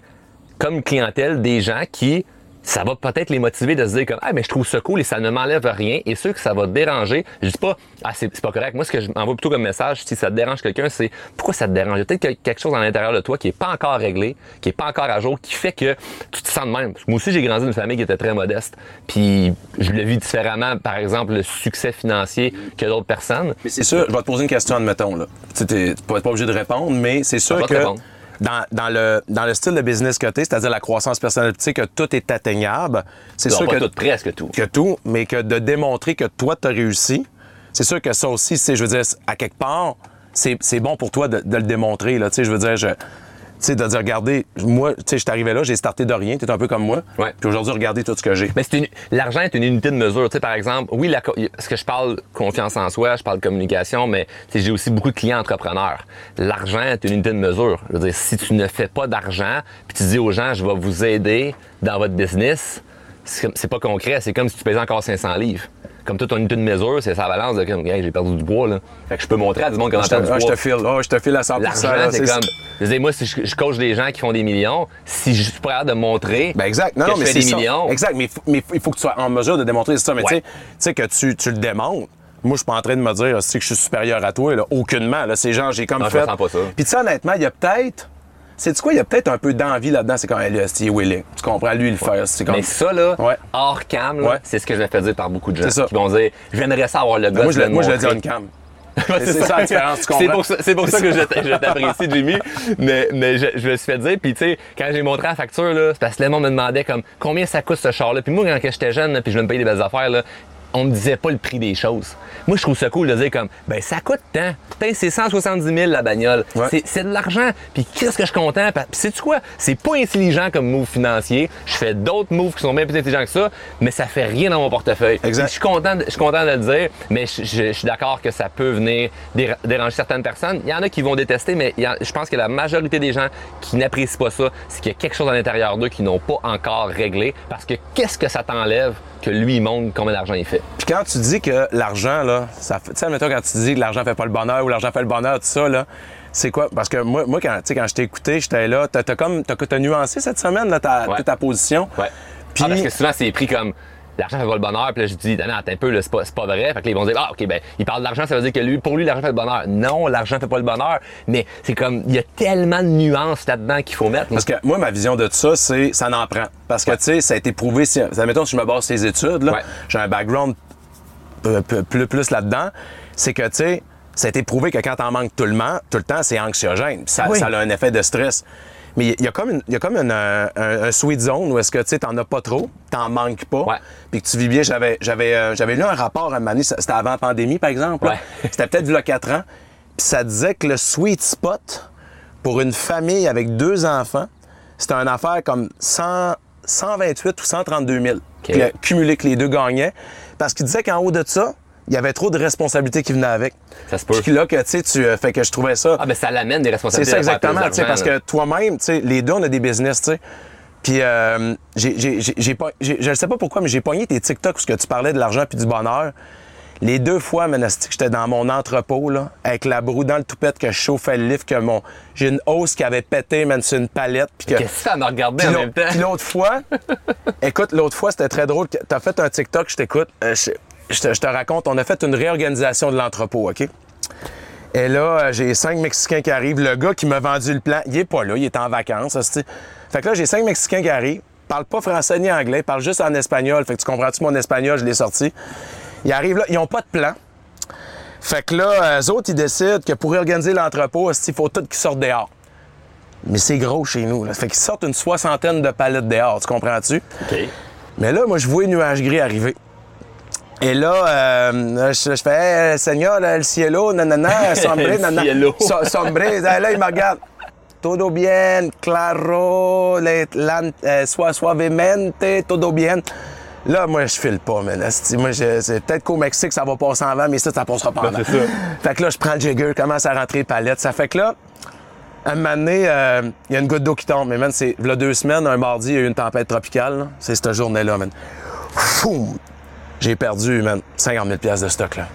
comme clientèle des gens qui ça va peut-être les motiver de se dire comme ah mais je trouve ça cool et ça ne m'enlève rien et ceux que ça va déranger je dis pas ah c'est pas correct moi ce que je m'envoie plutôt comme message si ça te dérange quelqu'un c'est pourquoi ça te dérange? Il y a peut-être que- quelque chose à l'intérieur de toi qui est pas encore réglé qui est pas encore à jour qui fait que tu te sens de même moi aussi j'ai grandi dans une famille qui était très modeste puis je le vis différemment par exemple le succès financier que d'autres personnes Mais c'est sûr, je vais te poser une question, admettons. Là. Tu pas, pas obligé de répondre, mais c'est sûr que répondre. Dans, dans le, dans le style de business que tu c'est-à-dire la croissance personnelle, tu sais que tout est atteignable, c'est sûr pas que, tout, presque tout que tout, mais que de démontrer que toi, tu as réussi, c'est sûr que ça aussi, c'est, je veux dire, à quelque part, c'est, c'est bon pour toi de, de le démontrer. Là, tu sais, je veux dire, je, sais, de dire, regardez, moi, tu sais, je suis arrivé là, j'ai starté de rien, tu es un peu comme moi. Ouais. Puis aujourd'hui, regardez tout ce que j'ai. Mais c'est une- l'argent est une unité de mesure. Tu sais, par exemple, oui, la, ce que je parle confiance en soi, je parle communication, mais tu sais, j'ai aussi beaucoup de clients entrepreneurs. L'argent est une unité de mesure. Je veux dire, si tu ne fais pas d'argent, puis tu dis aux gens, je vais vous aider dans votre business, c'est comme- c'est pas concret. C'est comme si tu pesais encore 500 livres. Comme toute ton unité de mesure, c'est sa balance de comme, Hey, j'ai perdu du poids, là. Fait que je peux montrer à du monde comment Ah, je j'ai te, perdu ah, du je poids. te file, ah, je te file à 100 L'argent, c'est comme. Je dire, moi, si je, je coach des gens qui font des millions, si je suis pas capable de montrer Ben exact. Non, que non, je mais fais c'est des ça. millions, Exact, mais il faut, mais il faut que tu sois en mesure de démontrer ça. Mais tu Ouais. sais- tu sais que tu, tu le démontres. Moi, je suis pas en train de me dire c'est que je suis supérieur à toi, là. aucunement. Là, c'est genre, j'ai comme Non, je fait. ressens pas ça. Puis tu sais, honnêtement, il y a peut-être. C'est quoi, il y a peut-être un peu d'envie là-dedans. C'est comme, là, c'est willing. Tu comprends, lui, le faire. C'est comme. Mais ça, là, Ouais. hors cam, Ouais. c'est ce que je me fais dire par beaucoup de gens. C'est ça. Qui vont dire, j'aimerais ça avoir le gars moi, je, moi, je le dis en cam. C'est ça la différence, tu C'est comprends? pour ça, c'est pour ça que je t'a- je t'apprécie, Jimmy. Mais, mais je, je me suis fait dire, puis tu sais, quand j'ai montré la facture, c'est parce que le monde me demandait comme combien ça coûte ce char-là? Puis moi, quand j'étais jeune, puis je me payer des belles affaires, là, on me disait pas le prix des choses. Moi, je trouve ça cool de dire comme, ben ça coûte tant. Putain, c'est 170 000 la bagnole. Ouais. C'est- de l'argent. Puis qu'est-ce que je suis content? Puis sais-tu quoi? C'est pas intelligent comme move financier. Je fais d'autres moves qui sont bien plus intelligents que ça, mais ça fait rien dans mon portefeuille. Exact. Je suis content, de- je suis content de le dire, mais je, je- je suis d'accord que ça peut venir déra- déranger certaines personnes. Il y en a qui vont détester, mais il y en- je pense que la majorité des gens qui n'apprécient pas ça, c'est qu'il y a quelque chose à l'intérieur d'eux qui n'ont pas encore réglé. Parce que qu'est-ce que ça t'enlève que lui montre combien d'argent il fait? Puis quand tu dis que l'argent, là, ça fait. Tu sais, admettons, quand tu dis que l'argent fait pas le bonheur ou l'argent fait le bonheur, tout ça, là, c'est quoi? Parce que moi, moi quand, tu sais, quand je t'ai écouté, j'étais là, t'as as comme. T'as t'as nuancé cette semaine, là, ta, Ouais. ta position. Ouais. Puis- Ah, parce que souvent, c'est pris comme l'argent fait pas le bonheur. Puis là, je dis, non, attends un peu, c'est pas, c'est pas vrai. Fait que là, ils vont dire, ah, OK, ben, il parle d'argent, ça veut dire que lui, pour lui, l'argent fait le bonheur. Non, l'argent fait pas le bonheur. Mais c'est comme, il y a tellement de nuances là-dedans qu'il faut mettre. Parce que moi, ma vision de ça, c'est ça n'en prend. Parce que, tu sais, ça a été prouvé. Si, admettons, si je me base sur les études, là, Ouais. j'ai un background plus, plus là-dedans, c'est que, tu sais, ça a été prouvé que quand t'en manques tout le, temps, tout le temps, c'est anxiogène. Puis Ça, Oui. ça a un effet de stress. Mais il y a comme, une- y a comme une, euh, un, un sweet zone où est-ce que, tu sais, t'en as pas trop, t'en manques pas, puis que tu vis bien. J'avais, j'avais, euh, j'avais lu un rapport à un moment donné, c'était avant la pandémie, par exemple. Ouais. C'était peut-être il y a 4 ans. Puis ça disait que le sweet spot pour une famille avec deux enfants, c'était une affaire comme 100 128 ou 132 000. Puis, cumulé que les deux gagnaient. Parce qu'il disait qu'en haut de ça, il y avait trop de responsabilités qui venaient avec. Ça se peut. Puis là, que tu sais, tu euh, fait que je trouvais ça. Ah, ben, ça l'amène des C'est responsabilités. ça faire plus exactement, tu sais, parce que toi-même, tu sais, les deux, on a des business, tu sais. Puis, euh, j'ai, pas, je ne sais pas pourquoi, mais j'ai pogné tes TikTok où ce que tu parlais de l'argent puis du bonheur. Les deux fois, Monastique, j'étais dans mon entrepôt, là, avec la broue dans le toupette, que je chauffais le lift, que mon, j'ai une hausse qui avait pété, man, sur une palette. Puis que, Qu'est-ce que ça me regardait en même temps? puis l'autre fois, écoute, l'autre fois, c'était très drôle. que T'as fait un TikTok, je t'écoute. euh, je- te, je te raconte, on a fait une réorganisation de l'entrepôt, OK? Et là, euh, j'ai cinq Mexicains qui arrivent. Le gars qui m'a vendu le plan, il est pas là, il est en vacances. hostie. Fait que là, j'ai cinq Mexicains qui arrivent, parlent pas français ni anglais, parlent juste en espagnol. Fait que tu comprends-tu mon espagnol, je l'ai sorti. Ils arrivent là, ils ont pas de plan. Fait que là, eux autres, ils décident que pour réorganiser l'entrepôt, il faut tout qu'ils sortent dehors. Mais c'est gros chez nous. Là. Fait qu'ils sortent une soixantaine de palettes dehors, tu comprends-tu? OK. Mais là, moi, je vois les nuages gris arriver. Et là, euh, je, je fais hey, Seigneur, el cielo, nanana, sombre, El nanana. So- sombre. Là, il me regarde. Todo bien, claro, le, sua- suavemente, todo bien. Là, moi, je file pas, man. Asti, Moi, je- c'est peut-être qu'au Mexique, ça va passer en vent, mais ça, ça passera pas en vent. Fait que là, je prends le jigger, commence à rentrer les palettes. Ça fait que là, un moment donné, euh, il y a une goutte d'eau qui tombe. Mais man, c'est là deux semaines, un mardi, il y a eu une tempête tropicale. là. C'est cette journée-là, man. J'ai perdu, man, 50 000 pièces de stock, là.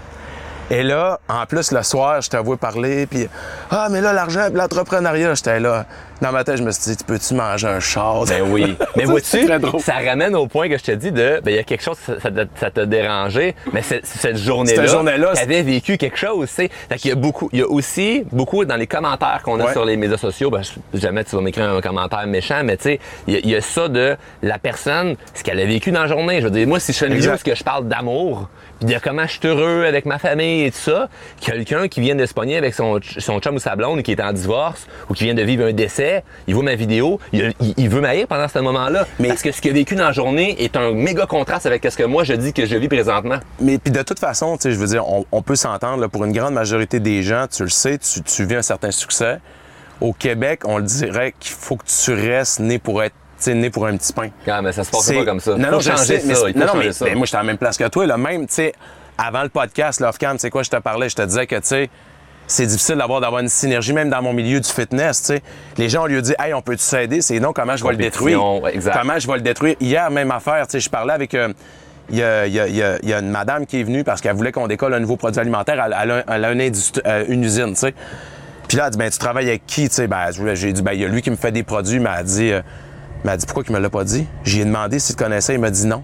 Et là, en plus, le soir, je t'avoue parler, puis ah, mais là, l'argent, l'entrepreneuriat, j'étais là. Dans ma tête, je me suis dit, tu peux-tu manger un char? Ben oui. Mais vois-tu, ça ramène au point que je te dis de, ben il y a quelque chose, ça, ça, t'a- dérangé, mais cette journée-là, Cette journée-là, c'est- t'avais vécu quelque chose, tu sais. Fait qu'il y a beaucoup, il y a aussi beaucoup dans les commentaires qu'on a Ouais. sur les médias sociaux, ben, jamais tu vas m'écrire un commentaire méchant, mais tu sais, il y, a- il y a ça de la personne, ce qu'elle a vécu dans la journée. Je veux dire, moi, si je fais une vidéo, que je parle d'amour, puis de comment je suis heureux avec ma famille et tout ça, quelqu'un qui vient de se pogner avec son, son chum ou sa blonde qui est en divorce ou qui vient de vivre un décès, il voit ma vidéo, il, il- il veut m'haïr pendant ce moment-là. Mais- Parce que ce qu'il a vécu dans la journée est un méga contraste avec ce que moi je dis que je vis présentement. Mais puis de toute façon, tu sais, je veux dire, on, on peut s'entendre, là, pour une grande majorité des gens, tu le sais, tu, tu vis un certain succès. Au Québec, on le dirait qu'il faut que tu restes né pour être, sais, né pour un petit pain. Ah, mais ça se passe C'est- pas comme ça. Non, non, je changer sais, mais ça. c'est- il faut non, non, mais ça. ben, moi, j'étais à la même place que toi. Là, même, tu sais, avant le podcast, Love Cam, tu sais quoi, je te parlais, je te disais que, tu sais, c'est difficile d'avoir d'avoir une synergie, même dans mon milieu du fitness, tu. Les gens, on lui dit, hey, on peut-tu s'aider? C'est non, comment je vais le détruire? Exact. Comment je vais le détruire? Hier, même affaire, tu je parlais avec. euh, il y, a, il y a- il y a- il y a une madame qui est venue parce qu'elle voulait qu'on décolle un nouveau produit alimentaire. Elle, elle a, elle une, euh, usine, tu sais. Puis là, elle dit, ben, tu travailles avec qui, tu sais? Ben, j'ai dit, ben, il y a lui qui me fait des produits. Mais elle dit, euh, mais elle dit, pourquoi qu'il me l'a pas dit? J'ai demandé s'il te connaissait. Il m'a dit non.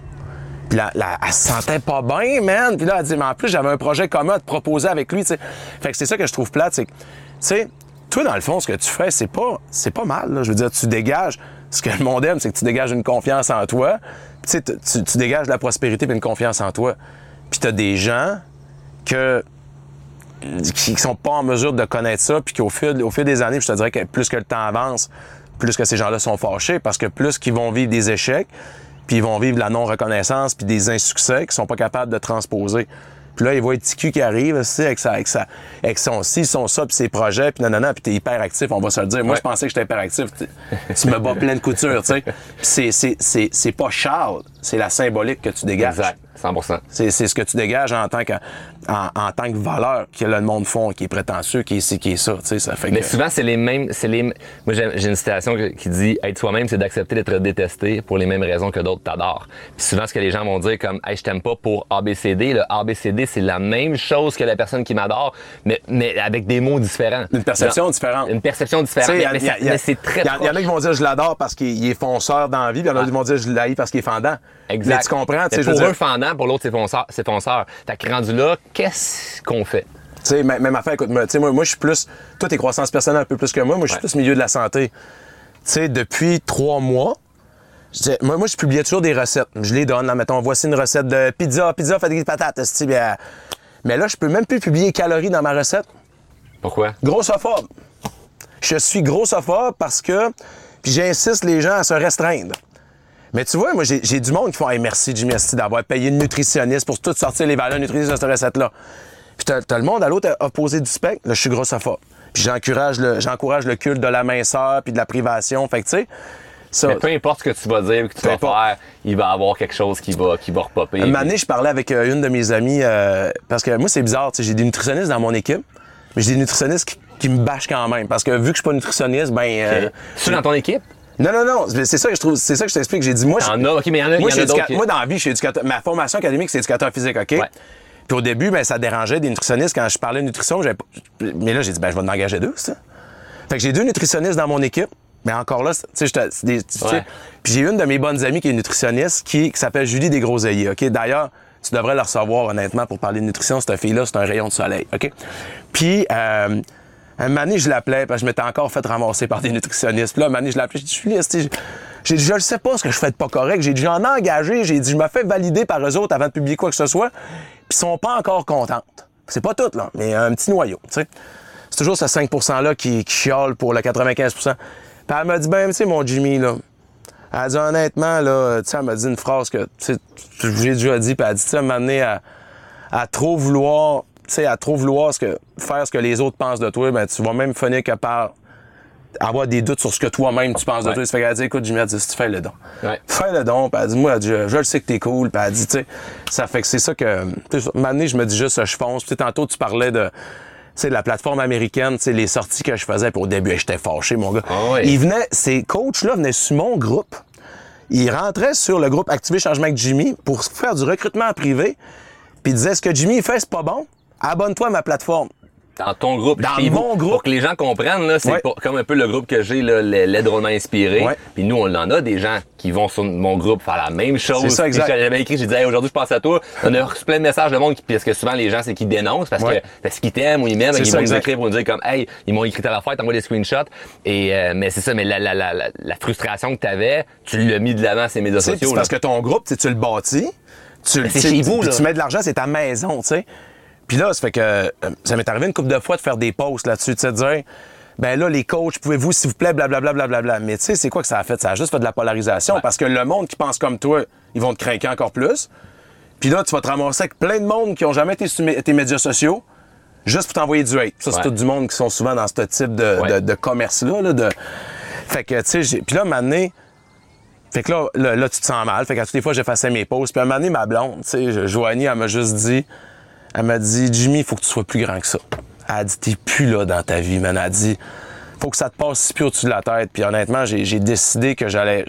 Puis là, elle se sentait pas bien, man. Puis là, elle dit, mais en plus, j'avais un projet commun à te proposer avec lui, tu sais. Fait que c'est ça que je trouve plate, c'est que, tu sais, toi, dans le fond, ce que tu fais, c'est pas, c'est pas mal, là. Je veux dire, tu dégages, ce que le monde aime, c'est que tu dégages une confiance en toi. Tu sais, tu, tu- tu dégages de la prospérité et une confiance en toi. Puis t'as des gens que qui sont pas en mesure de connaître ça, puis qu'au fil, au fil des années, je te dirais que plus que le temps avance, plus que ces gens-là sont fâchés, parce que plus qu'ils vont vivre des échecs, puis ils vont vivre la non-reconnaissance, puis des insuccès qu'ils sont pas capables de transposer. Puis là, ils voient TQ qui arrive, tu sais, avec, sa, avec, sa, avec son ci, son ça, puis ses projets, puis nanana, puis t'es hyper actif, on va se le dire. Moi, Ouais. je pensais que j'étais hyper actif. Tu, me bats plein de couture, tu sais. C'est- c'est- c'est c'est pas Charles, c'est la symbolique que tu dégages. Exact, 100 C'est c'est ce que tu dégages en tant que, en, en tant que valeur que le monde font, qui est prétentieux, qui est ci, qui est ça. Tu sais, ça fait Mais que... souvent, c'est les mêmes. C'est les. Moi, j'ai une citation qui dit être soi-même, c'est d'accepter d'être détesté pour les mêmes raisons que d'autres t'adorent. Puis souvent, ce que les gens vont dire comme, hey, je t'aime pas pour ABCD. Le ABCD, c'est la même chose que la personne qui m'adore, mais, mais avec des mots différents. Une perception Genre, différente. Une perception différente. Mais, mais c'est- mais très a- y en a qui vont dire je l'adore parce qu'il il est fonceur dans la vie, puis il y en a qui vont dire je l'haïs parce qu'il est fendant. Exact. Mais tu comprends, Mais je veux Pour un dire, fendant, pour l'autre, c'est fonceur. C'est fonceur. Fait que rendu là, qu'est-ce qu'on fait? tu sais, même affaire, écoute, moi, tu sais, moi, moi je suis plus, toi, t'es croissance personnelle un peu plus que moi, moi, je suis Ouais. plus milieu de la santé. Tu sais, depuis trois mois, je moi, moi, je publiais toujours des recettes. Je les donne, là, mettons, voici une recette de pizza, pizza, fait des patates, bien. Mais là, je peux même plus publier calories dans ma recette. Pourquoi? Grossophobe. Je suis grossophobe parce que, puis j'insiste les gens à se restreindre. Mais tu vois, moi, j'ai du monde qui font hey, merci, Jimmy d'avoir payé une nutritionniste pour tout sortir les valeurs nutritionnistes de cette recette-là. Puis t'as le monde à l'autre opposé du spectre, là, je suis grossophobe. Puis j'encourage le, j'encourage le culte de la minceur puis de la privation. Fait que, tu sais, ça. Mais peu importe ce que tu vas dire, que tu vas importe. faire, il va y avoir quelque chose qui va, qui va repopper. Un moment donné, je parlais avec euh, une de mes amies, euh, parce que moi, c'est bizarre, tu sais, j'ai des nutritionnistes dans mon équipe, mais j'ai des nutritionnistes qui, qui me bâchent quand même. Parce que vu que je suis pas nutritionniste, ben. euh, Tu es dans ton équipe? Non, non, non, c'est ça que je trouve, c'est ça que je t'explique. J'ai dit, moi, je- T'en as, ok, mais il y en a, moi, y en a d'autres. éduca- qui- moi, dans la vie, je suis éducateur. Ma formation académique, c'est éducateur physique, OK? Ouais. Puis au début, ben, ça dérangeait des nutritionnistes quand je parlais de nutrition. j'avais pas- Mais là, j'ai dit, ben, je vais en engager deux, ça. Fait que j'ai deux nutritionnistes dans mon équipe. Mais encore là, c'est- tu sais, je te- c'est des- tu sais. Ouais. Puis j'ai une de mes bonnes amies qui est nutritionniste qui, qui s'appelle Julie Desgroseilliers, OK? D'ailleurs, tu devrais le recevoir, honnêtement, pour parler de nutrition. Cette fille-là, c'est un rayon de soleil, OK? Puis, euh, un je l'appelais, parce que je m'étais encore fait ramasser par des nutritionnistes. Là, un je l'appelais, je dis, Julie, j'ai dit, je ne sais pas ce que je fais de pas correct. J'ai dit, j'en ai engagé, j'ai dit, je me fais valider par eux autres avant de publier quoi que ce soit. Puis ils sont pas encore contentes. C'est pas tout, là, mais un petit noyau. C'est toujours ce 5 %-là qui, qui chiale pour le 95 Puis elle m'a dit, ben, tu sais, mon Jimmy, là, elle a dit honnêtement, là, tu sais, elle m'a dit une phrase que, tu sais, j'ai déjà dit, puis elle a dit, tu sais, à, trop vouloir, sais, à trop vouloir ce que, faire ce que les autres pensent de toi, ben, tu vas même finir que par avoir des doutes sur ce que toi-même tu penses de toi. Ça fait qu'elle a dit, écoute, Jimmy, elle dit, si tu fais le don. Ouais. Fais le don, puis elle dit, moi, elle dit, je, je le sais que t'es cool, puis elle dit, tu sais, ça fait que c'est ça que, maintenant, je me dis juste, je fonce. Puis tantôt, tu parlais de, la plateforme américaine, sais, les sorties que je faisais, puis au début, j'étais fâché, mon gars. Ah ouais. Ils venaient, ces coachs-là venaient sur mon groupe. Ils rentraient sur le groupe Activer Changement avec Jimmy pour faire du recrutement en privé. Puis ils disaient, ce que Jimmy fait, c'est pas bon. Abonne-toi à ma plateforme. Dans ton groupe, Dans chez vous. mon groupe. Pour que les gens comprennent, là, c'est Ouais. comme un peu le groupe que j'ai, l'aide drôlement inspiré. Ouais. Puis nous, on en a des gens qui vont sur mon groupe faire la même chose. C'est ça, exact. J'avais écrit, j'ai dit, Hey, aujourd'hui, je pense à toi. On a reçu plein de messages de monde, qui- parce que souvent, les gens, c'est qu'ils dénoncent parce Ouais. que, parce qu'ils t'aiment ou ils m'aiment, ils ça, vont nous écrire pour nous dire comme, hey, ils m'ont écrit à la fête, t'envoies des screenshots. Et, euh, mais c'est ça, mais la, la, la, la, frustration que t'avais, tu l'as mis de l'avant les médias sociaux. là. parce que ton groupe, tu le bâtis. Tu, chez vous, là. Tu mets de l'argent, c'est ta maison, tu sais. Puis là, ça fait que euh, ça m'est arrivé une couple de fois de faire des posts là-dessus, tu sais, de dire, ben là, les coachs, pouvez-vous, s'il vous plaît, blablabla, blablabla. Mais tu sais, c'est quoi que ça a fait? Ça a juste fait de la polarisation parce que le monde qui pense comme toi, ils vont te craquer encore plus. Puis là, tu vas te ramasser avec plein de monde qui ont jamais été sur tes médias sociaux juste pour t'envoyer du hate. Ça, c'est Ouais. tout du monde qui sont souvent dans ce type de, Ouais. de- de commerce-là. là, de... Fait que, tu sais, j'ai- puis là, maintenant, fait que là, là, là, tu te sens mal. Fait qu'à toutes les fois, j'effaçais mes pauses. Puis à un moment donné, ma blonde, tu sais, Joanie, elle m'a juste dit, elle m'a dit, Jimmy, il faut que tu sois plus grand que ça. Elle a dit, t'es plus là dans ta vie, man. Elle a dit, faut que ça te passe si plus au-dessus de la tête. Puis honnêtement, j'ai décidé que j'allais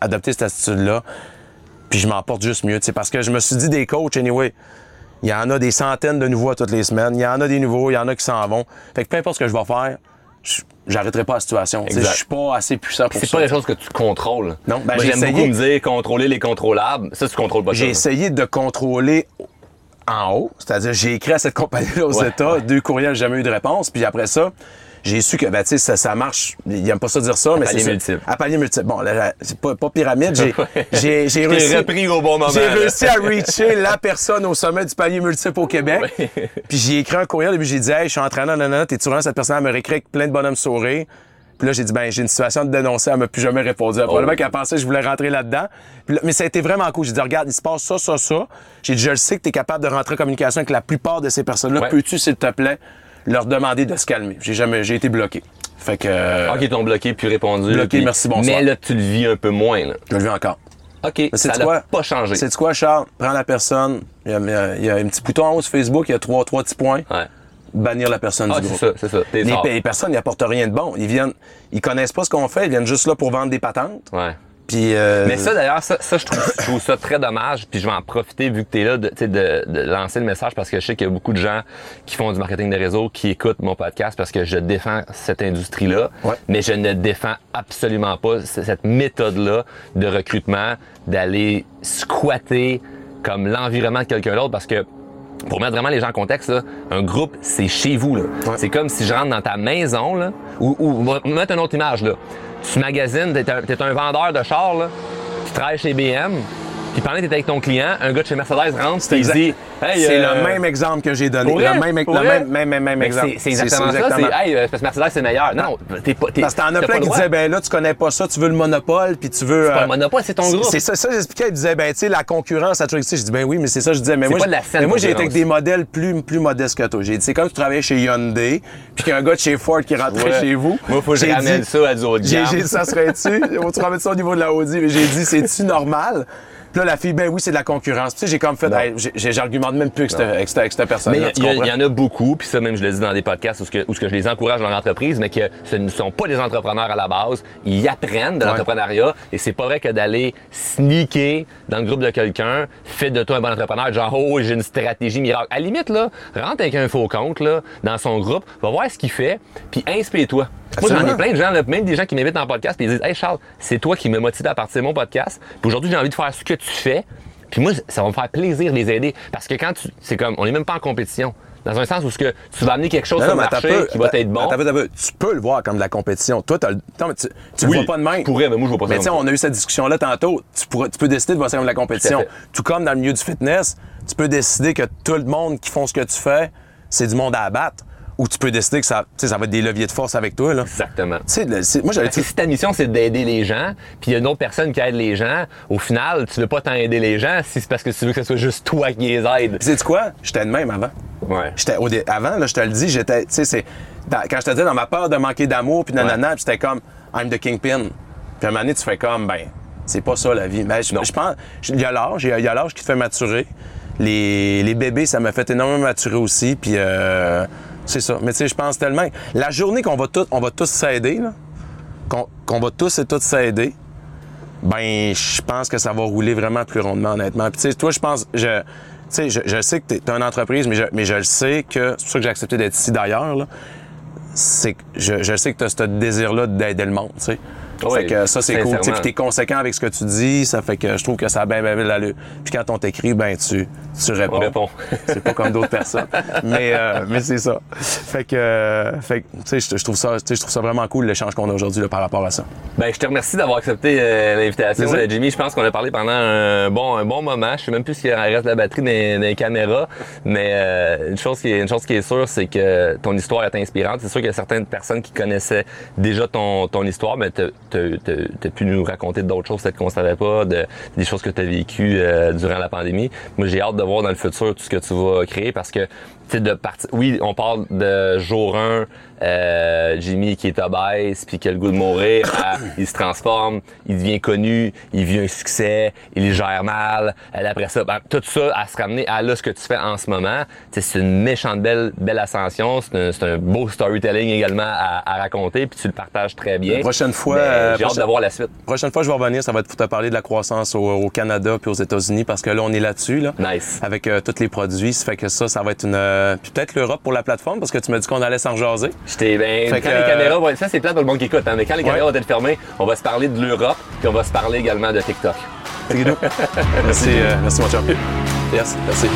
adopter cette attitude-là. Puis je m'en porte juste mieux, tu sais, parce que je me suis dit des coachs, anyway, il y en a des centaines de nouveaux à toutes les semaines. Il y en a des nouveaux, il y en a qui s'en vont. Fait que peu importe ce que je vais faire, j'arrêterai pas la situation. Je suis pas assez puissant pour C'est ça. pas des choses que tu contrôles. Non, ben, j'ai j'aime beaucoup me dire contrôler les contrôlables. Ça, tu contrôles pas J'ai essayé de contrôler en haut, c'est-à-dire j'ai écrit à cette compagnie-là aux Ouais, États, ouais. deux courriels, jamais eu de réponse, puis après ça, j'ai su que ben, tu sais, ça, ça marche. Il aime pas ça dire ça, mais c'est multiple. À palier multiple. Bon, là, c'est pas, pas pyramide. J'ai, j'ai, j'ai réussi. repris au bon moment. J'ai réussi à reacher la personne au sommet du palier multiple au Québec. Puis j'ai écrit un courriel et puis j'ai dit Hey, je suis entraîneur, nanana, t'es-tu vraiment cette personne à me réécrire avec plein de bonhommes sourires. Puis là, j'ai dit, ben, j'ai une situation de dénoncer, elle m'a plus jamais répondu. Probablement qu'elle pensait que je voulais rentrer là-dedans. Là- mais ça a été vraiment cool. J'ai dit, regarde, il se passe ça, ça, ça. J'ai dit, je le sais que tu es capable de rentrer en communication avec la plupart de ces personnes-là. Ouais. Peux-tu, s'il te plaît, leur demander de se calmer? J'ai jamais, j'ai été bloqué. Fait que, euh, Ok, ils t'ont bloqué puis répondu. Bloqué, puis- merci, bonsoir. Mais là, tu le vis un peu moins. Là. je le vis encore. Ok, Mais ça n'a quoi? pas changé. C'est quoi, Charles? Prends la personne. Il y, a, il y a- il y a un petit bouton en haut sur Facebook, il y a trois, trois petits points. Ouais. Bannir la personne Ah, du c'est groupe. ça, c'est ça. Les, personnes n'apportent rien de bon. Ils viennent, ils connaissent pas ce qu'on fait, ils viennent juste là pour vendre des patentes. Ouais. Puis, euh, Mais ça, d'ailleurs, ça, ça je, trouve, je trouve ça très dommage. Puis je vais en profiter, vu que tu es là, de, de, de lancer le message parce que je sais qu'il y a beaucoup de gens qui font du marketing de réseau qui écoutent mon podcast parce que je défends cette industrie-là. Ouais. Mais je ne défends absolument pas cette méthode-là de recrutement, d'aller squatter comme l'environnement de quelqu'un d'autre parce que pour mettre vraiment les gens en contexte, là, un groupe, c'est chez vous. là. Ouais. C'est comme si je rentre dans ta maison, là, ou, ou mettre une autre image. Là. Tu magasines, t'es un, t'es un vendeur de chars, là, tu travailles chez BM, puis pendant que avec ton client, un gars de chez Mercedes rentre, il exact. dit Hey, c'est euh, le même exemple que j'ai donné. pour vrai? Le même, le même, même, même, exemple. C'est exactement ça. C'est Hey, euh, parce que Mercedes, c'est meilleur. Non, non, t'es pas. t'es- Parce que t'en as plein qui disaient, ben là, tu connais pas ça, tu veux le monopole, puis tu veux. C'est pas euh, le monopole, c'est ton groupe. C'est ça, ça j'expliquais. Il disait, ben, tu sais, la concurrence toujours existé. Je dis, ben oui, mais c'est ça, je disais, mais moi, moi, j'ai été avec des modèles plus, plus modestes que toi. J'ai dit, c'est comme si tu travaillais chez Hyundai, puis qu'il y a un gars de chez Ford qui rentrait chez vous. Moi, faut que je ramène ça à du haut de gamme. ça serait-tu? Faut-tu remettre ça au niveau de la Audi? Mais j'ai dit, c'est-tu normal? Puis là, la fille, ben oui, c'est de la concurrence. Tu sais, j'ai comme fait, hey, j'argumente même plus avec cette, Mais personne-là. il y, en a beaucoup, puis ça même je le dis dans des podcasts où, ce que, où ce que je les encourage dans l'entreprise, mais que ce ne sont pas des entrepreneurs à la base. Ils apprennent de Ouais. l'entrepreneuriat et c'est pas vrai que d'aller sneaker dans le groupe de quelqu'un fait de toi un bon entrepreneur, genre oh j'ai une stratégie miracle. À la limite là, rentre avec un faux compte là dans son groupe, va voir ce qu'il fait, puis inspire-toi. Moi, j'en ai plein de gens, là, même des gens qui m'invitent en podcast, puis ils disent Hey Charles, c'est toi qui me motive à partir de mon podcast. Puis aujourd'hui, j'ai envie de faire ce que tu fais. Puis moi, ça va me faire plaisir de les aider. Parce que quand tu. C'est comme, on n'est même pas en compétition. Dans un sens où ce que tu vas amener quelque chose Non, sur le mais marché peu, qui va attends, être bon. attends attends. Tu peux le voir comme de la compétition. Toi, t'as le- non, mais tu, tu le vois pas de même. je pourrais, mais moi, je vois pas ça Mais sais, ça. on a eu cette discussion-là tantôt. Tu, pourrais- tu peux décider de voir ça comme de la compétition. Tout comme dans le milieu du fitness, tu peux décider que tout le monde qui font ce que tu fais, c'est du monde à abattre. Ou tu peux décider que ça, ça va être des leviers de force avec toi. Là. Exactement. le- moi, j'avais Parce que si ta mission, c'est d'aider les gens, puis il y a une autre personne qui aide les gens, au final, tu veux pas tant aider les gens si c'est parce que tu veux que ce soit juste toi qui les aide. Tu sais quoi? J'étais de même avant. Ouais. J'étais au dé- avant, là, je te le dis, j'étais, dans- quand je te dis dans ma peur de manquer d'amour puis nanana, puis c'était comme I'm the kingpin. Puis à un moment donné, tu fais comme ben, c'est pas ça la vie. Mais je, Non. je pense, il y a l'âge, il y a- il y a l'âge qui te fait maturer. Les, les bébés, ça m'a fait énormément maturer aussi, puis euh, c'est ça. Mais tu sais, je pense tellement, la journée qu'on va tous, on va tous s'aider, là, qu'on, va tous et toutes s'aider, ben, je pense que ça va rouler vraiment plus rondement, honnêtement. Puis, tu sais, toi, je pense, je, tu sais, je, sais que tu es une entreprise, mais je, le sais que, c'est pour ça que j'ai accepté d'être ici d'ailleurs. C'est je, je sais que tu as ce désir-là d'aider le monde, tu sais. Fait que ça, c'est cool. Puis t'es conséquent avec ce que tu dis, ça fait que je trouve que ça a bien, bien, bien l'allure. Puis quand on t'écrit, ben, tu, tu réponds. On répond. c'est pas comme d'autres personnes. Mais, euh, mais c'est ça. Fait que, euh, fait tu sais, je, trouve ça, tu sais, je trouve ça vraiment cool l'échange qu'on a aujourd'hui là, par rapport à ça. Ben, je te remercie d'avoir accepté euh, l'invitation, euh, Jimmy. Je pense qu'on a parlé pendant un bon, un bon moment. Je sais même plus s'il reste de la batterie dans, dans les caméras, mais euh, une chose qui est, une chose qui est sûre, c'est que ton histoire est inspirante. C'est sûr qu'il y a certaines personnes qui connaissaient déjà ton, ton histoire, mais t'as pu nous raconter d'autres choses peut-être qu'on savait pas, de, des choses que tu as vécues euh, durant la pandémie. Moi, j'ai hâte de voir dans le futur tout ce que tu vas créer parce que de partir. Oui, on parle de jour 1, euh, Jimmy qui est obèse puis qui a le goût de mourir, à- il se transforme, il devient connu, il vit un succès, il gère mal. après ça, ben, tout ça à se ramener à là ce que tu fais en ce moment. C'est une méchante belle belle ascension, c'est un, beau storytelling également à, à raconter puis tu le partages très bien. La prochaine fois, Mais euh, j'ai hâte de voir la suite. prochaine fois je vais revenir, ça va être pour te parler de la croissance au, au Canada puis aux États-Unis parce que là, on est là-dessus, là. Nice. Avec euh, tous les produits. Ça fait que ça, ça va être une. Euh, puis peut-être l'Europe pour la plateforme parce que tu m'as dit qu'on allait s'en jaser. J'étais ben, Fait quand que, les caméras vont être, ça c'est plate pour le monde qui écoute, hein, mais quand les Ouais. caméras vont être fermées, on va se parler de l'Europe, puis on va se parler également de TikTok. merci, euh, merci mon champion. Yes, merci.